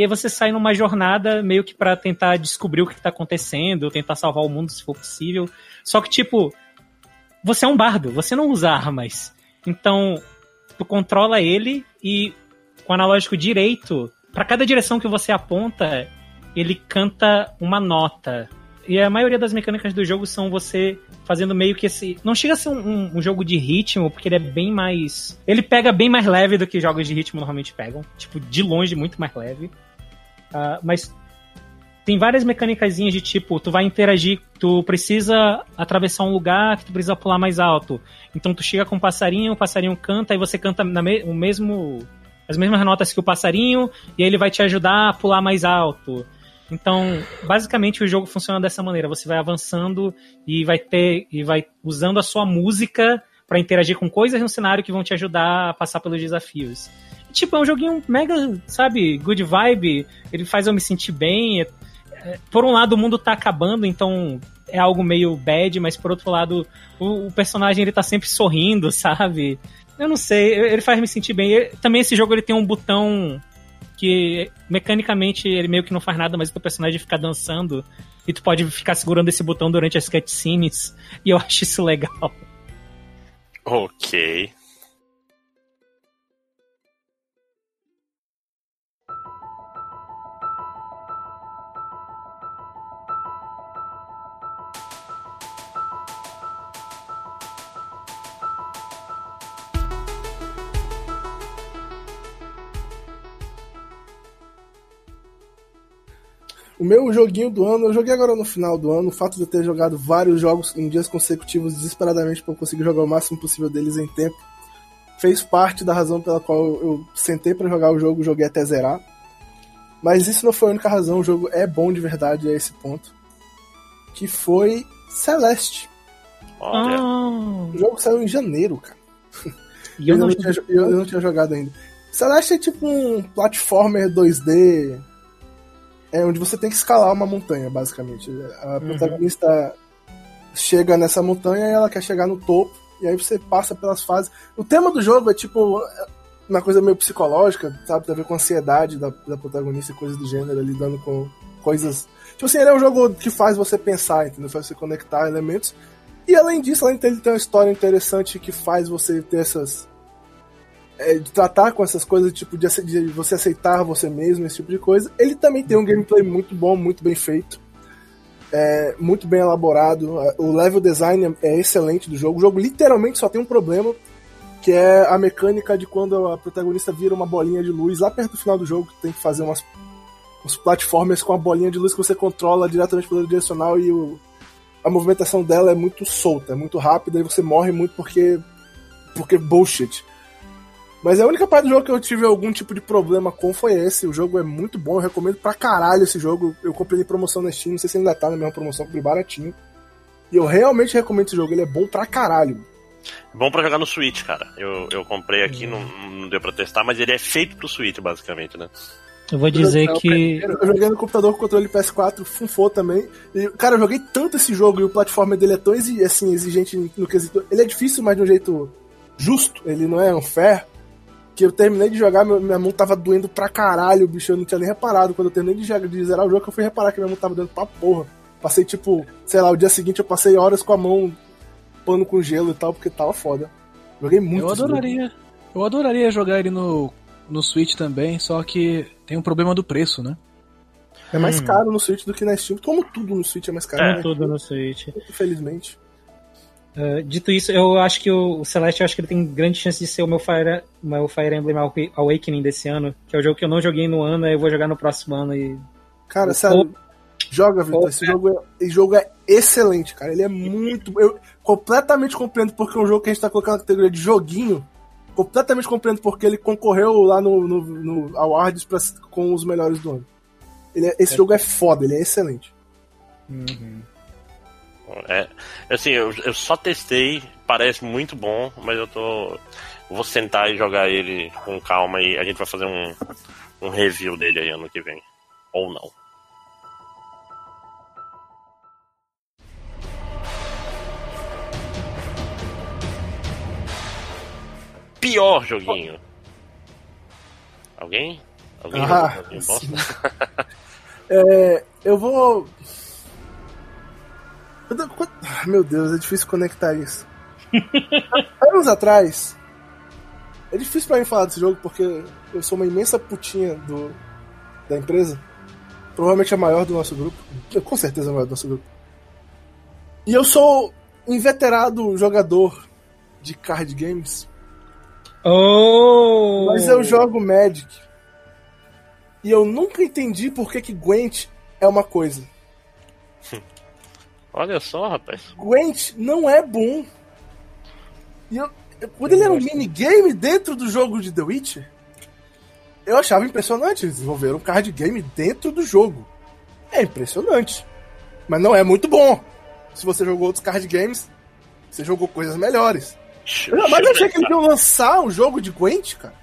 e aí você sai numa jornada meio que pra tentar descobrir o que tá acontecendo, tentar salvar o mundo se for possível. Só que, tipo, você é um bardo, você não usa armas. Então, tu controla ele e com o analógico direito, pra cada direção que você aponta, ele canta uma nota. E a maioria das mecânicas do jogo são você fazendo meio que esse. Não chega a ser um- um jogo de ritmo, porque ele é bem mais. Ele pega bem mais leve do que jogos de ritmo normalmente pegam. Tipo, de longe, muito mais leve. Ah, mas tem várias mecânicas de tipo, tu vai interagir, tu precisa atravessar um lugar que tu precisa pular mais alto. Então tu chega com um passarinho, o passarinho canta e você canta na me- o mesmo as mesmas notas que o passarinho e aí ele vai te ajudar a pular mais alto. Então, basicamente o jogo funciona dessa maneira, você vai avançando e vai ter e vai usando a sua música pra interagir com coisas no cenário que vão te ajudar a passar pelos desafios. Tipo, é um joguinho mega, sabe, good vibe, ele faz eu me sentir bem. É- é- por um lado, o mundo tá acabando, então é algo meio bad, mas por outro lado, o, o personagem ele tá sempre sorrindo, sabe? Eu não sei, ele faz me sentir bem. Ele- também esse jogo ele tem um botão que mecanicamente ele meio que não faz nada, mas o personagem fica dançando e tu pode ficar segurando esse botão durante as cutscenes e eu acho isso legal. Ok. O meu joguinho do ano, eu joguei agora no final do ano. O fato de eu ter jogado vários jogos em dias consecutivos desesperadamente para conseguir jogar o máximo possível deles em tempo, fez parte da razão pela qual eu, eu sentei para jogar o jogo, joguei até zerar. Mas isso não foi a única razão, o jogo é bom de verdade a esse ponto. Que foi Celeste. Olha. Ah, O jogo saiu em janeiro, cara. e eu não, não tinha, eu, eu não tinha jogado ainda. Celeste é tipo um platformer 2D. É onde você tem que escalar uma montanha, basicamente. A protagonista chega nessa montanha e ela quer chegar no topo. E aí você passa pelas fases. O tema do jogo é tipo uma coisa meio psicológica, sabe? Tem a ver com a ansiedade da, da protagonista e coisas do gênero, lidando com coisas. Tipo assim, ele é um jogo que faz você pensar, entendeu? Faz você conectar elementos. E além disso, além de ter uma história interessante que faz você ter essas é, de tratar com essas coisas, tipo, de, de você aceitar você mesmo, esse tipo de coisa. Ele também tem um gameplay muito bom, muito bem feito. É, muito bem elaborado. O level design é excelente do jogo. O jogo literalmente só tem um problema, que é a mecânica de quando a protagonista vira uma bolinha de luz lá perto do final do jogo, que tem que fazer umas, uns platformers com a bolinha de luz que você controla diretamente pelo direcional e o, a movimentação dela é muito solta, é muito rápida e você morre muito porque porque bullshit. Mas a única parte do jogo que eu tive algum tipo de problema com foi esse. O jogo é muito bom, eu recomendo pra caralho esse jogo. Eu comprei em promoção na Steam, não sei se ainda tá na mesma promoção, comprei baratinho. E eu realmente recomendo esse jogo, ele é bom pra caralho. Bom pra jogar no Switch, cara. Eu, eu comprei aqui, não, não deu pra testar, mas ele é feito pro Switch, basicamente, né? Eu vou dizer que. Eu joguei no computador com controle PS4, funfou também. E, cara, eu joguei tanto esse jogo e o plataforma dele é tão exi- assim, exigente no quesito. Ele é difícil, mas de um jeito justo, ele não é unfair. Que eu terminei de jogar, minha mão tava doendo pra caralho, bicho. Eu não tinha nem reparado. Quando eu terminei de, jogar- de zerar o jogo, eu fui reparar que minha mão tava doendo pra porra. Passei, tipo, sei lá, o dia seguinte eu passei horas com a mão pano com gelo e tal, porque tava foda. Joguei muito. Eu esse jogo. adoraria. Eu adoraria jogar ele no, no Switch também, só que tem um problema do preço, né? É mais caro no Switch do que na Steam. Como tudo no Switch é mais caro. É. né? Tudo no Switch. Infelizmente. Uh, dito isso, eu acho que o, o Celeste eu acho que ele tem grande chance de ser o meu Fire, meu Fire Emblem Awa- Awakening desse ano, que é o jogo que eu não joguei no ano, aí eu vou jogar no próximo ano e. Cara, sério, joga, Vitor. Esse jogo, é, esse jogo é excelente, cara. Ele é muito. Eu completamente compreendo porque é um jogo que a gente tá colocando na categoria de joguinho. Completamente compreendo porque ele concorreu lá no, no, no Awards pra, com os melhores do ano. Ele é- esse jogo é foda, ele é excelente. É, assim, eu, eu só testei, parece muito bom, mas eu tô. vou sentar e jogar ele com calma e a gente vai fazer um, um review dele aí ano que vem. Ou não. Pior joguinho. Alguém? Alguém Ah? É, eu vou. Meu Deus, é difícil conectar isso. Anos atrás. É difícil pra mim falar desse jogo porque eu sou uma imensa putinha do, da empresa. Provavelmente a maior do nosso grupo. Com certeza a maior do nosso grupo. E eu sou um inveterado jogador de card games. Oh! Mas eu jogo Magic. E eu nunca entendi por que, que Gwent é uma coisa. Olha só, rapaz. Gwent não é bom. E eu, quando ele era um minigame dentro do jogo de The Witcher, eu achava impressionante. Eles desenvolveram um card game dentro do jogo. É impressionante. Mas não é muito bom. Se você jogou outros card games, você jogou coisas melhores. Eu jamais achei que eles iam lançar um jogo de Gwent, cara.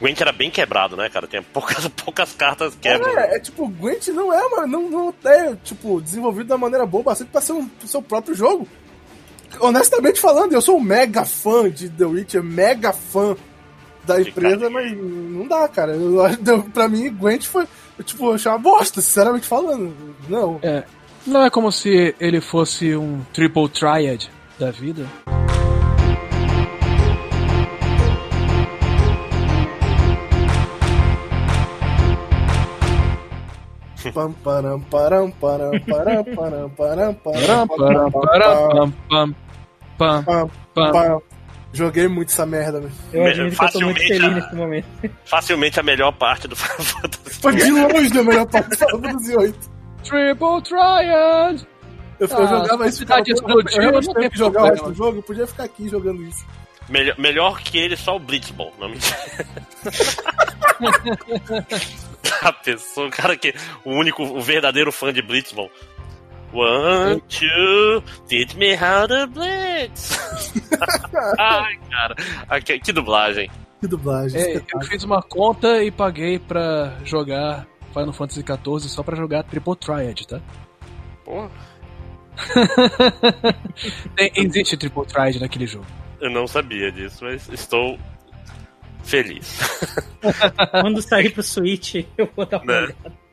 Gwent era bem quebrado, né, cara? Tem poucas, poucas cartas quebram. É, é tipo, Gwent não é, uma, não, não é tipo, desenvolvido da maneira boa bastante pra ser um, pro seu próprio jogo. Honestamente falando, eu sou um mega fã de The Witcher, mega fã da De empresa, cara. mas não dá, cara. Eu, pra mim, Gwent foi, tipo, eu achei uma bosta, sinceramente falando. Não. É. Não é como se ele fosse um triple triad da vida. Pam, param, param, param, param, param, param, param, Param, param, param, param, pam, pam, pam, pam. pam. Joguei muito essa merda, velho. Eu admito que eu tô muito Facilmente, feliz ah. nesse momento. Facilmente a melhor parte do Final Fantasy. Foi de longe a melhor parte do Final Fantasy VIII. Triple triad! Eu, eu Ah, jogava isso. eu- explodiu, eu realmente não tenho tem que jogar o resto do jogo, eu podia ficar aqui jogando isso. Melhor, melhor que ele, só o Blitzball. Não me A pessoa, o cara que. O único, o verdadeiro fã de Blitzball. One, two, teach me how to blitz. Ai, cara. Que, que dublagem. Que dublagem. É, eu fiz uma conta e paguei pra jogar Final Fantasy XIV só pra jogar Triple Triad, tá? Porra, Tem- existe Triple Triad naquele jogo. eu não sabia disso, mas estou feliz. Quando sair pro Switch, eu vou dar uma Né? olhada.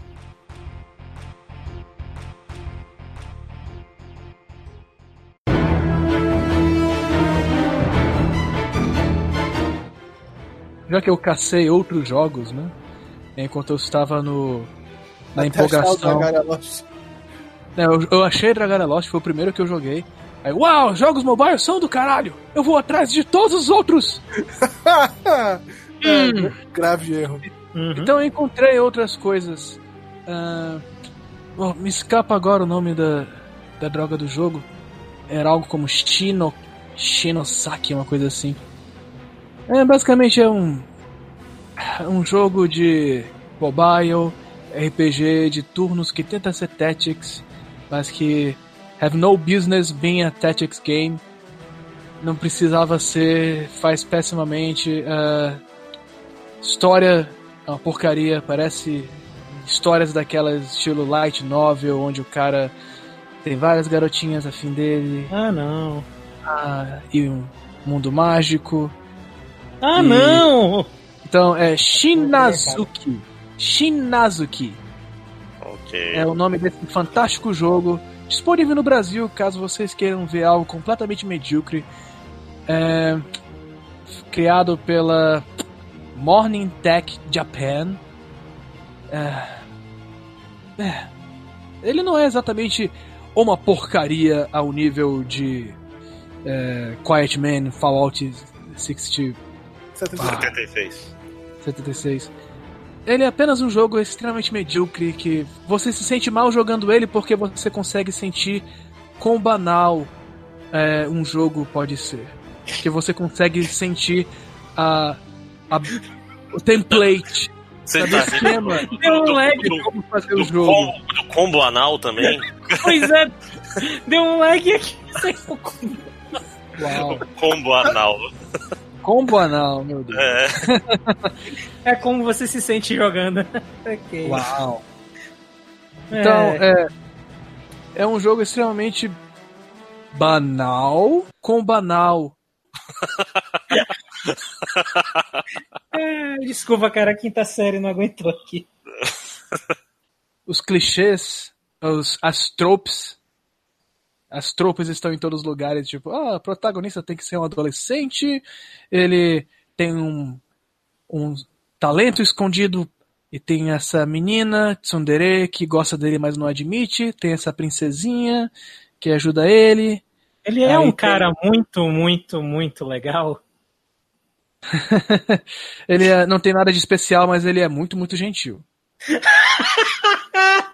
já que eu cacei outros jogos, né? Enquanto eu estava no na Até empolgação. É, eu, eu achei Dragara Lost, foi o primeiro que eu joguei. Aí, uau, jogos mobile são do caralho! Eu vou atrás de todos os outros! é, grave erro. Uhum. Então eu encontrei outras coisas. Oh, me escapa agora o nome da, da droga do jogo. Era algo como Shino, Shinosaki, uma coisa assim. É, basicamente é um, um jogo de mobile, RPG de turnos que tenta ser Tactics, mas que have no business being a Tactics game. Não precisava ser, faz pessimamente. ah, história é uma porcaria, parece histórias daquelas estilo light novel, onde o cara tem várias garotinhas afim dele, Ah, não. ah, e um mundo mágico. Ah, E- não! Então é Shinazuki. Shinazuki Ok. é o nome desse fantástico jogo. Disponível no Brasil, caso vocês queiram ver algo completamente medíocre. É, criado pela Morning Tech Japan. É, é, ele não é exatamente uma porcaria ao nível de é, Quiet Man, Fallout 60, 76. 76. Ele é apenas um jogo extremamente medíocre que você se sente mal jogando ele porque você consegue sentir quão banal é, um jogo pode ser. Que você consegue sentir a, a o template, Você tá o esquema Deu um lag. de como fazer o do, jogo. combo, do combo anal também? Pois é, deu um lag aqui. Uau. combo anal. Combo anal, meu Deus. É. É como você se sente jogando. ok. Uau. É, Então, é. É um jogo extremamente banal com banal. é, desculpa, cara, a quinta série não aguentou aqui. Os clichês, os, as tropes. As tropes estão em todos os lugares, tipo, ah, o protagonista tem que ser um adolescente, ele tem um, um talento escondido e tem essa menina, tsundere, que gosta dele, mas não admite, tem essa princesinha que ajuda ele. Ele é Aí um tem- cara muito, muito, muito legal. ele é- não tem nada de especial, mas ele é muito, muito gentil.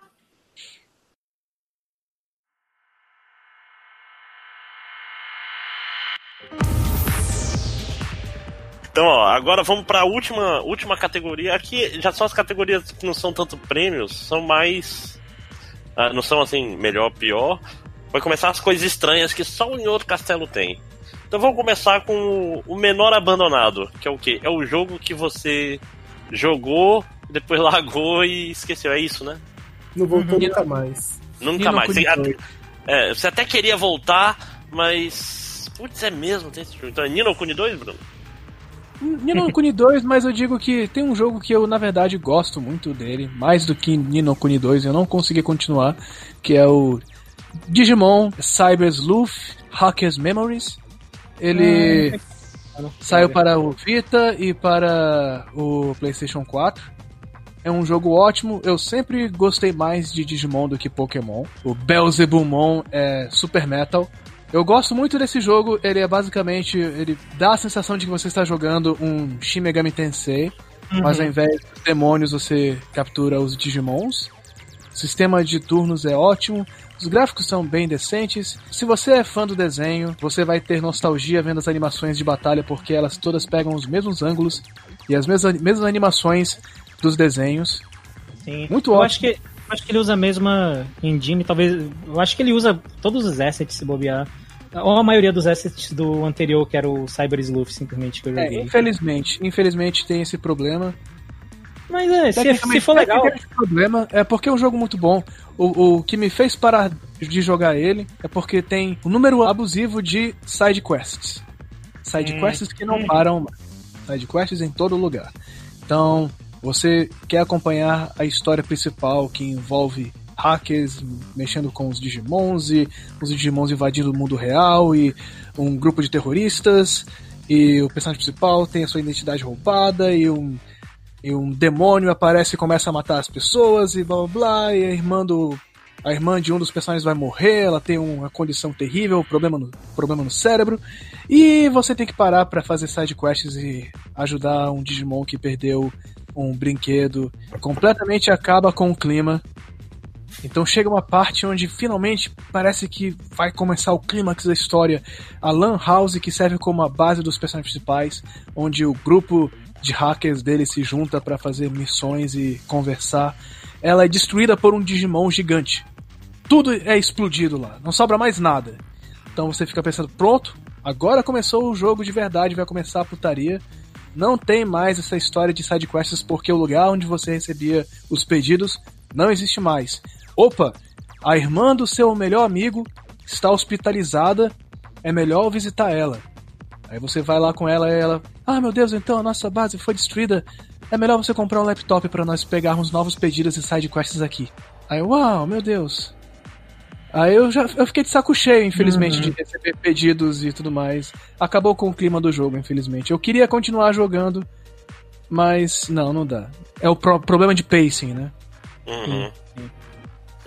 Então, ó, agora vamos pra última, última categoria. Aqui já são as categorias que não são tanto prêmios, são mais. ah, não são assim, melhor, pior. Vai começar as coisas estranhas que só o em outro castelo tem. Então vamos começar com o- menor abandonado, que é o quê? É o jogo que você jogou, depois largou e esqueceu. É isso, né? Não voltou Uhum. nunca mais. Nunca mais. Você, dois. é, você até queria voltar, mas. Putz, é mesmo, tem esse jogo. Então é Nino Kuni 2, Bruno? Nino Kuni 2, mas eu digo que tem um jogo que eu, na verdade, gosto muito dele, mais do que Nino Kuni 2, eu não consegui continuar, que é o Digimon Cyber Sleuth Hackers Memories. Ele saiu para o Vita e para o PlayStation 4. É um jogo ótimo, eu sempre gostei mais de Digimon do que Pokémon. O Beelzebumon é super metal. Eu gosto muito desse jogo, ele é basicamente. Ele dá a sensação de que você está jogando um Shin Megami Tensei, mas ao invés dos demônios você captura os Digimons. O sistema de turnos é ótimo, os gráficos são bem decentes. Se você é fã do desenho, você vai ter nostalgia vendo as animações de batalha, porque elas todas pegam os mesmos ângulos e as mesmas, mesmas animações dos desenhos. Sim. Muito eu ótimo. acho que eu acho que ele usa a mesma engine, talvez. Eu acho que ele usa todos os assets se bobear. Ou a maioria dos assets do anterior, que era o Cyber Sleuth, simplesmente, que eu É, joguei. infelizmente, infelizmente tem esse problema. Mas é, se, se Tecnicamente, for legal. o problema é porque é um jogo muito bom. O, o que me fez parar de jogar ele é porque tem um número abusivo de side quests. Side Hum. quests que não param mais. Side quests em todo lugar. Então, você quer acompanhar a história principal que envolve hackers mexendo com os Digimons e os Digimons invadindo o mundo real e um grupo de terroristas e o personagem principal tem a sua identidade roubada e um, e um demônio aparece e começa a matar as pessoas e blá blá blá, e a irmã do. A irmã de um dos personagens vai morrer, ela tem uma condição terrível, problema no, problema no cérebro, e você tem que parar pra fazer side quests e ajudar um Digimon que perdeu um brinquedo. Completamente acaba com o clima. Então chega uma parte onde finalmente parece que vai começar o clímax da história. A Lan House, que serve como a base dos personagens principais, onde o grupo de hackers dele se junta para fazer missões e conversar. Ela é destruída por um Digimon gigante. Tudo é explodido lá, não sobra mais nada. Então você fica pensando, pronto, agora começou o jogo de verdade, vai começar a putaria. Não tem mais essa história de sidequests porque o lugar onde você recebia os pedidos não existe mais. Opa, a irmã do seu melhor amigo está hospitalizada, é melhor visitar ela. Aí você vai lá com ela e ela, ah meu Deus, então a nossa base foi destruída. É melhor você comprar um laptop para nós pegarmos novos pedidos e sidequests aqui. Aí, uau, meu Deus. Aí eu já eu fiquei de saco cheio, infelizmente, de receber pedidos e tudo mais. Acabou com o clima do jogo, infelizmente. Eu queria continuar jogando, mas não, não dá. É o pro- problema de pacing, né? Uhum.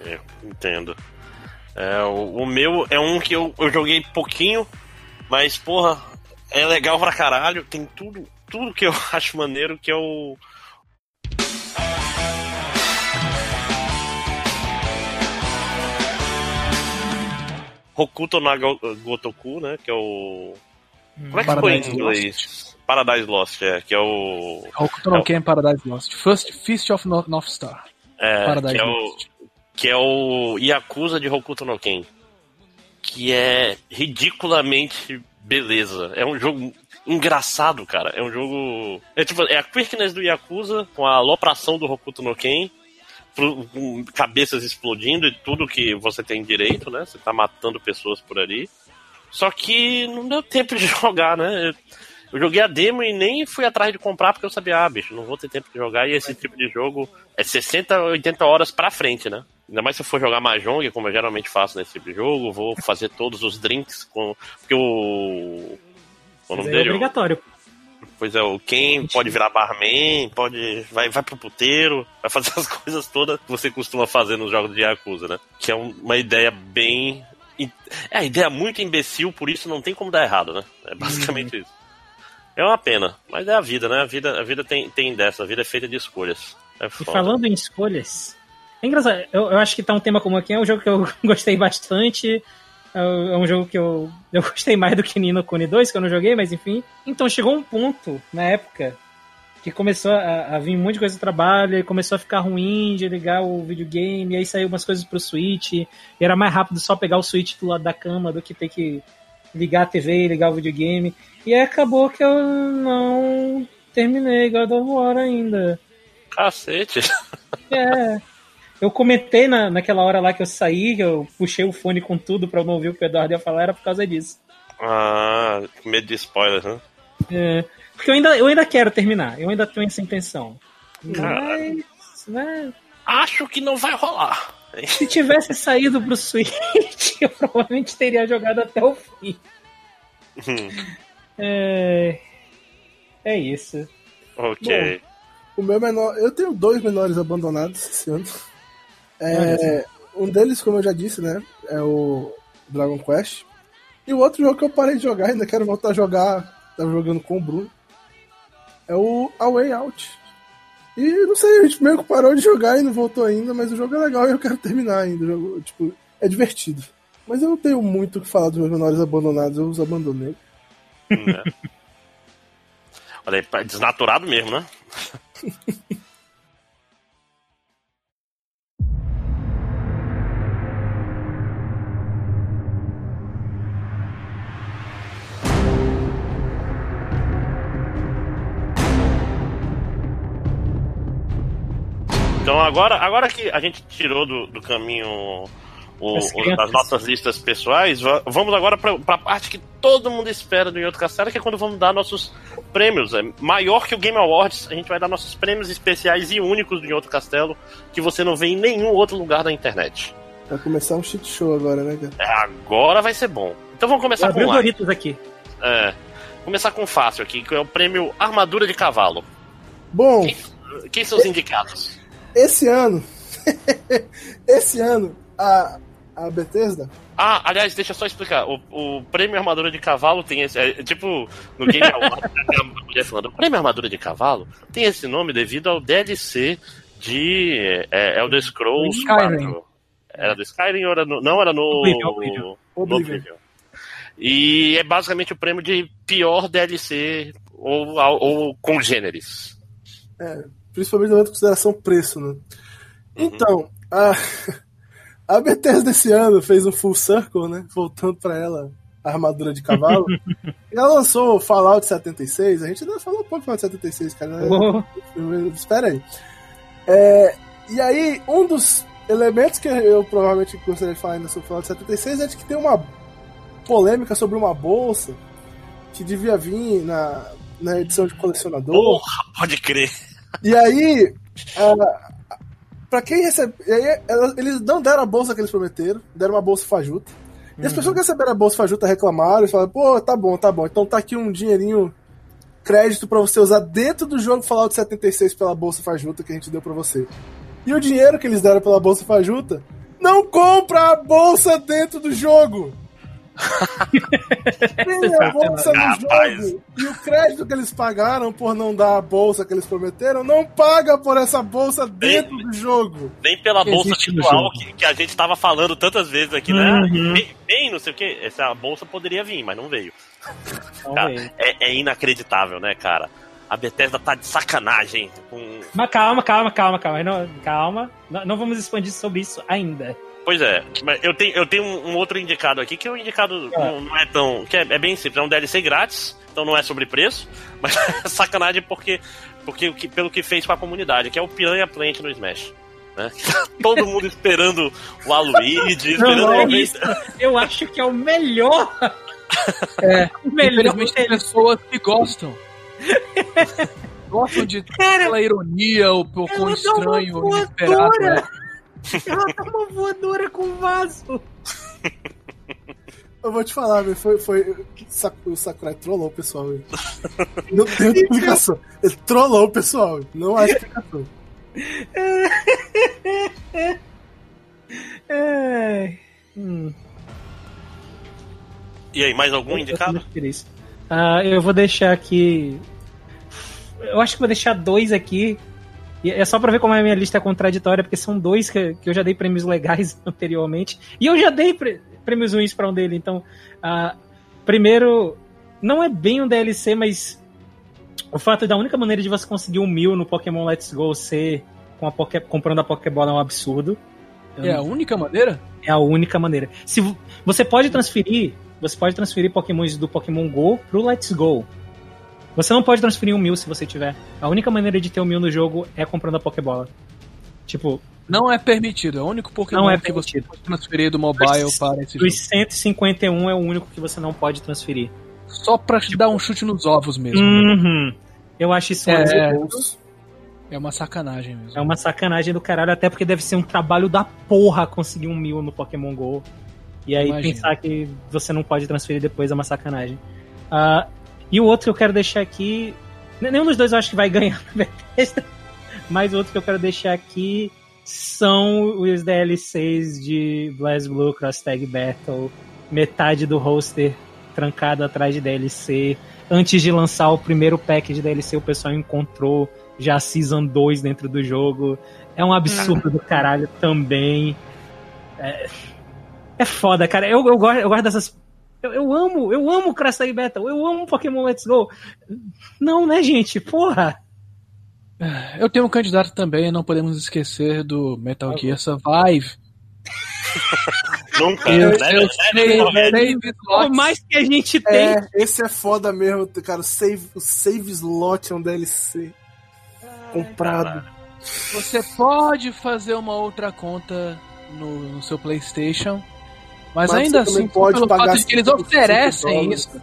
É, entendo. É, o, o meu é um que eu, eu joguei pouquinho, mas, porra, é legal pra caralho. Tem tudo, tudo que eu acho maneiro, que é o. Hokuto na Go- Gotoku, né? Que é o. Como é que foi Paradise em inglês? Paradise Lost, é. Que é o. Hokuto no Ken Paradise Lost. First Fist of No- North Star. É, que é o, que é o Yakuza de Hokuto no Ken. Que é ridiculamente beleza. É um jogo engraçado, cara. É um jogo. É tipo, é a quickness do Yakuza com a alopração do Hokuto no Ken. Com cabeças explodindo e tudo que você tem direito, né? Você tá matando pessoas por ali. Só que não deu tempo de jogar, né? Eu, eu joguei a demo e nem fui atrás de comprar porque eu sabia, ah, bicho, não vou ter tempo de jogar. E esse tipo de jogo é 60, 80 horas pra frente, né? Ainda mais se eu for jogar Mahjong, como eu geralmente faço nesse tipo de jogo, vou fazer todos os drinks com. Porque o. O nome é dele? obrigatório. Pois é, o Ken pode virar barman, pode. Vai, vai pro puteiro, vai fazer as coisas todas que você costuma fazer nos jogos de Yakuza, né? Que é um- uma ideia bem. É a ideia muito imbecil, por isso não tem como dar errado, né? É basicamente isso. É uma pena, mas é a vida, né? A vida, a vida tem, tem dessa, a vida é feita de escolhas. É E falando em escolhas, é engraçado, eu, eu acho que tá um tema como aqui, é um jogo que eu gostei bastante. É é um jogo que eu, eu gostei mais do que Nino Kuni 2, que eu não joguei, mas enfim. Então chegou um ponto na época que começou a, a vir um monte de coisa do trabalho, e começou a ficar ruim de ligar o videogame, e aí saiu umas coisas pro Switch, e era mais rápido só pegar o Switch do lado da cama do que ter que ligar a TV e ligar o videogame. E aí acabou que eu não terminei God of War ainda. Cacete. É. Eu comentei na, naquela hora lá que eu saí, que eu puxei o fone com tudo pra eu não ouvir o que o Eduardo ia falar, era por causa disso. Ah, com medo de spoiler, né? É, porque eu ainda, eu ainda quero terminar, eu ainda tenho essa intenção. Mas, né, Acho que não vai rolar. Se tivesse saído pro Switch, eu provavelmente teria jogado até o fim. É, é isso. ok. O meu menor. Eu tenho dois menores abandonados esse ano. É, um deles, como eu já disse, né? É o Dragon Quest. E o outro jogo que eu parei de jogar, ainda quero voltar a jogar. Tava jogando com o Bruno. É o A Way Out. E não sei, a gente meio que parou de jogar e não voltou ainda, mas o jogo é legal e eu quero terminar ainda. O jogo, tipo, é divertido. Mas eu não tenho muito o que falar dos meus menores abandonados, eu os abandonei. Né? Olha aí, é desnaturado mesmo, né? Então agora, agora que a gente tirou do, do caminho o- As o- das nossas listas pessoais, va- vamos agora para a parte que todo mundo espera do Outro Castelo, que é quando vamos dar nossos prêmios. É maior que o Game Awards, a gente vai dar nossos prêmios especiais e únicos do Outro Castelo, que você não vê em nenhum outro lugar da internet. Vai começar um shit show agora, né, cara? É, agora vai ser bom. Então vamos começar com o. Doritos aqui. É. Começar com fácil aqui, que é o prêmio Armadura de Cavalo. Bom, Quem são os indicados? Esse ano. esse ano, a, a Bethesda. Ah, aliás, deixa eu só explicar. O, o prêmio Armadura de Cavalo tem esse. É, tipo, no Game Awards, tem a mulher falando: o prêmio Armadura de Cavalo tem esse nome devido ao DLC de é, Elder Scrolls Skyrim. 4. Era do Skyrim ou era no. Não, era no. Oblivion, Oblivion. Oblivion. E é basicamente o prêmio de pior DLC ou, ou congêneres. É, principalmente levando em consideração preço, né? Então, a, a Bethesda esse ano fez um full circle, né? Voltando pra ela, a armadura de cavalo. e ela lançou o Fallout 76. A gente ainda falou um pouco do Fallout 76, cara. né? Oh, Espera aí. É, e aí, um dos elementos que eu provavelmente gostaria de falar ainda sobre o Fallout 76 é de que tem uma polêmica sobre uma bolsa que devia vir na, na edição de colecionador. Porra, pode crer. E aí, ah, pra quem recebe. aí, eles não deram a bolsa que eles prometeram, deram uma bolsa fajuta. E as pessoas que receberam a bolsa fajuta reclamaram e falaram: pô, tá bom, tá bom, então tá aqui um dinheirinho, crédito pra você usar dentro do jogo Fallout 76 pela bolsa fajuta que a gente deu pra você. E o dinheiro que eles deram pela bolsa fajuta não compra a bolsa dentro do jogo! Tem a bolsa no jogo! E o crédito que eles pagaram por não dar a bolsa que eles prometeram não paga por essa bolsa dentro do jogo! Nem pela bolsa virtual jogo. que, que a gente tava falando tantas vezes aqui, né? Uhum. Bem, bem, não sei o que. Essa bolsa poderia vir, mas não veio. Cara, é, é inacreditável, né, cara? A Bethesda tá de sacanagem com. Mas calma, calma, calma, calma. Não, calma. Não, não vamos expandir sobre isso ainda. Pois é, mas eu tenho, eu tenho um, outro indicado aqui que o indicado É. não, não é tão. que é, é bem simples, é um DLC grátis, então não é sobre preço, mas é sacanagem porque, porque pelo que fez com a comunidade, que é o Piranha Plant no Smash. Né? Todo mundo esperando o Aluigi, esperando Não, é o isso. Eu acho que é o melhor. É, O melhor. infelizmente tem pessoas que gostam. Gostam de aquela ironia, o o quão Ela dá uma estranho, o inesperado. né? Ela tá uma voadora com vaso. Eu vou te falar, velho, foi, foi. O Sakurai trollou o pessoal. Não tem explicação. Ele trollou o pessoal, não há explicação. É. Hum, E aí, mais algum eu indicado? Ah, eu vou deixar aqui. Eu acho que vou deixar dois aqui. E é só pra ver como a minha lista é contraditória, porque são dois que, que eu já dei prêmios legais anteriormente. E eu já dei prê- prêmios ruins pra um dele. Então, ah, primeiro, não é bem um DLC, mas o fato da única maneira de você conseguir um mil no Pokémon Let's Go ser com a Poké- comprando a Pokébola é um absurdo. Eu É a única maneira? é a única maneira. Se vo- você pode transferir, você pode transferir Pokémons do Pokémon Go pro Let's Go. Você não pode transferir um mil se você tiver. A única maneira de ter um mil no jogo é comprando a Pokébola. Tipo, Não é permitido. É o único Pokémon Não é que você permitido. pode transferir do mobile Dos- para esse jogo. dos 151 é o único que você não pode transferir. Só pra te dar um chute nos ovos mesmo. Uhum. Eu acho isso É. absurdo. É uma sacanagem mesmo. É uma sacanagem do caralho, até porque deve ser um trabalho da porra conseguir um mil no Pokémon GO. E aí Imagino. pensar que você não pode transferir depois é uma sacanagem. Ah, e o outro que eu quero deixar aqui. Nenhum dos dois eu acho que vai ganhar na Bethesda. Mas o outro que eu quero deixar aqui são os DLCs de BlazBlue Cross Tag Battle. Metade do roster trancado atrás de DLC. Antes de lançar o primeiro pack de DLC, o pessoal encontrou já Season 2 dentro do jogo. É um absurdo do caralho também. É, é foda, cara. Eu, eu, gosto, eu gosto dessas. Eu, eu amo, eu amo Crash Tag Battle, eu amo Pokémon Let's Go. Não, né, gente? Porra! Eu tenho um candidato também, não podemos esquecer do Metal Gear Survive. Nunca. Eu, né? eu sei, save Por slots. mais que a gente tenha. É, esse é foda mesmo, cara. O save, o save slot é um DLC comprado. Você pode fazer uma outra conta no, no seu PlayStation, mas, Mas ainda assim, pode pelo pagar fato de que eles 55 oferecem isso,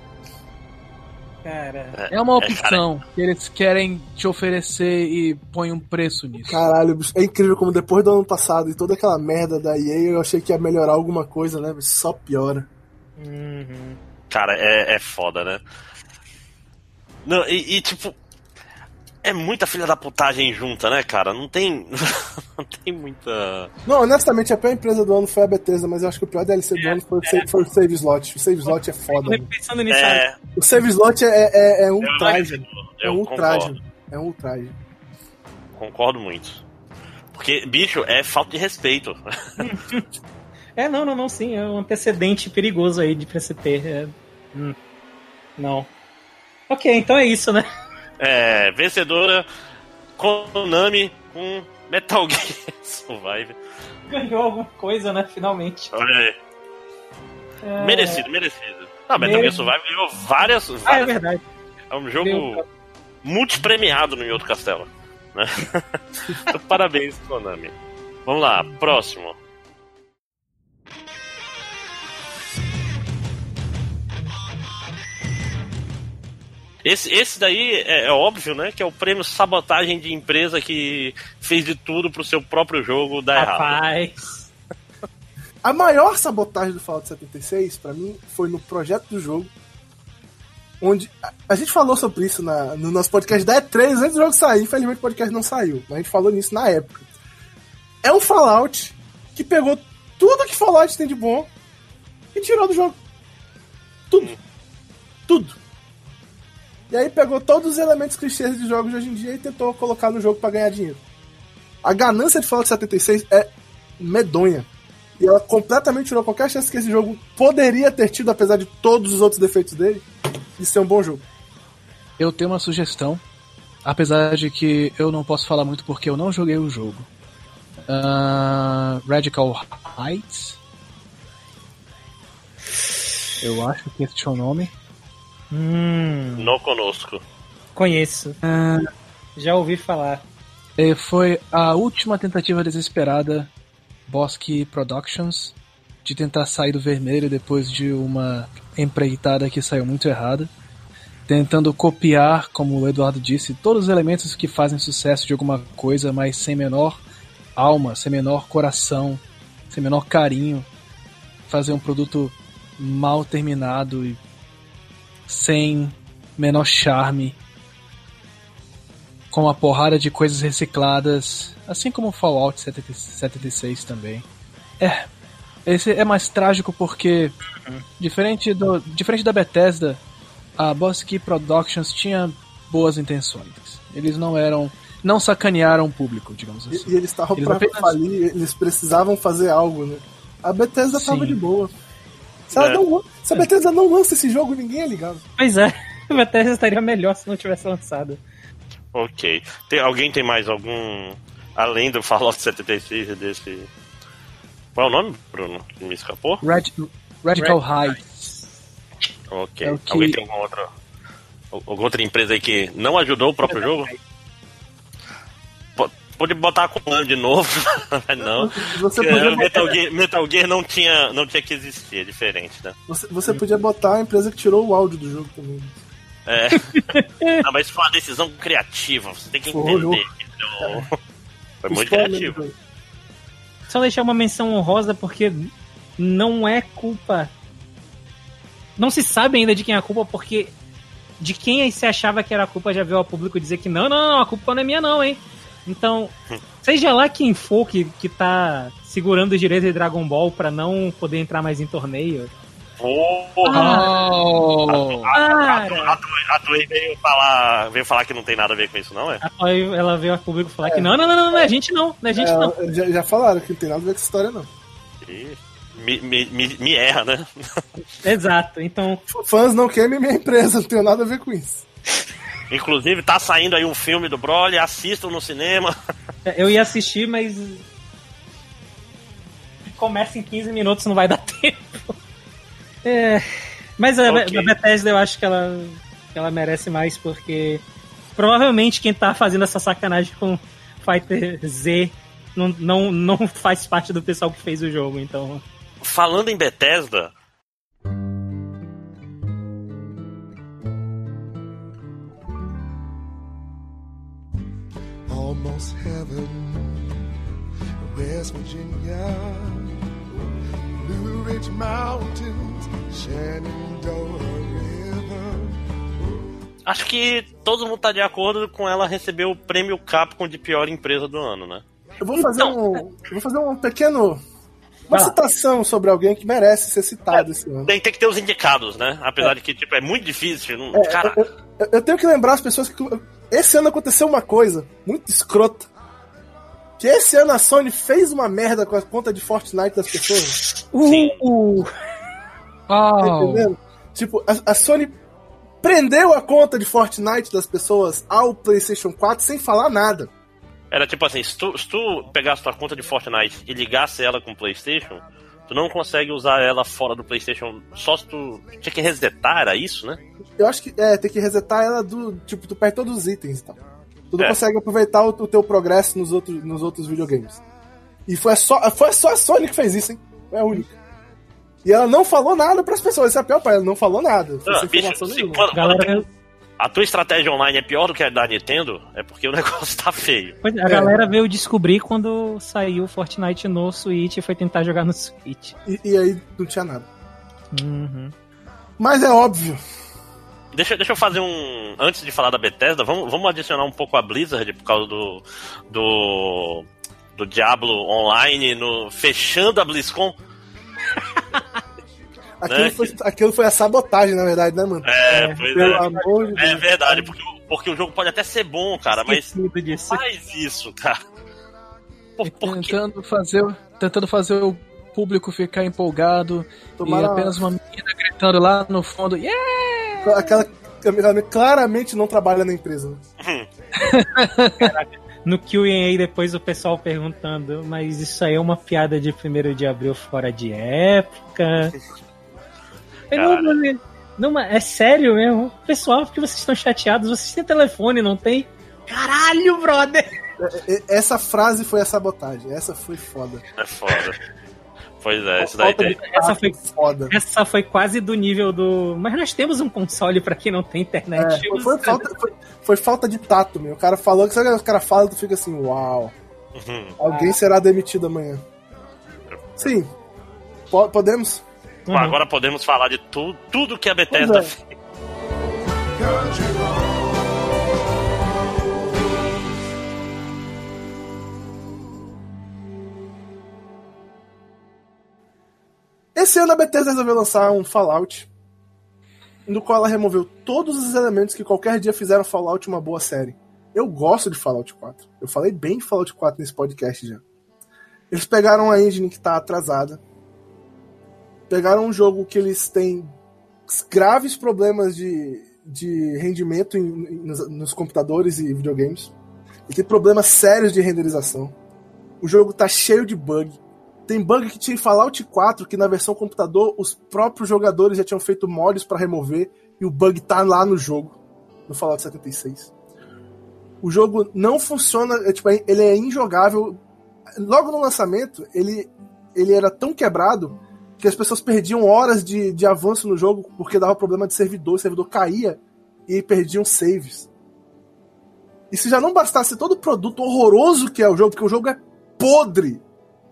Cara. é uma É, opção que eles querem te oferecer e põe um preço nisso. Caralho, bicho, é incrível como depois do ano passado e toda aquela merda da EA, eu achei que ia melhorar alguma coisa, né? Mas só piora. Uhum. Cara, é, é foda, né? Não, e, e, tipo. É muita filha da putagem junta, né, cara? Não tem. não tem muita. Não, honestamente, a pior empresa do ano foi a Bethesda, mas eu acho que o pior DLC do ano foi, o Save- foi o Save Slot. O Save Slot é foda. mano. Pensando nisso, É, O Save Slot é, é, é um eu, traje. É eu um concordo. traje. É um traje. Concordo muito. Porque, bicho, é falta de respeito. É, não, não, não, sim. É um antecedente perigoso aí de ter. É, hum, não. Ok, então é isso, né? É, vencedora Konami com Metal Gear Survive. Ganhou alguma coisa, né? Finalmente. Olha aí. É... Merecido, merecido. Não, Metal Gear. Survive ganhou várias. Ah, é várias verdade. é um jogo multipremiado no outro castelo. Né? Então, Parabéns, Konami. Vamos lá, próximo. Esse, esse daí é, é óbvio, né? Que é o prêmio sabotagem de empresa que fez de tudo pro seu próprio jogo dar errado. Rapaz. A maior sabotagem do Fallout 76, pra mim, foi no projeto do jogo. Onde. A, a gente falou sobre isso na- no nosso podcast da E3 antes do jogo sair. Infelizmente o podcast não saiu, mas a gente falou nisso na época. É um Fallout que pegou tudo que Fallout tem de bom e tirou do jogo. Tudo. Tudo. E aí pegou todos os elementos clichês de jogos de hoje em dia e tentou colocar no jogo pra ganhar dinheiro. A ganância de Fallout 76 é medonha. E ela completamente tirou qualquer chance que esse jogo poderia ter tido, apesar de todos os outros defeitos dele, de ser um bom jogo. Eu tenho uma sugestão, apesar de que eu não posso falar muito porque eu não joguei o jogo. Ah, Radical Heights. Eu acho que esse é o nome. Hum, Não conosco. conheço. Ah, Já ouvi falar. E foi a última tentativa desesperada Bosque Productions de tentar sair do vermelho depois de uma empreitada que saiu muito errada, tentando copiar, como o Eduardo disse, todos os elementos que fazem sucesso de alguma coisa, mas sem menor alma, sem menor coração, sem menor carinho, fazer um produto mal terminado e sem menor charme com uma porrada de coisas recicladas, assim como o Fallout 70 76 também. É, esse é mais trágico porque diferente do diferente da Bethesda, a Boss Key Productions tinha boas intenções. Eles não eram não sacanearam o público, digamos E, assim. e eles estavam pra apenas- falir, eles precisavam fazer algo, né? A Bethesda tava Sim. de boa. Se, ela É. não, se a Bethesda não lança esse jogo, ninguém é ligado. Pois é, a Bethesda estaria melhor se não tivesse lançado. Ok. Tem, alguém tem mais algum. Além do Fallout 76 e desse. Qual é o nome, Bruno? Que me escapou? Rad- Radical Heights. Ok. É que- Alguém tem alguma outra. Alguma outra empresa aí que não ajudou o próprio jogo? Po- Pode botar a Konami de novo, mas não. Você podia, Metal, botar, Gear, Metal Gear não tinha, não tinha que existir, é diferente, né? você, você podia botar a empresa que tirou o áudio do jogo também. É. não, mas foi uma decisão criativa, você tem que Foi, entender. entendeu? Foi muito criativo. Só deixar uma menção honrosa porque não é culpa. Não se sabe ainda de quem é a culpa, porque de quem se achava que era a culpa já veio ao público dizer que não, não, não, a culpa não é minha, não, hein? Então, seja lá quem for que, que tá segurando os direitos de Dragon Ball pra não poder entrar mais em torneio. Porra! Oh! Para! A Toei- A Toei veio falar, veio falar que não tem nada a ver com isso, não é? A Toei, ela veio ao público falar que não, não, não, não, não é a gente não, não é a gente não. É, já, já falaram que não tem nada a ver com essa história, não. E me, me, me, me erra, né? Exato. Então, Fãs não queimem minha empresa, não tem nada a ver com isso. Inclusive, tá saindo aí um filme do Broly, assistam no cinema. eu ia assistir, mas. Começa em 15 minutos, não vai dar tempo. É, mas a, Ok. a Bethesda eu acho que ela, que ela merece mais, porque provavelmente quem tá fazendo essa sacanagem com Fighter Z não, não, não faz parte do pessoal que fez o jogo, então. Falando em Bethesda, almost heaven. West Virginia, Blue Ridge Mountains, Shenandoah River. Acho que todo mundo tá de acordo com ela receber o prêmio Capcom de pior empresa do ano, né? Eu vou fazer Então- um. Eu vou fazer um pequeno. Uma lá. citação sobre alguém que merece ser citado esse ano. Tem, tem que ter os indicados, né? Apesar de que, tipo, é muito difícil. Não, É, cara, eu, eu- eu tenho que lembrar as pessoas que. Esse ano aconteceu uma coisa muito escrota. Que esse ano a Sony fez uma merda com a conta de Fortnite das pessoas. Sim. Uh, Tá Oh, entendendo? Tipo, a, a Sony prendeu a conta de Fortnite das pessoas ao PlayStation 4 sem falar nada. era tipo assim, se tu, se tu pegasse tua conta de Fortnite e ligasse ela com o Playstation, tu não consegue usar ela fora do Playstation só se tu tinha que resetar, era isso, né? Eu acho que é, tem que resetar ela do. Tipo, tu perde todos os itens e tal. Tu não É. consegue aproveitar o, o teu progresso nos outros, nos outros videogames. E foi só, foi só a Sony que fez isso, hein? Foi a única. E ela não falou nada pras pessoas. Isso é a pior parte, ela não falou nada. Ah, sem bicho, informação se- nenhuma. quando- galera, quando a tua estratégia online é pior do que a da Nintendo, é porque o negócio tá feio. pois é, a galera veio descobrir quando saiu o Fortnite no Switch e foi tentar jogar no Switch. E, e aí não tinha nada. Uhum. Mas é óbvio. Deixa, deixa eu fazer um. Antes de falar da Bethesda, vamos, vamos adicionar um pouco a Blizzard por causa do. do. do Diablo Online no, fechando a BlizzCon. Aquilo, Né? foi, aquilo foi a sabotagem, na verdade, né, mano? É, pois Pelo é. amor de É Deus. verdade, porque, o- porque o jogo pode até ser bom, cara, mas disso. faz isso, cara. Por, por tentando fazer, tentando fazer o público ficar empolgado Tomara- e apenas uma menina gritando lá no fundo. Yeah! Aquela aquela claramente não trabalha na empresa. né? No Q&A depois o pessoal perguntando, mas isso aí é uma piada de 1 de abril fora de época. Não, mas- não, mas é sério mesmo? Pessoal, porque vocês estão chateados? Vocês têm telefone, não tem? Caralho, brother! E- Essa frase foi a sabotagem. Essa foi foda. É foda. Pois é, isso daí tem. Essa foi, foda. essa foi quase do nível do. Mas nós temos um console pra quem não tem internet. É, foi, foi falta, foi, foi falta de tato, meu. O cara falou que sabe, o cara fala e tu fica assim, uau. Uhum. Alguém será demitido amanhã. Sim. Po- podemos? Uhum. Agora podemos falar de tu, tudo que a Bethesda é. fez. Esse ano a Bethesda resolveu lançar um Fallout, no qual ela removeu todos os elementos que qualquer dia fizeram Fallout uma boa série. Eu gosto de Fallout 4. Eu falei bem de Fallout 4 nesse podcast já. Eles pegaram a engine que tá atrasada. Pegaram um jogo que eles têm graves problemas de, de rendimento em- nos, nos computadores e videogames. E tem problemas sérios de renderização. O jogo tá cheio de bug. Tem bug que tinha em Fallout 4, que na versão computador os próprios jogadores já tinham feito mods pra remover, e o bug tá lá no jogo, no Fallout 76. O jogo não funciona, é, tipo, ele é injogável. Logo no lançamento, ele, ele era tão quebrado que as pessoas perdiam horas de, de avanço no jogo porque dava problema de servidor, o servidor caía e perdiam saves. E se já não bastasse todo o produto horroroso que é o jogo, porque o jogo é podre,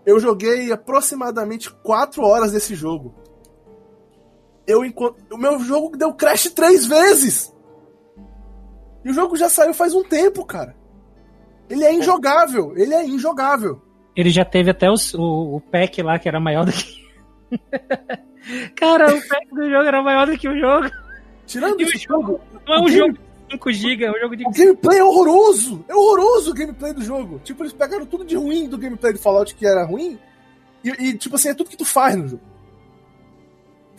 eu joguei aproximadamente 4 horas desse jogo. Eu O meu jogo deu crash três vezes! E o jogo já saiu faz um tempo, cara. Ele é injogável, ele é injogável. Ele já teve até os- o, o pack lá que era maior do que. Cara, o pack do jogo era maior do que o jogo. Tirando E o esse jogo não é um O jogo de 5 GB, é um jogo de. O gameplay é horroroso! É horroroso o gameplay do jogo. Tipo, eles pegaram tudo de ruim do gameplay do Fallout que era ruim. E, e, tipo assim, é tudo que tu faz no jogo.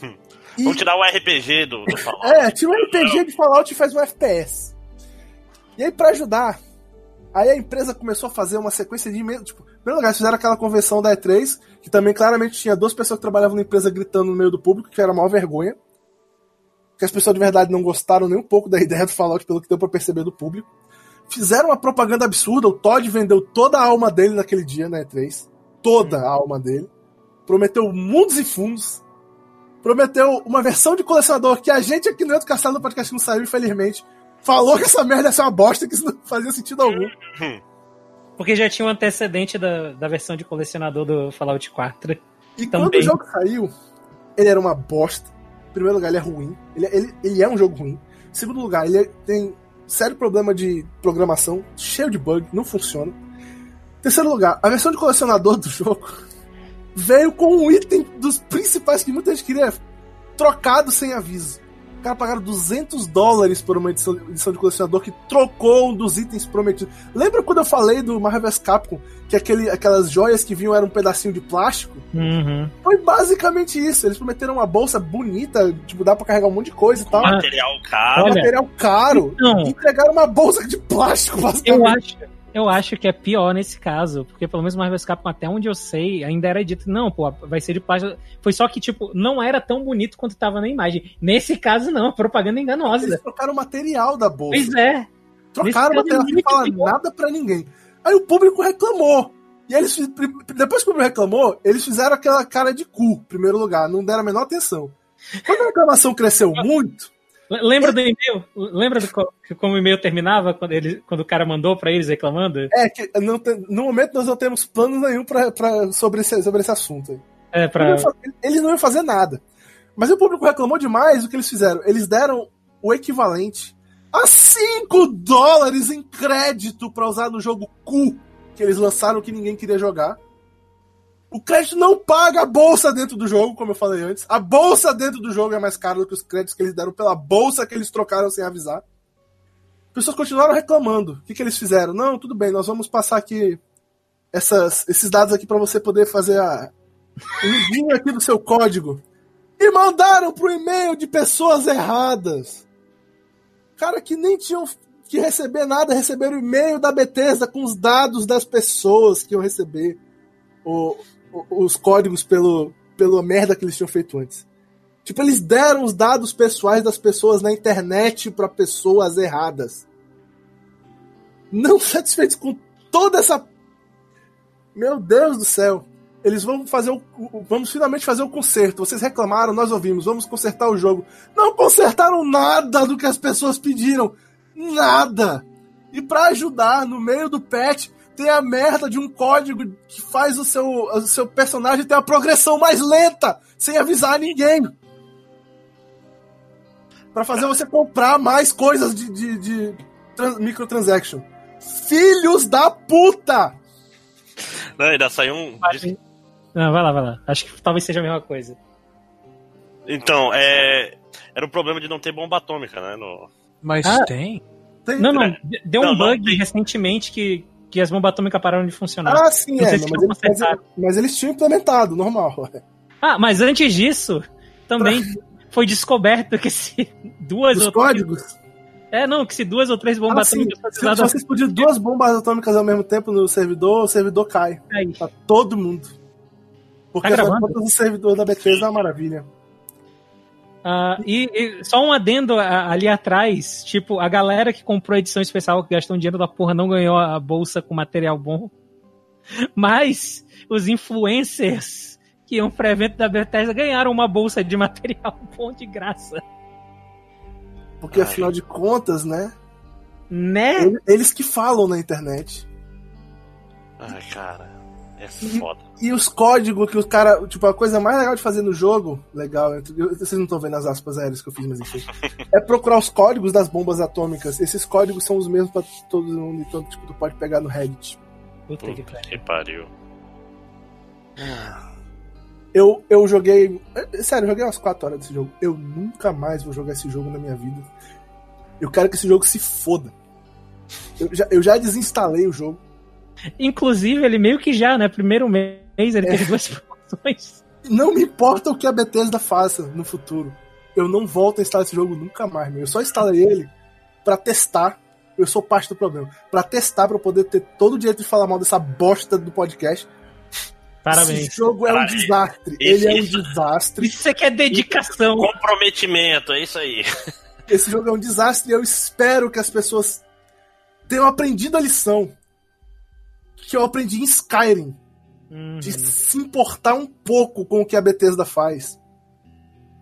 Hum. E- Vamos tirar o RPG do, do Fallout. É, tira um RPG de Fallout e faz um FPS. E aí, pra ajudar, aí a empresa começou a fazer uma sequência de e-mails. Tipo, em primeiro lugar, eles fizeram aquela convenção da E3, que também claramente tinha duas pessoas que trabalhavam na empresa gritando no meio do público, que era a maior vergonha. Que as pessoas de verdade não gostaram nem um pouco da ideia do Fallout, pelo que deu pra perceber do público. Fizeram uma propaganda absurda, o Todd vendeu toda a alma dele naquele dia na E3. Toda a alma dele. Prometeu mundos e fundos prometeu uma versão de colecionador que a gente aqui no outro castelo do podcast não saiu, infelizmente. Falou que essa merda ser uma bosta, que isso não fazia sentido algum. Porque já tinha um antecedente da, da versão de colecionador do Fallout 4. E Também. quando o jogo saiu, ele era uma bosta. Em primeiro lugar, ele é ruim. Ele, ele, ele é um jogo ruim. Segundo lugar, ele tem sério problema de programação, cheio de bug, não funciona. Terceiro lugar, a versão de colecionador do jogo veio com um item dos principais que muita gente queria trocado sem aviso. O cara pagaram 200 dólares por uma edição, edição de colecionador que trocou um dos itens prometidos. Lembra quando eu falei do Marvel vs Capcom? Que aquele, aquelas joias que vinham eram um pedacinho de plástico? Uhum. Foi basicamente isso. Eles prometeram uma bolsa bonita, tipo, dá pra carregar um monte de coisa e tal. Material caro. olha, material caro. Então. E entregaram uma bolsa de plástico, Eu basicamente. acho, eu acho que é pior nesse caso, porque pelo menos o Marvel Capcom, até onde eu sei, ainda era dito, não, pô, vai ser de plástico. Foi só que, tipo, não era tão bonito quanto tava na imagem. Nesse caso, não, propaganda enganosa. Eles trocaram o material da bolsa. Pois é. Trocaram o material é sem muito falar pior. nada pra ninguém. Aí o público reclamou. E eles, depois que o público reclamou, eles fizeram aquela cara de cu, em primeiro lugar, não deram a menor atenção. Quando a reclamação cresceu muito, Lembra do e-mail? Lembra do como o e-mail terminava quando, ele, quando o cara mandou pra eles reclamando? é que não tem- no momento nós não temos plano nenhum pra, pra- sobre, esse, sobre esse assunto. É, Não pra. iam fa- Eles não iam fazer nada. Mas o público reclamou demais, o que eles fizeram? Eles deram o equivalente a 5 dólares em crédito pra usar no jogo cu que eles lançaram que ninguém queria jogar. O crédito não paga a bolsa dentro do jogo, como eu falei antes. A bolsa dentro do jogo é mais cara do que os créditos que eles deram pela bolsa que eles trocaram sem avisar. As pessoas continuaram reclamando. O que, que eles fizeram? Não, tudo bem, nós vamos passar aqui essas- esses dados aqui pra você poder fazer a, envio aqui do seu código. E mandaram pro e-mail de pessoas erradas. Cara, que nem tinham que receber nada, receberam o e-mail da Bethesda com os dados das pessoas que iam receber o- os códigos pelo, pela merda que eles tinham feito antes. Tipo, eles deram os dados pessoais das pessoas na internet para pessoas erradas. Não satisfeitos com toda essa. Meu Deus do céu. Eles vão fazer o. Vamos finalmente fazer o conserto. Vocês reclamaram, nós ouvimos. Vamos consertar o jogo. Não consertaram nada do que as pessoas pediram. Nada. E pra ajudar, no meio do patch, tem a merda de um código que faz o seu, o seu personagem ter a progressão mais lenta, sem avisar ninguém. Pra fazer você comprar mais coisas de, de, de trans- microtransaction. Filhos da puta! Não, ainda saiu um. Não, vai lá, vai lá. Acho que talvez seja a mesma coisa. Então, é. Era o problema de não ter bomba atômica, né? No... Mas Ah. tem? Tem- Não, não. Deu Não, um bug tem. recentemente que, que as bombas atômicas pararam de funcionar. Ah, sim, Não é. não, mas, eles, mas, mas eles tinham implementado, normal. Ah, mas antes disso, também foi descoberto que se duas Os ou códigos. É, não, que se duas ou três bombas Ah, sim. atômicas fossem Se, você explodir duas bombas atômicas ao mesmo tempo no servidor, o servidor cai. aí. Pra todo mundo. Porque Tá afinal de gravando? contas, o servidor da Bethesda é uma maravilha. Ah, e, e só um adendo a- ali atrás, tipo, a galera que comprou a edição especial, que gastou um dinheiro da porra, não ganhou a bolsa com material bom. Mas os influencers que iam pra evento da Bethesda ganharam uma bolsa de material bom de graça. Porque Ai. afinal de contas, né? Né? ele- Eles que falam na internet. Ai, cara. É foda. E os códigos que os cara, tipo, a coisa mais legal de fazer no jogo, legal, eu- vocês não estão vendo as aspas aéreas que eu fiz, mas enfim, é procurar os códigos das bombas atômicas. Esses códigos são os mesmos pra todo mundo, então tipo, tu pode pegar no Reddit. Puta que pariu. que pariu. Eu, eu joguei. é, Sério, eu joguei umas 4 horas desse jogo. Eu nunca mais vou jogar esse jogo na minha vida. Eu quero que esse jogo se foda. Eu já, eu já desinstalei o jogo. Inclusive, ele meio que já, né? Primeiro mês ele É. teve duas promoções. Não me importa o que a Bethesda faça no futuro. Eu não volto a instalar esse jogo nunca mais, meu. Eu só instalei ele pra testar. Eu sou parte do problema. Pra testar, pra eu poder ter todo o direito de falar mal dessa bosta do podcast. Parabéns. Esse jogo é um Caralho. desastre. Esse- Ele é um isso- desastre. Isso aqui é dedicação. Comprometimento, é isso aí. Esse jogo é um desastre e eu espero que as pessoas tenham aprendido a lição que eu aprendi em Skyrim. Uhum. De se importar um pouco com o que a Bethesda faz.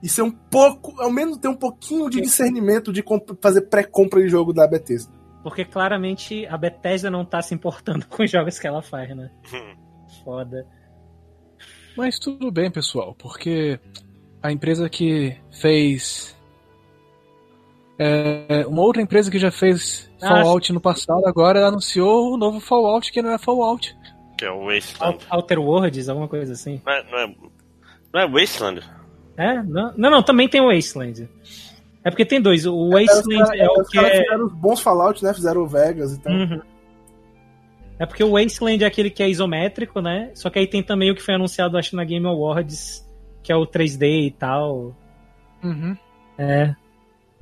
E ser um pouco, ao menos ter um pouquinho de discernimento de fazer pré-compra de jogo da Bethesda. Porque claramente a Bethesda não tá se importando com os jogos que ela faz, né? Foda. Mas tudo bem, pessoal, porque a empresa que fez É, uma outra empresa que já fez Ah, Fallout no passado agora anunciou o novo Fallout que não é Fallout. Que é o Wasteland. Outer Worlds, alguma coisa assim. Não é, não é, não é Wasteland? É? Não, não, não, também tem o Wasteland. É porque tem dois. O Wasteland é o os que caras é. fizeram os bons Fallout, né? Fizeram o Vegas e tal. Uhum. É porque o Wasteland é aquele que é isométrico, né? Só que aí tem também o que foi anunciado, acho, na Game Awards, que é o 3D e tal. Uhum. É.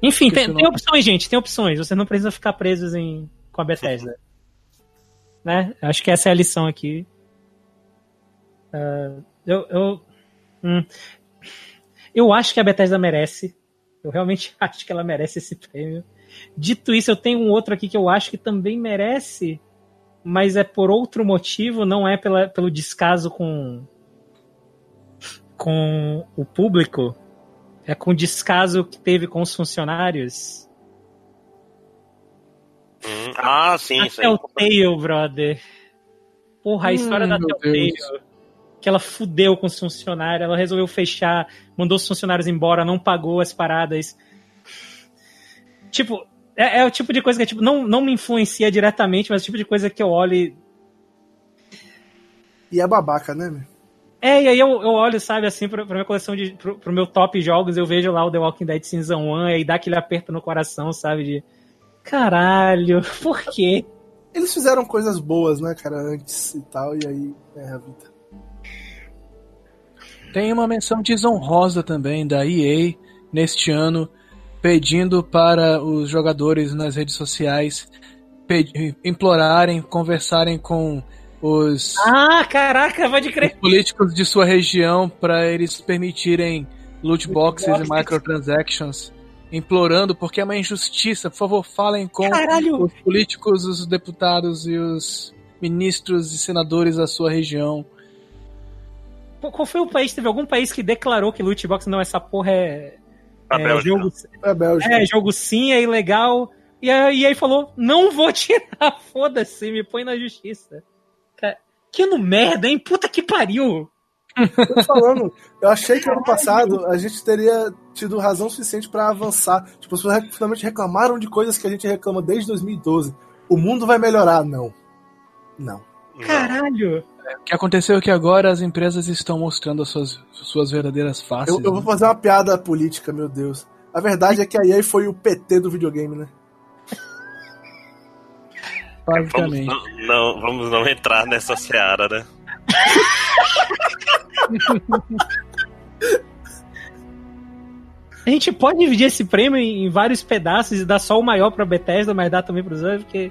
Enfim, tem, tem opções, gente. Tem opções. Você não precisa ficar presos em, com a Bethesda. né? Acho que essa é a lição aqui. Ah, eu, eu, hum. eu acho que a Bethesda merece. Eu realmente acho que ela merece esse prêmio. Dito isso, eu tenho um outro aqui que eu acho que também merece, mas é por outro motivo, não é pela, pelo descaso com, com o público, é com o descaso que teve com os funcionários. Hum, ah, sim, A aí. Telltale, brother. Porra, a Hum, história da meu Telltale. Deus. Que ela fudeu com os funcionários, ela resolveu fechar, mandou os funcionários embora, não pagou as paradas. Tipo, é, é o tipo de coisa que tipo, não, não me influencia diretamente, mas é o tipo de coisa que eu olho e. E é babaca, né, meu? É, e aí eu, eu olho, sabe, assim, pra, pra minha coleção de. Pro, pro meu top jogos, eu vejo lá o The Walking Dead Season 1 e aí dá aquele aperto no coração, sabe? De. Caralho, por quê? Eles fizeram coisas boas, né, cara, antes e tal, e aí é a vida. Tem uma menção desonrosa também da EA neste ano, pedindo para os jogadores nas redes sociais implorarem, conversarem com os Ah, caraca, pode crer. políticos de sua região para eles permitirem loot boxes e microtransactions, implorando porque é uma injustiça. Por favor, falem com Caralho. os políticos, os deputados e os ministros e senadores da sua região. Qual foi o país? Teve algum país que declarou que loot box não, essa porra é. A é Bélgica. jogo, É Bélgica. é, jogo sim, é ilegal. E aí, e aí falou: não vou tirar, foda-se, me põe na justiça. Que no merda, hein? Puta que pariu! Tô falando, eu achei que ano passado a gente teria tido razão suficiente pra avançar. Tipo, as pessoas finalmente reclamaram de coisas que a gente reclama desde 2012. O mundo vai melhorar, não. Não. Caralho! O que aconteceu é que agora as empresas estão mostrando as suas, suas verdadeiras faces. Eu, eu vou né? fazer uma piada política, meu Deus. A verdade é que a EA foi o PT do videogame, né? Vamos Basicamente. não, não- vamos não entrar nessa seara, né? A gente pode dividir esse prêmio em vários pedaços e dar só o maior pra Bethesda, mas dar também pros outros, porque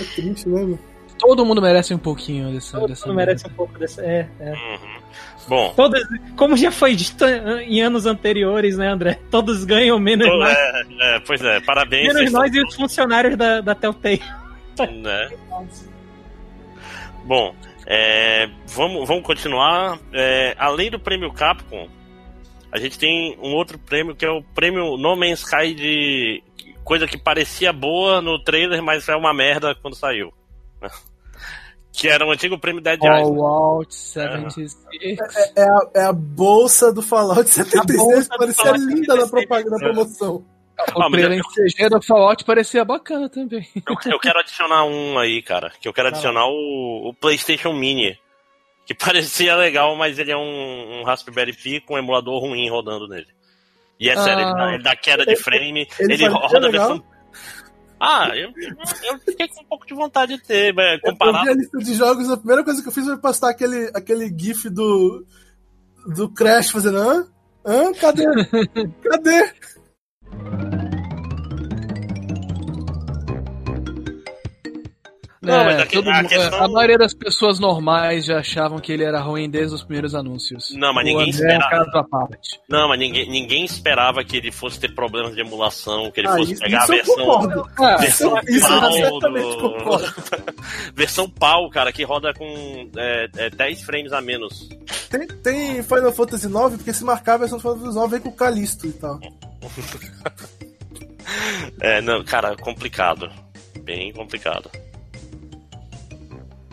É triste, né? Todo mundo merece um pouquinho dessa. todo dessa mundo merece um pouco dessa. É, é. Uhum. Bom, Todos, como já foi dito em anos anteriores, né, André? Todos ganham menos nós. é, é, pois é, parabéns. Menos nós e os funcionários da, da Telltale. Né? Bom, é, vamos, vamos continuar. É, além do prêmio Capcom, a gente tem um outro prêmio que é o prêmio No Man's Sky de coisa que parecia boa no trailer, mas é uma merda quando saiu. Que era o antigo prêmio Dead Island. Fallout 76. É a, é a bolsa do Fallout 76, bolsa do parecia linda na 76. propaganda da promoção. O Ah, trailer em CG do Fallout parecia bacana também. Eu, eu quero adicionar um aí, cara. Que eu quero adicionar o, o PlayStation Mini. Que parecia legal, mas ele é um, um Raspberry Pi com um emulador ruim rodando nele. E é Ah. sério, ele dá, ele dá queda de frame, ele ele, roda a versão. Ah, eu, eu fiquei com um pouco de vontade de ter, mas Eu vi comparado. a lista de jogos, a primeira coisa que eu fiz foi postar aquele, aquele gif do, do Crash fazendo hã? Hã? Cadê? Cadê? Não, É, mas a que- todo a mu- questão- a maioria das pessoas normais já achavam que ele era ruim desde os primeiros anúncios. Não, mas O ninguém André é esperava. Não, mas ninguém, ninguém esperava que ele fosse ter problemas de emulação, que ele Ah, fosse isso, pegar isso a eu versão. concordo. Ah, Versão isso eu pau do- concordo. versão pau, cara, que roda com é, é, 10 frames a menos. Tem, tem Final Fantasy IX, porque se marcar a versão do Final Fantasy IX vem com o Calisto e tal. É, não, cara, complicado. Bem complicado.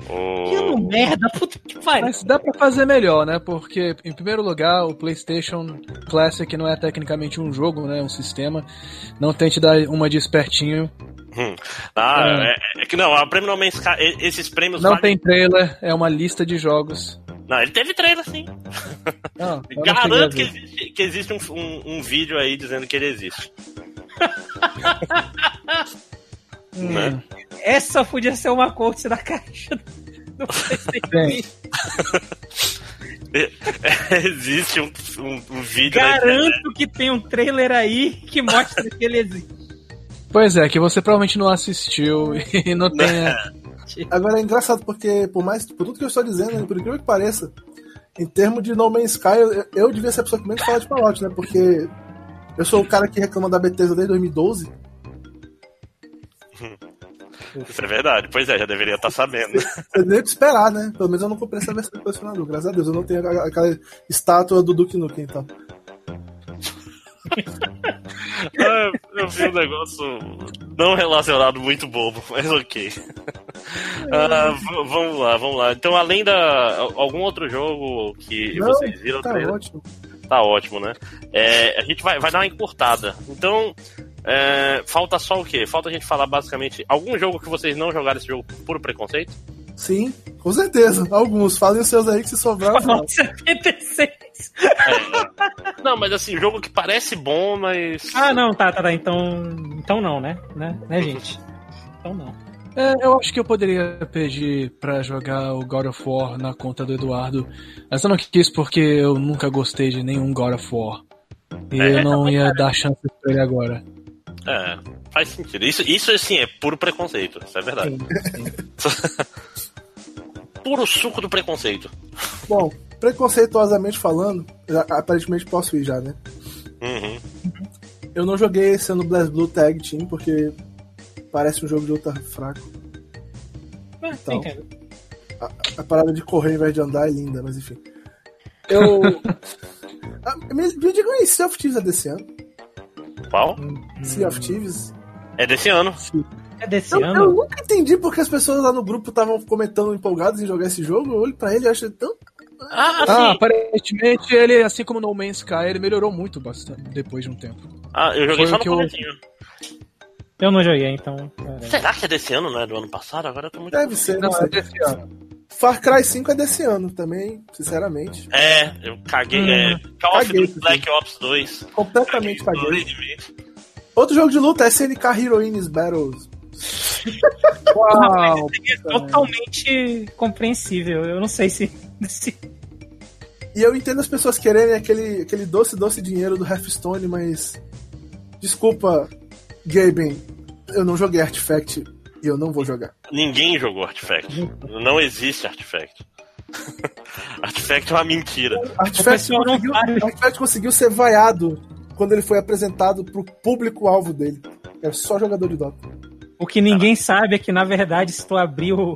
Que ano merda, puta que pariu. Mas dá pra fazer melhor, né? Porque, em primeiro lugar, o PlayStation Classic não é tecnicamente um jogo, né? É um sistema. Não tente dar uma de espertinho. Hum. Ah, é. é que não, a prêmio No Man's Sky, esses prêmios Não valem- tem trailer, é uma lista de jogos. Não, ele teve trailer sim. Não, Garanto que existe, que existe um, um, um vídeo aí dizendo que ele existe. Hum, né? Essa podia ser uma coach da caixa do PlayStation. Bem, existe um, um, um vídeo. Garanto que tem um trailer aí que mostra que ele existe. Pois é, que você provavelmente não assistiu e não tenha. Agora é engraçado porque, por mais por tudo que eu estou dizendo, né, por incrível que pareça, em termos de No Man's Sky, eu, eu devia ser a pessoa que menos fala de Fallout, né? Porque eu sou o cara que reclama da Bethesda desde 2012. Isso é verdade. Pois é, já deveria estar sabendo. Eu nem o que esperar, né? Pelo menos eu não comprei essa versão do colecionador. Graças a Deus, eu não tenho a- aquela estátua do Duke Nukem, então. Ah, eu vi um negócio não relacionado muito bobo, mas ok. Ah, v- vamos lá, vamos lá. Então, além da. Algum outro jogo que Não, vocês viram? Tá trailer? ótimo. Tá ótimo, né? É, a gente vai, vai dar uma encurtada. Então, é, falta só o quê? Falta a gente falar basicamente algum jogo que vocês não jogaram esse jogo por puro preconceito? Sim, com certeza. Alguns. Falem os seus aí que se sobrar. eu falo. Fallout 76. É, não, mas assim, jogo que parece bom, mas. Ah, não, tá, tá, tá. Então, então não, né? Né, né gente? Então não. É, eu acho que eu poderia pedir pra jogar o God of War na conta do Eduardo, mas eu não quis porque eu nunca gostei de nenhum God of War. E É, eu não ia dar chance pra ele agora. É, faz sentido. Isso, isso assim, é puro preconceito. Isso é verdade. puro suco do preconceito. Bom, preconceituosamente falando, já- aparentemente posso ir já, né? Uhum. Eu não joguei ano Blast Blue Tag Team porque parece um jogo de luta fraco. Ah, Então. entendo. A parada de correr ao invés de andar é linda, mas enfim. Eu. Ah, me, me digam aí, of Thieves é desse ano? Qual? Sea of Thieves? É desse ano. É desse Eu, eu ano? nunca entendi porque as pessoas lá no grupo estavam comentando empolgadas em jogar esse jogo. Eu olho pra ele e acho tão. Ah, Ah, sim. aparentemente ele, assim como No Man's Sky, ele melhorou muito bastante depois de um tempo. Ah, eu joguei Foi só o no que eu- comecinho. Eu não joguei, então. é. Será que é desse ano, não é do ano passado? Agora eu tô muito. Deve ser, não, é desse ano. Far Cry 5 é desse ano também, sinceramente. É, eu caguei. Hum, é, Call of caguei, Duty Black Ops 2. Completamente caguei. Doidemente. Outro jogo de luta é SNK Heroines Battles. Uau! É totalmente compreensível. Eu não sei se. se- E eu entendo as pessoas quererem aquele, aquele doce, doce dinheiro do Hearthstone, mas. Desculpa, Gaben, eu não joguei Artifact e eu não vou jogar. Ninguém jogou Artifact. Não existe Artifact. Artifact é uma mentira. Artifact conseguiu. Artifact conseguiu ser vaiado quando ele foi apresentado pro público-alvo dele. Era só jogador de Dota. O que ninguém sabe é que, na verdade, se tu abrir o,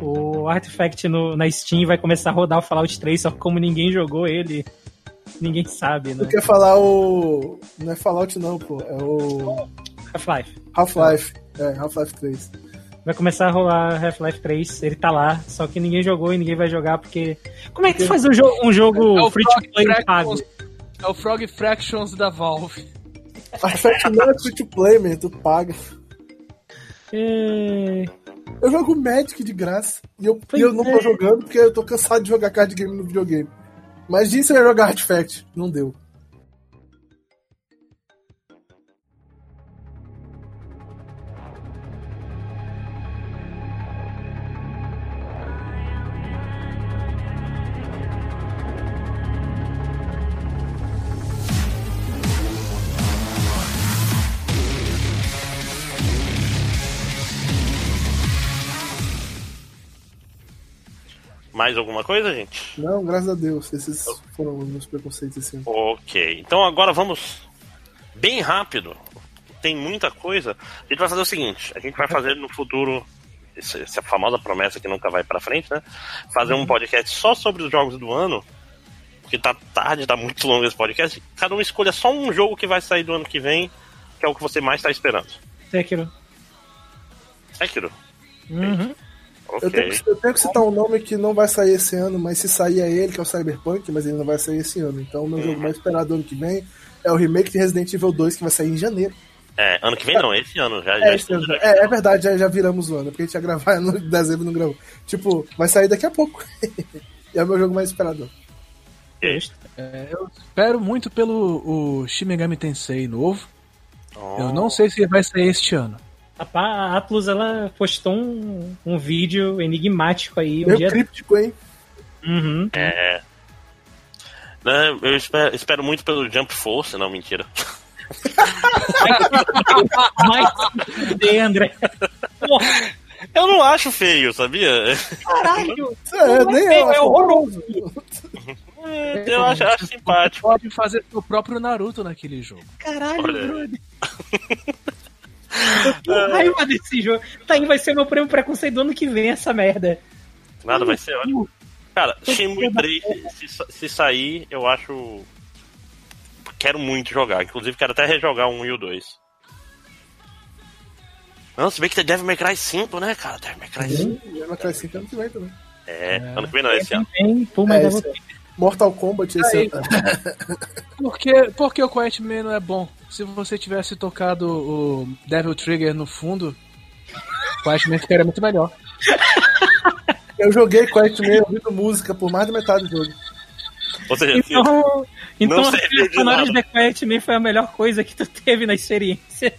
o, o Artifact no, na Steam, vai começar a rodar o Fallout 3, só que como ninguém jogou ele, ninguém sabe, né? Tu quer falar o. Não é Fallout, não, pô. É o. Half-Life. Half-Life. É, Half-Life 3. Vai começar a rolar Half-Life 3, ele tá lá, só que ninguém jogou e ninguém vai jogar porque. Como é que tu faz um, jo um jogo É o free to Frog play pago? É o Frog Fractions da Valve. Artifact não é free to play, man, tu paga. É... Eu jogo Magic de graça. E eu, e eu não tô é. jogando porque eu tô cansado de jogar card game no videogame. Imagina se eu ia jogar Artifact. Não deu. Mais alguma coisa, gente? Não, graças a Deus. Esses foram os meus preconceitos esse ano. Ok. Então agora vamos bem rápido. Tem muita coisa. A gente vai fazer o seguinte: a gente vai fazer no futuro essa famosa promessa que nunca vai pra frente, né? Fazer um podcast só sobre os jogos do ano. Porque tá tarde, tá muito longo esse podcast. Cada um escolha só um jogo que vai sair do ano que vem, que é o que você mais tá esperando. Sekiro. Sekiro. Uhum. Eu tenho, que, eu tenho que citar um nome que não vai sair esse ano, mas se sair é ele, que é o Cyberpunk, mas ele não vai sair esse ano. Então o meu jogo mais esperado do ano que vem é o remake de Resident Evil 2, que vai sair em janeiro. É, ano que vem não, esse ano. Já, já É, esse ano. é, é verdade, já, já viramos o ano, porque a gente ia gravar no dezembro e não gravou. Tipo, vai sair daqui a pouco. e é o meu jogo mais esperado. É, eu espero muito pelo o Shin Megami Tensei novo. Oh. Eu não sei se vai sair este ano. A Atlus, ela postou um, um vídeo enigmático aí. Um dia... críptico, hein? Uhum. É. Né, eu espero, espero muito pelo Jump Force, não, mentira. Fuder, André. Porra, Eu não acho feio, sabia? caralho. É, Não nem é acho horroroso. É, eu acho, acho simpático. pode fazer seu próprio Naruto naquele jogo. Caralho, Olha. brother. Eu tô com raiva desse jogo. Tá aí, vai ser meu prêmio preconceito do ano que vem, essa merda. Nada vai ser ótimo. Cara, Shenmue 3, se, se sair, eu acho. Quero muito jogar. Inclusive, quero até rejogar o 1 e o 2. Não, se bem que tem Devil May Cry 5, né, cara? Devil May Cry 5. E vai crescer ano que vem também. É, ano que vem não, esse ano. Tem, pô, É, mas esse eu- Mortal Kombat esse ano. Por que, por que o Quiet Man não é bom? Se você tivesse tocado o Devil Trigger no fundo, o Quiet Man ficaria muito melhor. Eu joguei Quiet Man ouvindo música por mais da metade do jogo. Ou seja, Então, então Não a serviu trilha de Quiet Man foi a melhor coisa que tu teve na experiência.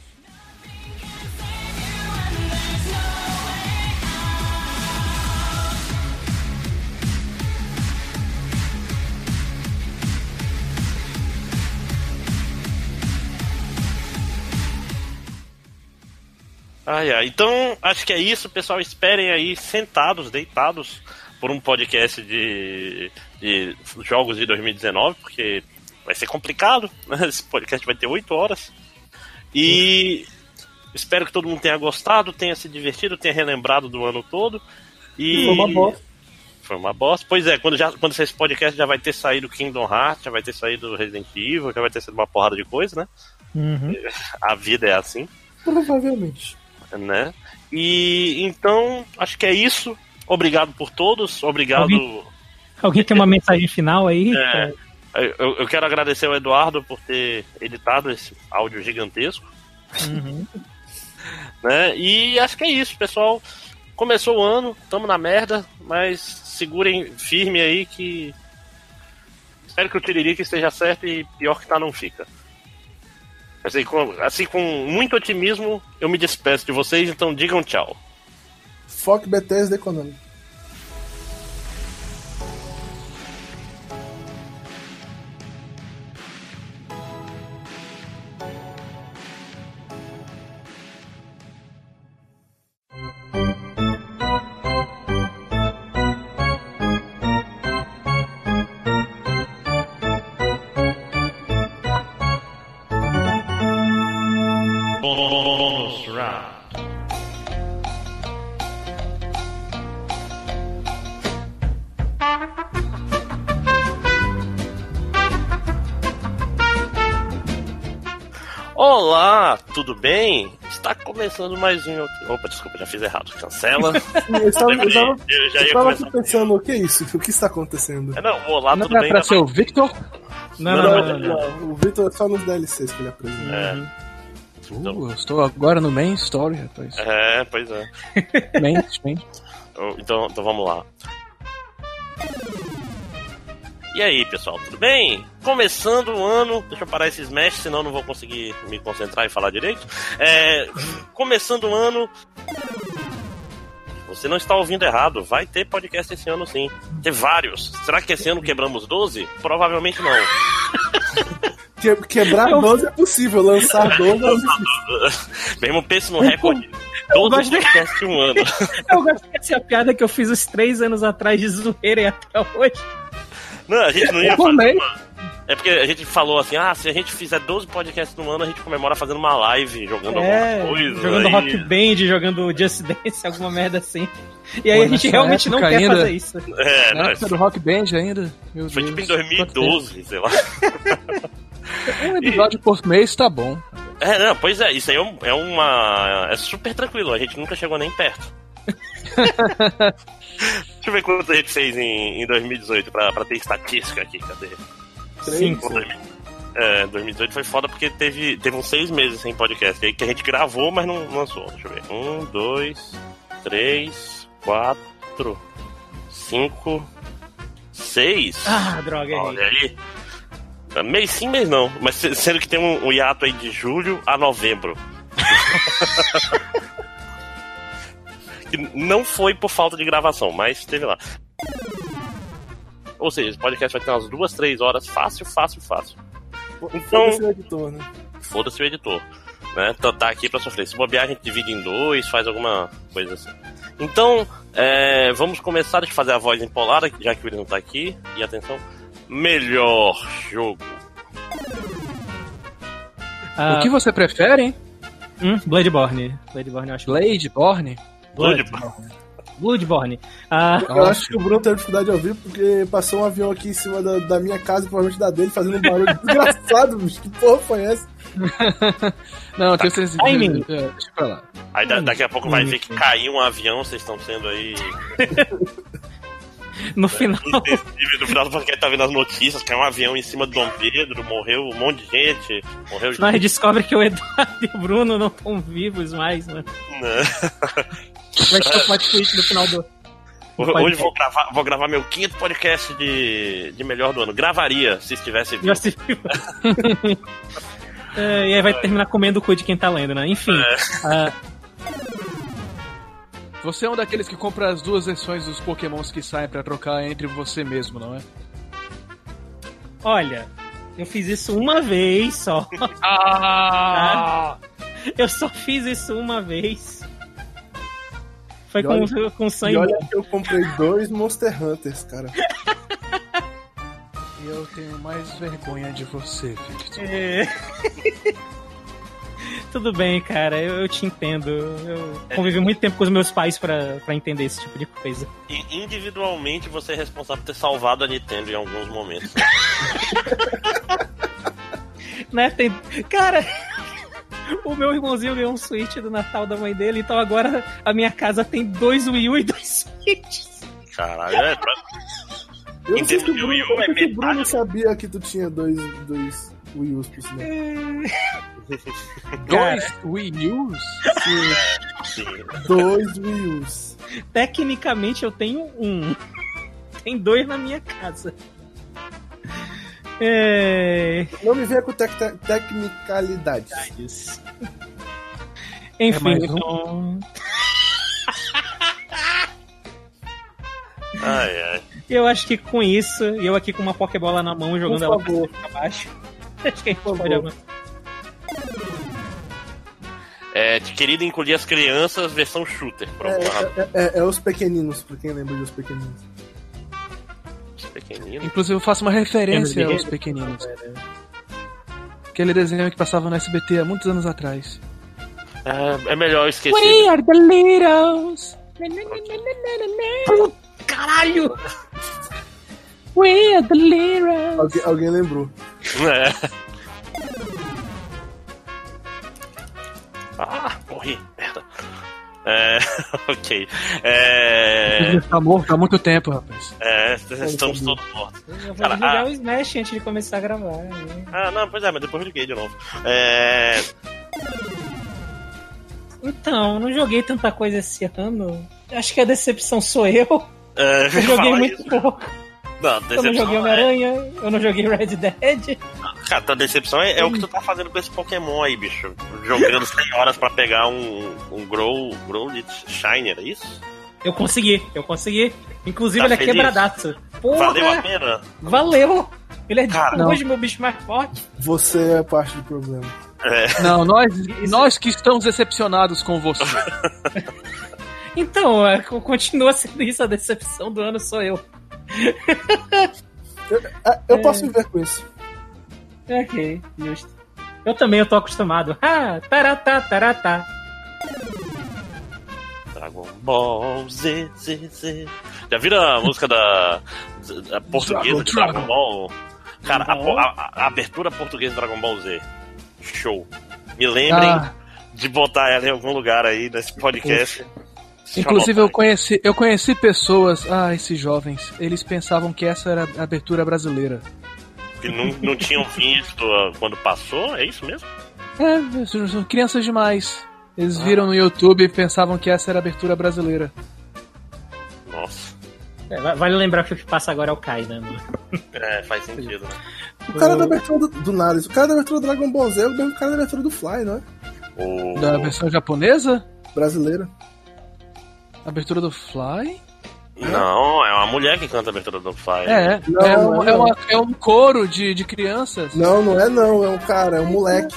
Ai, ai. Então, acho que é isso, pessoal. Esperem aí, sentados, deitados, por um podcast de, de jogos de 2019, porque vai ser complicado. né? Esse podcast vai ter 8 horas. E espero que todo mundo tenha gostado, tenha se divertido, tenha relembrado do ano todo. E Foi uma bosta. Foi uma bosta. Pois é, quando, já, quando esse podcast já vai ter saído Kingdom Hearts, já vai ter saído Resident Evil, já vai ter sido uma porrada de coisa, né? Uhum. A vida é assim Provavelmente. Né? E então, acho que é isso. Obrigado por todos. Obrigado. Alguém- Alguém tem uma mensagem final aí? É, eu, eu quero agradecer ao Eduardo por ter editado esse áudio gigantesco. Uhum. Né? E acho que é isso, pessoal. Começou o ano, tamo na merda, mas segurem firme aí que. Espero que o Tiririca esteja certo e pior que tá não fica. Assim com, assim, com muito otimismo, eu me despeço de vocês, então digam tchau. Foque Bethesda Econômico. Olá, tudo bem? Está começando mais um. Opa, desculpa, já fiz errado. Cancela. Eu estava, eu estava, Eu já eu estava aqui pensando, o que é isso? O que está acontecendo? É, Não, olá, Não tudo é bem? pra ser o Victor? Não, Não, não, não, não, não. O Victor é só nos DLCs que ele apresenta. É, Uh, eu estou agora no main story, rapaz. é, pois é. Main, main. Então, então vamos lá. E aí, pessoal, tudo bem? Começando o ano, deixa eu parar esse Smash, senão eu não vou conseguir me concentrar e falar direito. É, começando o ano. Você não está ouvindo errado, vai ter podcast esse ano sim. Ter vários. Será que esse ano quebramos 12? Provavelmente não. Que- quebrar 12 é possível, lançar 12 é. Mesmo pense no recorde. 12 gosto de- podcasts em um ano. Eu gosto dessa piada que eu fiz uns três anos atrás de zoeira e até hoje. Não, a gente não ia fazer. É porque a gente falou assim: ah, se a gente fizer 12 podcasts no ano, a gente comemora fazendo uma live, jogando É, alguma coisa. jogando aí- Rock Band, jogando Just Dance, alguma merda assim. E aí Pô, a gente realmente não quer ainda- fazer isso. É, Na não, época do Rock Band ainda. Meu foi Deus. tipo em 2012, sei lá. Um episódio por mês tá bom. É, não, pois é, isso aí é, um- é uma. É super tranquilo, a gente nunca chegou nem perto. Deixa eu ver quanto a gente fez em, em 2018 pra, pra ter estatística aqui. Cadê? Três, Cinco. É, 2018 foi foda porque teve, teve uns seis meses sem podcast aí que a gente gravou, mas não lançou. Deixa eu ver. Um, dois, três, quatro, cinco, seis. Ah, droga, errei. Olha aí. É, Mês sim, mês não. Mas se- sendo que tem um, um hiato aí de julho a novembro. que não foi por falta de gravação, mas teve lá. Ou seja, esse podcast vai ter umas duas, três horas fácil, fácil, fácil. Então- Foda-se o editor, né? Foda-se o editor. Né? Tá, tá aqui pra sofrer. Se bobear, a gente divide em dois, faz alguma coisa assim. Então, é, vamos começar. Eu fazer a voz empolada, já que o William não tá aqui. E atenção: melhor jogo. Ah, O que você prefere, hein? hum, Bloodborne. Bloodborne, eu acho. Bloodborne? Bloodborne. Bloodborne. Ah, Eu Nossa. acho que o Bruno teve dificuldade de ouvir porque passou um avião aqui em cima da, da minha casa, provavelmente da dele, fazendo um barulho desgraçado, bicho. Que porra foi essa? Não, eu tenho certeza. Timing. É, Deixa pra lá. Aí da- daqui a pouco vai ver que caiu um avião, vocês estão sendo aí. no final. No final do podcast tá vendo as notícias: caiu um avião em cima do Dom Pedro, morreu um monte de gente. Morreu gente. Nós descobre que o Eduardo e o Bruno não estão vivos mais, né? né? Vai ter o plot twist no final do. Hoje vou gravar, vou gravar meu quinto podcast de, de melhor do ano. Gravaria se estivesse vivo. Já se viu. É, e aí vai terminar comendo o cu de quem tá lendo, né? Enfim. ah, Você é um daqueles que compra as duas versões dos pokémons que saem pra trocar entre você mesmo, não é? olha, eu fiz isso uma vez só. Ah! Eu só fiz isso uma vez. Foi E com, olha- com E sangue. olha que eu comprei dois Monster Hunters, cara. Eu tenho mais vergonha de você, Victor. É. Tudo bem, cara, eu, eu te entendo. Eu convivi muito tempo com os meus pais pra, pra entender esse tipo de coisa. E individualmente você é responsável por ter salvado a Nintendo em alguns momentos. né? Né? Tem... Cara, o meu irmãozinho ganhou um Switch do Natal da mãe dele, então agora a minha casa tem dois Wii U e dois Switches. Caralho, é. pra- Eu não sei se o Bruno, Wii U, como é que o Bruno sabia que tu tinha dois, dois Wii U's por sinal. Dois Wii U's? Sim. Dois Wii U's. Tecnicamente eu tenho um. Tem dois na minha casa. É... Não me venha com tec tec- tecnicalidades. Enfim, um? então. Ai, ai. Eu acho que com isso, eu aqui com uma Pokébola na mão, jogando ela pra baixo. Acho que a gente Por pode favor. avançar. É, querido encolher as crianças, versão shooter. É, é, é- é os pequeninos, pra quem lembra dos pequeninos. Pequenino. Inclusive eu faço uma referência de aos pequeninos. Aquele desenho que passava no SBT há muitos anos atrás. É, é melhor eu esquecer. We are the Littles. Caralho! We are the Littles. Alguém, alguém lembrou. É. Ah, morri. Merda. É, ok. É, Tá morto há muito tempo, rapaz. é, estamos todos mortos. Eu vou Cara, jogar ah. o Smash antes de começar a gravar. né? Ah, não, pois é, mas depois eu liguei de novo. É, Então, não joguei tanta coisa esse ano. Acho que a decepção sou eu. é, Eu joguei muito isso. pouco. Não, Eu não joguei é, Homem-Aranha, eu não joguei Red Dead. cara, tua decepção é, é o que tu tá fazendo com esse Pokémon aí, bicho. Jogando 100 horas pra pegar um, um Grow, Growlithe Shiner, é isso? Eu consegui, eu consegui. Inclusive, Tá ele é feliz? quebradaço. Porra, Valeu a pena? valeu. Ele é Cara, hoje meu bicho mais forte. Você é parte do problema. É, Não, nós, nós que estamos decepcionados com você. Então, é, co- continua sendo isso a decepção do ano, sou eu. Ah, Eu posso viver com isso. Ok, justo. Eu também eu tô acostumado. Ah, taratá, taratá. Dragon Ball Z, Z, Z. Já viram a música da, da portuguesa de Dragon, Dragon Ball? Cara, a, Dragon Ball. a- a abertura portuguesa de Dragon Ball Z. Show. Me lembrem Ah, de botar ela em algum lugar aí nesse podcast. Inclusive eu conheci, eu conheci pessoas, ah, esses jovens, eles pensavam que essa era a abertura brasileira. Que não, não tinham visto ah, quando passou, é isso mesmo? É, são crianças demais. Eles viram no YouTube e pensavam que essa era a abertura brasileira. Nossa. É, va- vale lembrar que o que passa agora é o Kai, né? É, faz sentido, né? O cara da abertura do, do o cara da abertura do Dragon Ball Z é o mesmo cara da abertura do Fly, não é? O... Da versão japonesa, Brasileira. Abertura do Fly. Não, é uma mulher que canta a abertura do Fire. É, Não, é, não um, é é, não. uma- é um coro de, de crianças. Não, não é não, é um cara, é um moleque.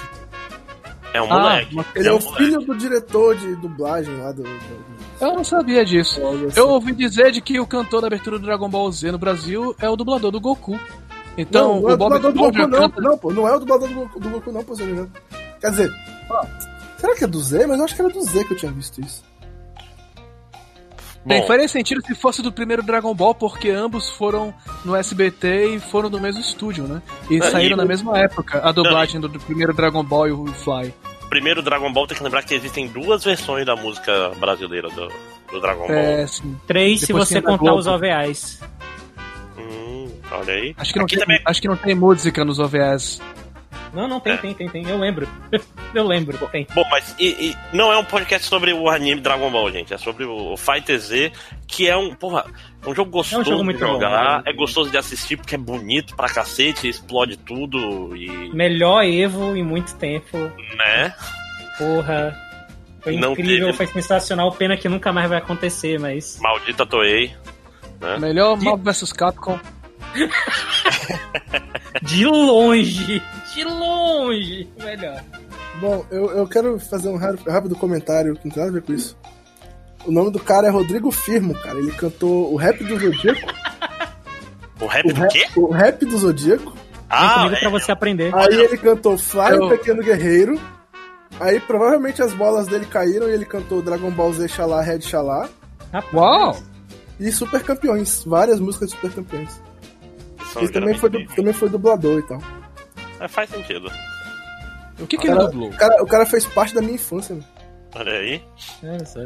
É um Ah, moleque. Ele é, um o moleque. filho do diretor de dublagem lá do. do- Eu não sabia disso. assim. Eu ouvi dizer de que o cantor da abertura do Dragon Ball Z no Brasil é o dublador do Goku. Então, não, não é o o Bob dublador do Goku, não. canta... Não, pô, não é o dublador do Goku, do Goku não, pô, se não me engano. Quer dizer, será que é do Z? Mas eu acho que era do Z que eu tinha visto isso. Bem, faria sentido se fosse do primeiro Dragon Ball, porque ambos foram no SBT e foram do mesmo estúdio, né? E Ah, saíram e- na mesma época, a dublagem do, do primeiro Dragon Ball e o Fly. primeiro Dragon Ball tem que lembrar que existem duas versões da música brasileira do, do Dragon Ball. É, sim. Três, se Depois você a da contar Globo. os OVAs. Hum, olha aí. Acho que, não Aqui tem, também. acho que não tem música nos OVS. Não, não, tem, É. tem, tem, tem. Eu lembro. Eu lembro, tem. Bom, mas e- e não é um podcast sobre o anime Dragon Ball, gente. É sobre o, Fighter Z, que é um, porra, é um jogo gostoso jogo muito de jogar, bom, né? é gostoso de assistir porque é bonito pra cacete, explode tudo e, Melhor Evo em muito tempo. né? Porra. Foi Não incrível, teve. foi sensacional. Pena que nunca mais vai acontecer, mas. Maldita Toei. né? Melhor Marvel vs Capcom. De longe! De longe! Melhor. Bom, eu, eu quero fazer um rápido, comentário que não tem nada a ver com isso. O nome do cara é Rodrigo Firmo, cara. Ele cantou o rap do Zodíaco. O rap O do rap, quê? o rap do Zodíaco. Ah, comigo é, pra você aprender. Aí ele cantou Fly, Eu- o Pequeno Guerreiro. Aí provavelmente as bolas dele caíram e ele cantou Dragon Ball Z Xalá, Red Xalá. Uau! E Super Campeões. Várias músicas de Super Campeões. Ele também foi, também foi dublador e tal. É, faz sentido. O que, que ele dublou? o, cara, o cara fez parte da minha infância. Olha aí. Olha só.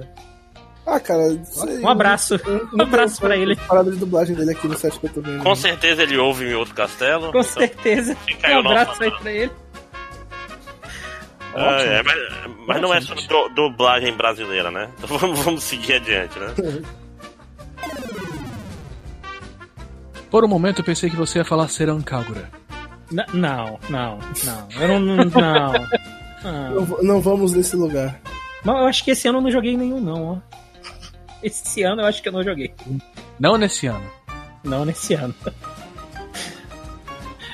Ah, cara. sei, Um abraço. Um abraço pra ele. Parada de dublagem dele aqui no site que eu tô vendo. Com certeza ele ouve em outro castelo. Com então- certeza. Um abraço aí pra ele. Ah, é, mas, mas não é só du- dublagem brasileira, né? Então vamos, vamos seguir adiante, né? Por um momento eu pensei que você ia falar Serancagura. N- Não, não, não. Eu não. Não. não. Não, não vamos nesse lugar. Mas eu acho que esse ano eu não joguei nenhum, não, ó. Esse ano eu acho que eu não joguei. Não nesse ano. Não nesse ano.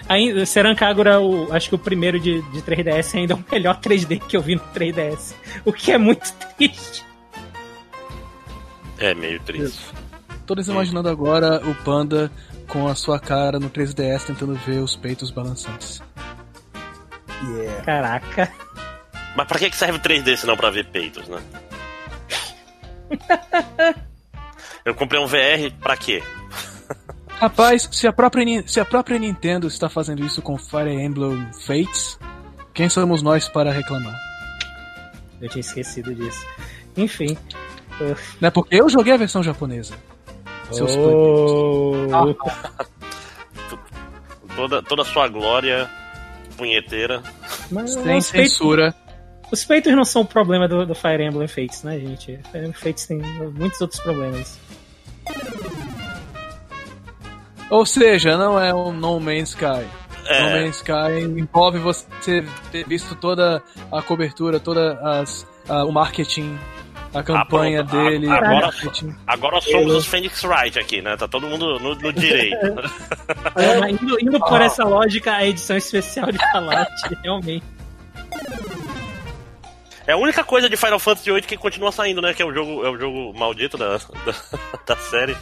Ainda, Serancagura, o, acho que o primeiro de, de 3DS ainda é o melhor 3D que eu vi no 3DS. O que é muito triste. É meio triste. Todos imaginando agora o Panda com a sua cara no 3DS tentando ver os peitos balançantes. Yeah. Caraca. Mas pra que serve 3D se não pra ver peitos, né? Eu comprei um VR pra quê? Rapaz, se a, própria, se a própria Nintendo está fazendo isso com Fire Emblem Fates, quem somos nós para reclamar? Eu tinha esquecido disso. Enfim. Né? Porque eu joguei a versão japonesa. Seus Oh. Toda, toda a sua glória punheteira. Mas Sem os, peitos, censura. os peitos não são o problema do, do Fire Emblem Fates, né, gente? Fire Emblem Fates tem muitos outros problemas. Ou seja, não é um No Man's Sky. No É, Man's Sky envolve você ter visto toda a cobertura, toda as, a- o marketing, a campanha Ah, dele. A- agora- agora somos os Phoenix Wright aqui, né? Tá todo mundo no, no direito. É, indo, indo por essa lógica, a edição especial de Fallout, realmente. É a única coisa de Final Fantasy VIII que continua saindo, né? Que é o jogo, é o jogo maldito da, da, da série.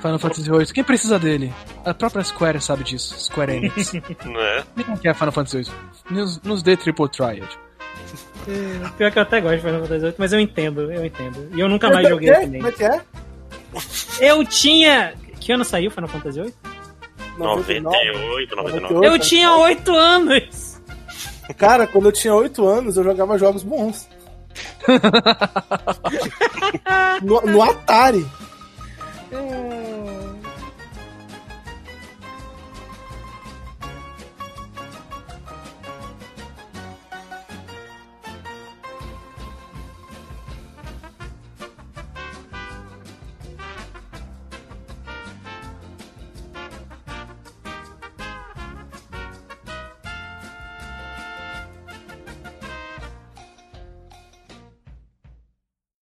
Final Fantasy VIII. Quem precisa dele? A própria Square sabe disso. Square Enix. Né? Ninguém quer Final Fantasy VIII. Nos, nos dê Triple Triad. Pior que eu até gosto de Final Fantasy VIII, mas eu entendo, eu entendo. E eu nunca mais joguei Como é também. Como é que é? Eu tinha. Que ano saiu Final Fantasy VIII? 98, 99. Eu tinha 8 anos! Cara, quando eu tinha 8 anos, eu jogava jogos bons. no, no Atari.